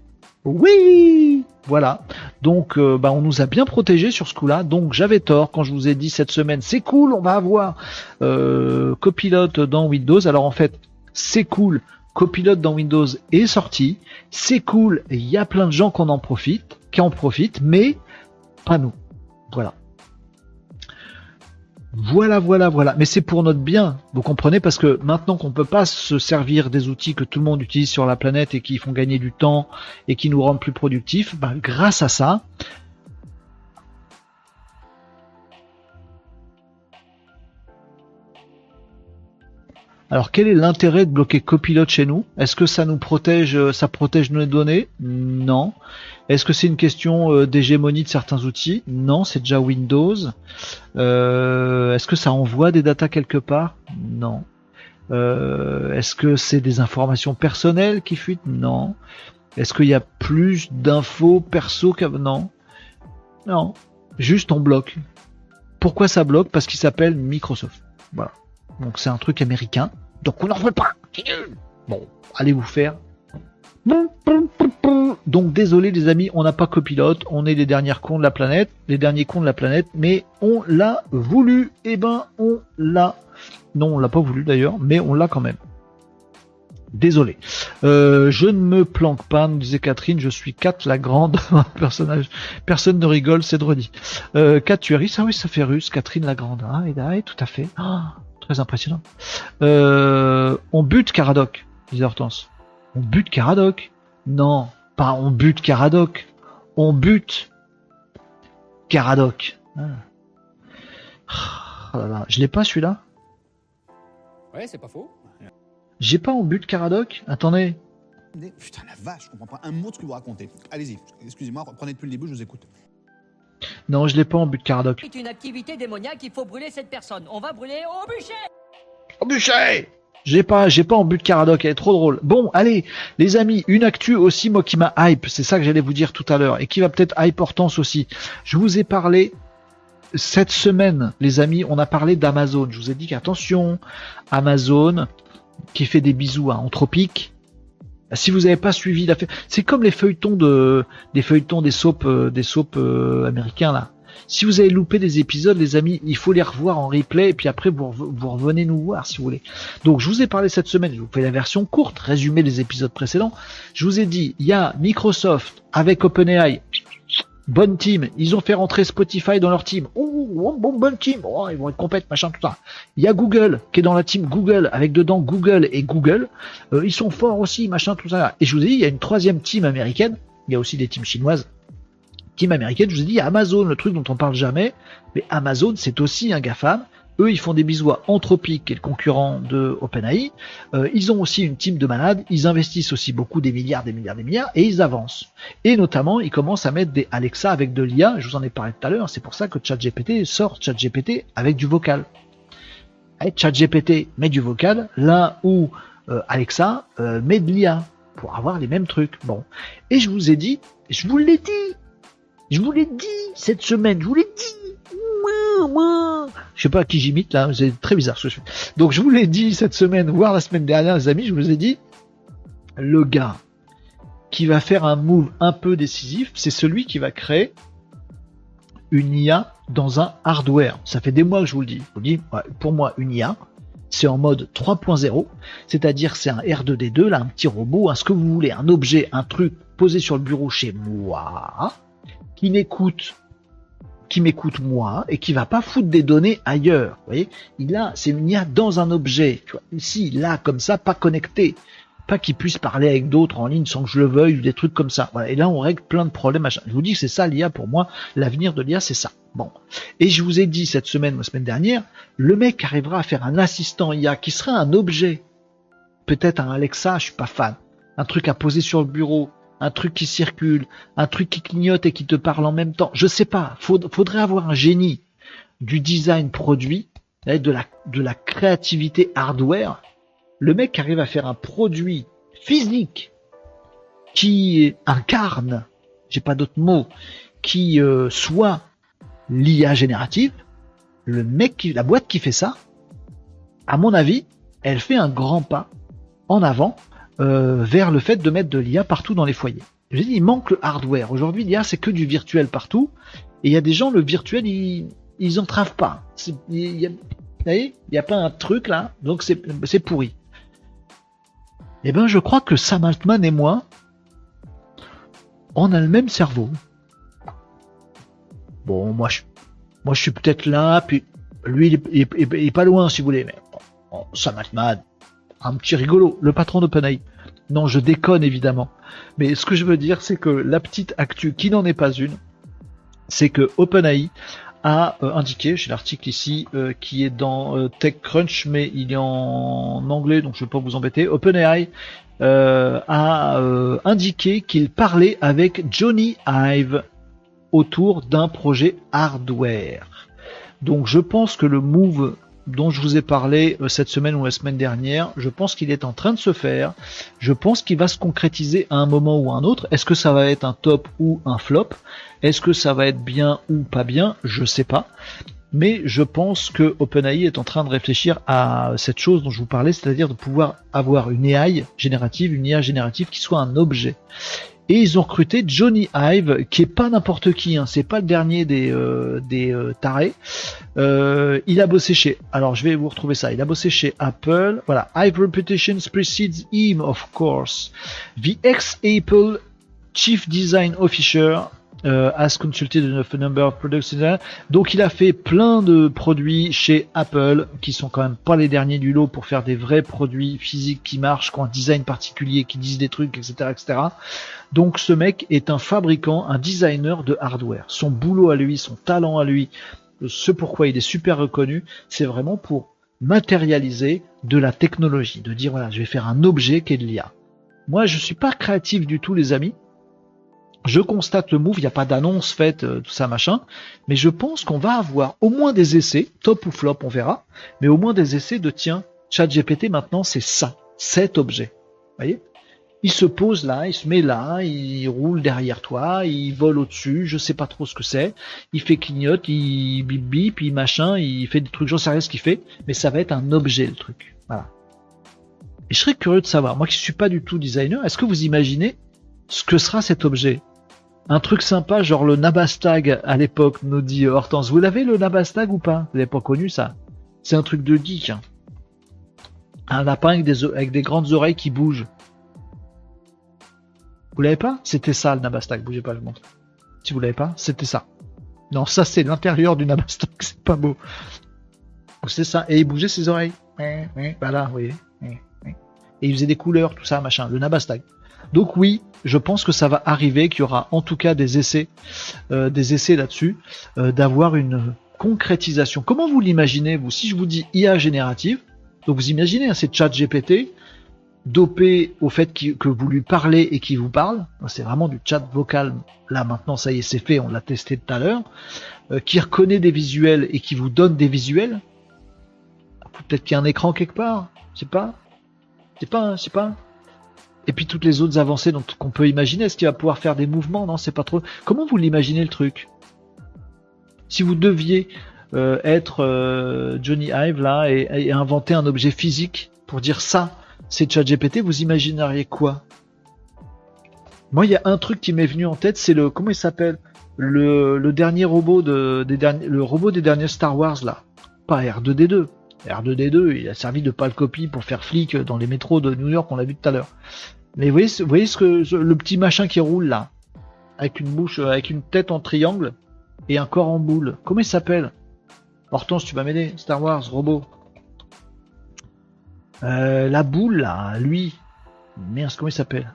Oui Voilà. Donc, euh, bah, on nous a bien protégés sur ce coup-là. Donc, j'avais tort quand je vous ai dit cette semaine, c'est cool, on va avoir euh, copilote dans Windows. Alors, en fait, c'est cool. Copilote dans Windows est sorti. C'est cool. Il y a plein de gens qui en profitent, qui en profitent, mais pas nous. Voilà. Voilà, voilà, voilà. Mais c'est pour notre bien, vous comprenez, parce que maintenant qu'on peut pas se servir des outils que tout le monde utilise sur la planète et qui font gagner du temps et qui nous rendent plus productifs, bah, grâce à ça, Alors quel est l'intérêt de bloquer Copilot chez nous? Est-ce que ça nous protège, euh, ça protège nos données? Non. Est-ce que c'est une question euh, d'hégémonie de certains outils? Non, c'est déjà Windows. Euh, est-ce que ça envoie des datas quelque part? Non. Est-ce que c'est des informations personnelles qui fuitent? Non. Est-ce qu'il y a plus d'infos perso qu'avant Non. Non. Juste on bloque. Pourquoi ça bloque? Parce qu'il s'appelle Microsoft. Voilà. Donc c'est un truc américain. Donc on n'en veut pas. Bon, allez vous faire. Donc désolé les amis, on n'a pas copilote, on est les derniers cons de la planète, les derniers cons de la planète, mais on l'a voulu. Eh ben on l'a. Non, on l'a pas voulu d'ailleurs, mais on l'a quand même. Désolé. Euh, je ne me planque pas, nous disait Catherine, je suis Kat la grande. Personne ne rigole, c'est Dredi. Euh, Kat, tu Ah oui, ça fait russe, Catherine la grande. Ah, et, tout à fait. Ah, Très impressionnant. Euh, on bute Caradoc, disait Hortense. On bute Caradoc Non, pas on bute Caradoc. On bute Caradoc. Ah. Oh Je l'ai pas celui-là Ouais, c'est pas faux. J'ai pas en but Caradoc Attendez. Putain la vache, je comprends pas un mot de ce que vous racontez. Allez-y, excusez-moi, prenez depuis le début, je vous écoute. Non, je l'ai pas en but Caradoc. C'est une activité démoniaque, il faut brûler cette personne. On va brûler au bûcher Au bûcher j'ai pas, j'ai pas en but Caradoc, elle est trop drôle. Bon, allez, les amis, une actu aussi, moi qui m'a hype, c'est ça que j'allais vous dire tout à l'heure, et qui va peut-être hype Hortense aussi. Je vous ai parlé cette semaine, les amis, on a parlé d'Amazon. Je vous ai dit qu'attention, Amazon, qui fait des bisous à Anthropique, si vous n'avez pas suivi l'affaire, c'est comme les feuilletons de, des feuilletons des soaps, euh, des soaps euh, américains là. Si vous avez loupé des épisodes, les amis, il faut les revoir en replay et puis après vous, vous revenez nous voir si vous voulez. Donc je vous ai parlé cette semaine, je vous fais la version courte, résumé des épisodes précédents. Je vous ai dit, il y a Microsoft avec OpenAI bonne team. Ils ont fait rentrer Spotify dans leur team. Oh, bon, bonne team. Oh, ils vont être complètes, machin, tout ça. Il y a Google qui est dans la team Google, avec dedans Google et Google. Euh, ils sont forts aussi, machin, tout ça. Et je vous ai dit, il y a une troisième team américaine. Il y a aussi des teams chinoises. Team américaine, je vous ai dit, Amazon, le truc dont on parle jamais. Mais Amazon, c'est aussi un GAFAM. Eux, ils font des bisous à Anthropic, qui le concurrent de OpenAI. Euh, ils ont aussi une team de malades. Ils investissent aussi beaucoup des milliards, des milliards, des milliards, et ils avancent. Et notamment, ils commencent à mettre des Alexa avec de l'IA. Je vous en ai parlé tout à l'heure. C'est pour ça que ChatGPT sort ChatGPT avec du vocal. Et ChatGPT met du vocal là où euh, Alexa euh, met de l'IA pour avoir les mêmes trucs. Bon. Et je vous ai dit, je vous l'ai dit, je vous l'ai dit cette semaine, je vous l'ai dit je sais pas à qui j'imite là, c'est très bizarre ce que je fais. Donc je vous l'ai dit cette semaine, voire la semaine dernière, les amis, je vous ai dit, le gars qui va faire un move un peu décisif, c'est celui qui va créer une IA dans un hardware. Ça fait des mois que je vous le dis. Je vous dis, pour moi, une IA, c'est en mode 3.0, c'est-à-dire c'est un R2D2, là, un petit robot, un ce que vous voulez, un objet, un truc posé sur le bureau chez moi, qui n'écoute qui m'écoute moi et qui va pas foutre des données ailleurs. Vous voyez, il a, c'est une dans un objet. Ici, là, comme ça, pas connecté. Pas qu'il puisse parler avec d'autres en ligne sans que je le veuille ou des trucs comme ça. Et là, on règle plein de problèmes. Je vous dis que c'est ça l'IA pour moi. L'avenir de l'IA, c'est ça. Bon. Et je vous ai dit cette semaine, la semaine dernière, le mec arrivera à faire un assistant IA qui sera un objet. Peut-être un Alexa, je suis pas fan. Un truc à poser sur le bureau, un truc qui circule, un truc qui clignote et qui te parle en même temps. Je sais pas. faudrait avoir un génie du design produit, de la, de la créativité hardware. Le mec arrive à faire un produit physique qui incarne, j'ai pas d'autre mot, qui euh, soit l'IA générative. Le mec, qui, la boîte qui fait ça, à mon avis, elle fait un grand pas en avant euh, vers le fait de mettre de l'IA partout dans les foyers. Je dis, il manque le hardware. Aujourd'hui, l'IA, c'est que du virtuel partout. Et il y a des gens, le virtuel, ils, ils entravent pas. Il y, a, il n'y a pas un truc là, donc c'est pourri. Eh ben, je crois que Sam Altman et moi, on a le même cerveau. Bon, moi, je, moi, je suis peut-être là, puis lui, il est, pas loin, si vous voulez, mais Sam Altman, un petit rigolo, le patron d'OpenAI. Non, je déconne évidemment. Mais ce que je veux dire, c'est que la petite actu, qui n'en est pas une, c'est que OpenAI a euh, indiqué, j'ai l'article ici euh, qui est dans euh, TechCrunch, mais il est en anglais, donc je ne vais pas vous embêter. OpenAI a indiqué qu'il parlait avec Johnny Ive autour d'un projet hardware. Donc je pense que le move dont je vous ai parlé euh, cette semaine ou la semaine dernière, je pense qu'il est en train de se faire. Je pense qu'il va se concrétiser à un moment ou à un autre. Est-ce que ça va être un top ou un flop? Est-ce que ça va être bien ou pas bien? Je sais pas. Mais je pense que OpenAI est en train de réfléchir à cette chose dont je vous parlais, c'est-à-dire de pouvoir avoir une AI générative, une IA générative qui soit un objet et ils ont recruté Johnny Ive, qui est pas n'importe qui, hein, c'est pas le dernier des, euh, des euh, tarés. Euh, il a bossé chez, alors je vais vous retrouver ça, il a bossé chez Apple. Voilà, Ive Reputations precedes him, of course. The ex-Apple Chief Design Officer as consulted a number of products. Donc il a fait plein de produits chez Apple qui sont quand même pas les derniers du lot pour faire des vrais produits physiques qui marchent, qui ont un design particulier, qui disent des trucs, etc., etc. Donc ce mec est un fabricant, un designer de hardware. Son boulot à lui, son talent à lui, ce pourquoi il est super reconnu, c'est vraiment pour matérialiser de la technologie, de dire voilà, je vais faire un objet qui est de l'IA. Moi, je suis pas créatif du tout, les amis. Je constate le move, il n'y a pas d'annonce faite, euh, tout ça machin, mais je pense qu'on va avoir au moins des essais, top ou flop, on verra, mais au moins des essais de tiens, ChatGPT maintenant c'est ça, cet objet. voyez? Il se pose là, il se met là, il roule derrière toi, il vole au-dessus, je sais pas trop ce que c'est, il fait clignote, il bip bip, il machin, il fait des trucs, j'en sais rien ce qu'il fait, mais ça va être un objet le truc. Voilà. Et je serais curieux de savoir, moi qui suis pas du tout designer, est-ce que vous imaginez ce que sera cet objet? Un truc sympa, genre le Nabastag à l'époque, nous dit Hortense. Vous l'avez le Nabastag ou pas? Vous n'avez pas connu ça C'est un truc de geek. Hein. Un lapin avec des, avec des grandes oreilles qui bougent. Vous l'avez pas? C'était ça le Nabastag, bougez pas, je montre. Si vous l'avez pas, c'était ça. Non, ça c'est l'intérieur du Nabastag, c'est pas beau. C'est ça, et il bougeait ses oreilles. Voilà, vous voyez. Et il faisait des couleurs, tout ça, machin. Le Nabastag. Donc oui, je pense que ça va arriver, qu'il y aura en tout cas des essais, euh, là-dessus, euh, d'avoir une concrétisation. Comment vous l'imaginez, vous? Si je vous dis IA générative, donc vous imaginez, hein, c'est chat GPT, dopé au fait que vous lui parlez et qu'il vous parle, c'est vraiment du chat vocal, là maintenant ça y est c'est fait, on l'a testé tout à l'heure, euh, qui reconnaît des visuels et qui vous donne des visuels, peut-être qu'il y a un écran quelque part, je sais pas, c'est pas, c'est pas, et puis toutes les autres avancées donc qu'on peut imaginer. Est-ce qu'il va pouvoir faire des mouvements? Non, c'est pas trop. Comment vous l'imaginez le truc? Si vous deviez euh, être euh, Johnny Ive là et, inventer un objet physique pour dire ça, c'est ChatGPT, vous imagineriez quoi? Moi, il y a un truc qui m'est venu en tête, c'est le comment il s'appelle? Le, dernier robot de des le robot des derniers Star Wars là, pas R2D2. R2D2, il a servi de pâle copie pour faire flic dans les métros de New York, on l'a vu tout à l'heure. Mais vous voyez, ce que le petit machin qui roule là, avec une bouche, avec une tête en triangle. et un corps en boule. Comment il s'appelle? Hortense, tu vas m'aider. Star Wars, robot. Euh, la boule, là, lui. Merde, comment il s'appelle?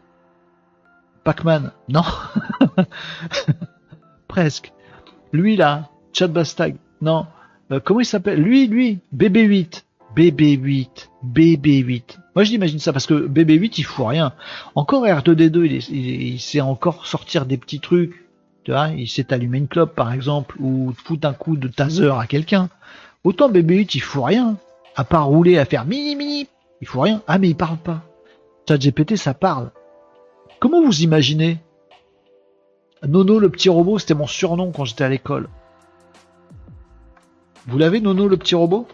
Pac-Man. Non. Presque. Lui, là. Chad Bastag. Non. Euh, comment il s'appelle? Lui, lui. BB8. BB8. BB8. Moi, je l'imagine ça parce que BB8, il fout rien. Encore R2D2, il, est- il, il sait encore sortir des petits trucs. Tu vois, il sait allumer une clope, par exemple, ou foutre un coup de taser à quelqu'un. Autant BB8, il fout rien. À part rouler, à faire mini mini. Il fout rien. Ah, mais il parle pas. ChatGPT, ça parle. Comment vous imaginez? Nono le petit robot, c'était mon surnom quand j'étais à l'école. Vous l'avez, Nono le petit robot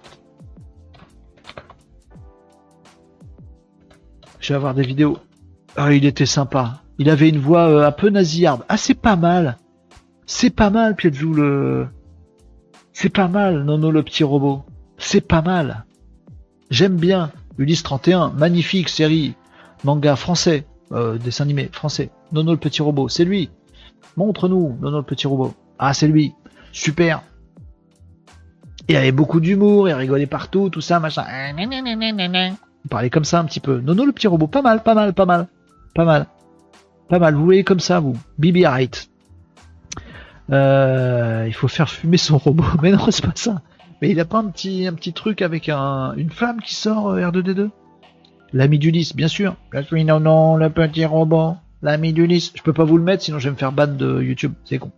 Je vais avoir des vidéos. Ah, il était sympa. Il avait une voix euh, un peu nasillarde. Ah, c'est pas mal. C'est pas mal, Piedzou le. C'est pas mal, Nono le petit robot. C'est pas mal. J'aime bien. Ulysse 31, magnifique série. Manga français. Euh, dessin animé français. Nono le petit robot, c'est lui. Montre-nous, Nono le petit robot. Ah, c'est lui. Super. Il avait beaucoup d'humour, il rigolait partout, tout ça, machin. Il parlait comme ça un petit peu. Nono le petit robot, pas mal, pas mal, pas mal. Pas mal. Pas mal. Vous voyez comme ça, vous. Bibi Wright. Euh, il faut faire fumer son robot. Mais non, c'est pas ça. Mais il a pas un petit, truc avec un, une flamme qui sort euh, R2D2 L'ami d'Ulysse, bien sûr. Je suis non, non, le petit robot. L'ami d'Ulysse. Je peux pas vous le mettre, sinon je vais me faire ban de YouTube. C'est con.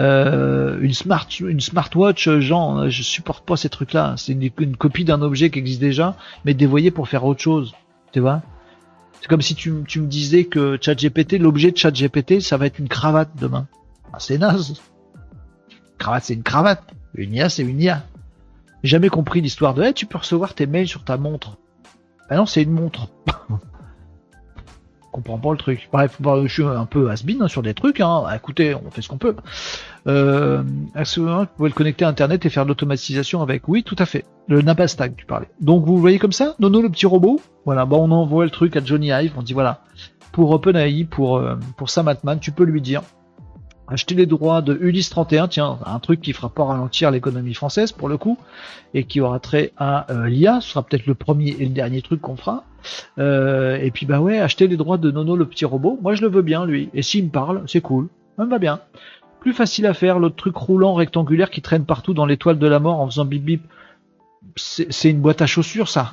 Euh, une smart, une smartwatch, euh, Jean, euh, je supporte pas ces trucs-là. C'est une, copie d'un objet qui existe déjà, mais dévoyé pour faire autre chose. Tu vois C'est comme si tu, tu me disais que ChatGPT, l'objet de ChatGPT, ça va être une cravate demain. Ah, c'est naze. Cravate, c'est une cravate. Une IA, c'est une IA. Jamais compris l'histoire de, Eh, tu peux recevoir tes mails sur ta montre. Ah non, c'est une montre. Comprends pas le truc. Bref, bon, je suis un peu has-been hein, sur des trucs. Hein. Ah, Écoutez, on fait ce qu'on peut. Euh, que vous pouvez le connecter à Internet et faire de l'automatisation avec Oui, tout à fait. Le Napastag, tu parlais. Donc vous voyez comme ça, Nono le petit robot? Voilà, bon, on envoie le truc à Johnny Hive. On dit voilà, pour OpenAI, pour euh, pour Sam Altman, tu peux lui dire acheter les droits de Ulysse 31, tiens, un truc qui fera pas ralentir l'économie française pour le coup, et qui aura trait à euh, l'IA, ce sera peut-être le premier et le dernier truc qu'on fera. Euh, et puis bah ouais, acheter les droits de Nono le petit robot, moi je le veux bien lui. Et s'il me parle, c'est cool, ça me va bien. Plus facile à faire, l'autre truc roulant rectangulaire qui traîne partout dans l'étoile de la mort en faisant bip bip. C'est une boîte à chaussures ça.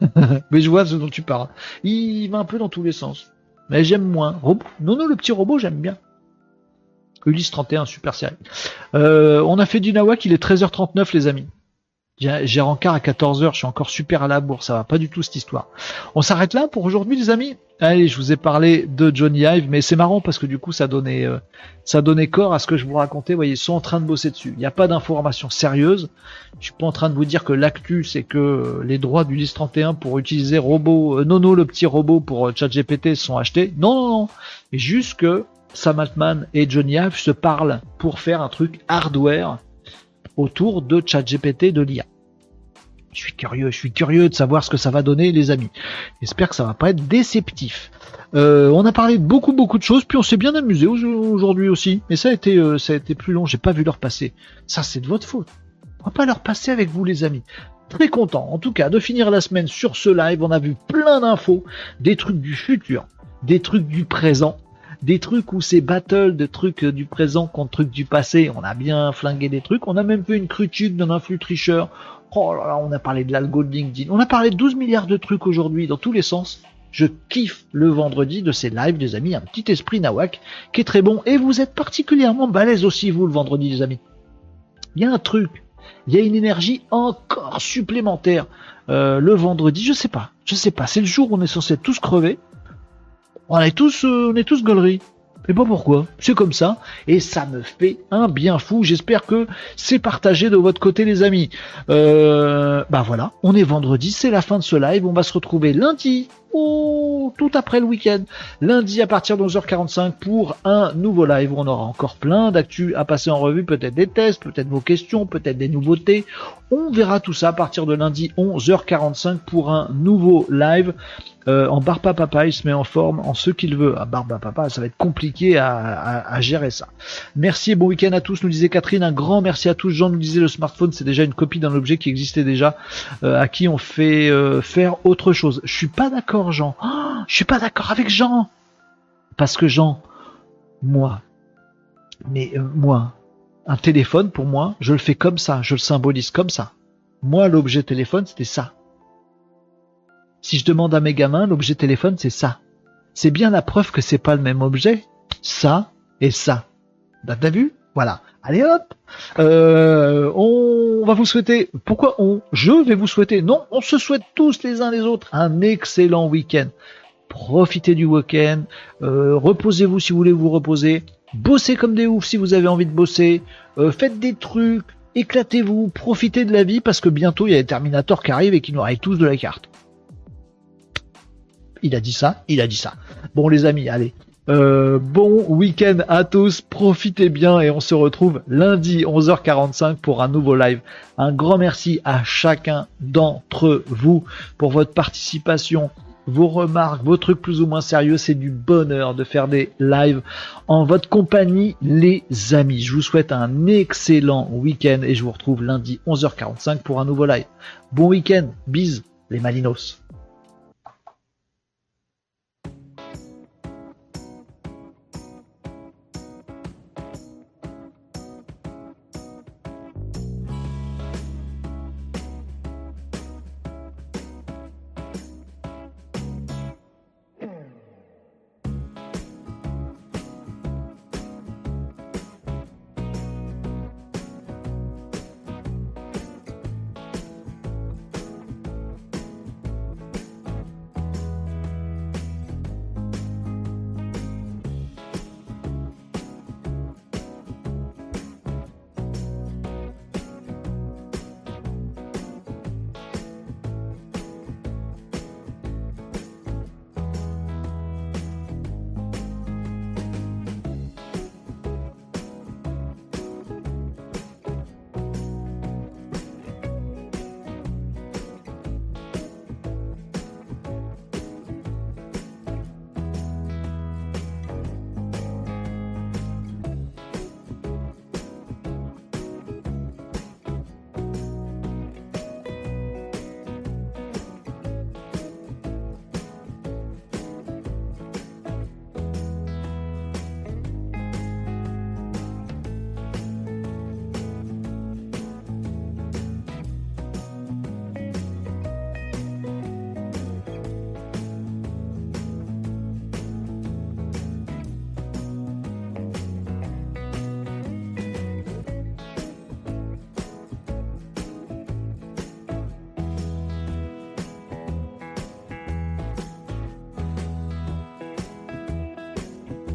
Mais je vois ce dont tu parles. Il va un peu dans tous les sens. Mais j'aime moins. Robot. Nono le petit robot, j'aime bien. Ulysse 31, super série. Euh, on a fait du Nawak, il est 13h39 les amis. J'ai rencard à 14h, je suis encore super à la bourre, ça va pas du tout cette histoire. On s'arrête là pour aujourd'hui les amis? Allez, je vous ai parlé de Johnny Hive, mais c'est marrant parce que du coup ça donnait, euh, ça donnait corps à ce que je vous racontais. Vous voyez, ils sont en train de bosser dessus. Il n'y a pas d'informations sérieuses. Je suis pas en train de vous dire que l'actu c'est que euh, les droits du 31 pour utiliser robot, euh, Nono le petit robot pour euh, ChatGPT sont achetés. Non, non, non. Juste que Sam Altman et Johnny Hive se parlent pour faire un truc hardware autour de ChatGPT de l'IA. Je suis curieux, je suis curieux de savoir ce que ça va donner, les amis. J'espère que ça va pas être déceptif. Euh, on a parlé de beaucoup beaucoup de choses, puis on s'est bien amusé au- aujourd'hui aussi. Mais ça a été, euh, ça a été plus long. J'ai pas vu leur passer. Ça, c'est de votre faute. On va pas leur passer avec vous, les amis. Très content, en tout cas, de finir la semaine sur ce live. On a vu plein d'infos, des trucs du futur, des trucs du présent, des trucs où c'est battle de trucs euh, du présent contre trucs du passé. On a bien flingué des trucs. On a même fait une critique d'un influx tricheur. Oh là là, on a parlé de l'algo de LinkedIn. On a parlé de 12 milliards de trucs aujourd'hui dans tous les sens. Je kiffe le vendredi de ces lives, les amis. Un petit esprit nawak qui est très bon. Et vous êtes particulièrement balèze aussi, vous, le vendredi, les amis. Il y a un truc. Il y a une énergie encore supplémentaire. Euh, le vendredi, je sais pas. Je sais pas. C'est le jour où on est censé tous crever. On est tous, euh, on est tous gauleries. Je pas pourquoi. C'est comme ça. Et ça me fait un bien fou. J'espère que c'est partagé de votre côté, les amis. Euh, bah voilà. On est vendredi. C'est la fin de ce live. On va se retrouver lundi. Oh, tout après le week-end. Lundi à partir de 11h45 pour un nouveau live. On aura encore plein d'actu à passer en revue, peut-être des tests, peut-être vos questions, peut-être des nouveautés. On verra tout ça à partir de lundi 11h45 pour un nouveau live. Euh, en Barba Papa, il se met en forme en ce qu'il veut. À Barba Papa, ça va être compliqué à gérer ça. Merci et bon week-end à tous, nous disait Catherine. Un grand merci à tous. Jean nous disait le smartphone, c'est déjà une copie d'un objet qui existait déjà, euh, à qui on fait euh, faire autre chose. Je suis pas d'accord, Jean. Oh, je suis pas d'accord avec Jean. Parce que Jean, moi, mais euh, moi, un téléphone pour moi, je le fais comme ça, je le symbolise comme ça. Moi, l'objet téléphone, c'était ça. Si je demande à mes gamins, l'objet téléphone, c'est ça. C'est bien la preuve que c'est pas le même objet. Ça et ça. Bah, T'as vu? Voilà. Allez hop euh, On va vous souhaiter... Pourquoi on Je vais vous souhaiter... Non, on se souhaite tous les uns les autres un excellent week-end. Profitez du week-end. Euh, reposez-vous si vous voulez vous reposer. Bossez comme des oufs si vous avez envie de bosser. Euh, faites des trucs. Éclatez-vous. Profitez de la vie parce que bientôt il y a les Terminators qui arrivent et qui nous rayent tous de la carte il a dit ça, il a dit ça. Bon les amis, allez. Euh, bon week-end à tous, profitez bien et on se retrouve lundi 11h45 pour un nouveau live. Un grand merci à chacun d'entre vous pour votre participation, vos remarques, vos trucs plus ou moins sérieux. C'est du bonheur de faire des lives en votre compagnie, les amis. Je vous souhaite un excellent week-end et je vous retrouve lundi 11h45 pour un nouveau live. Bon week-end, bis les Malinos.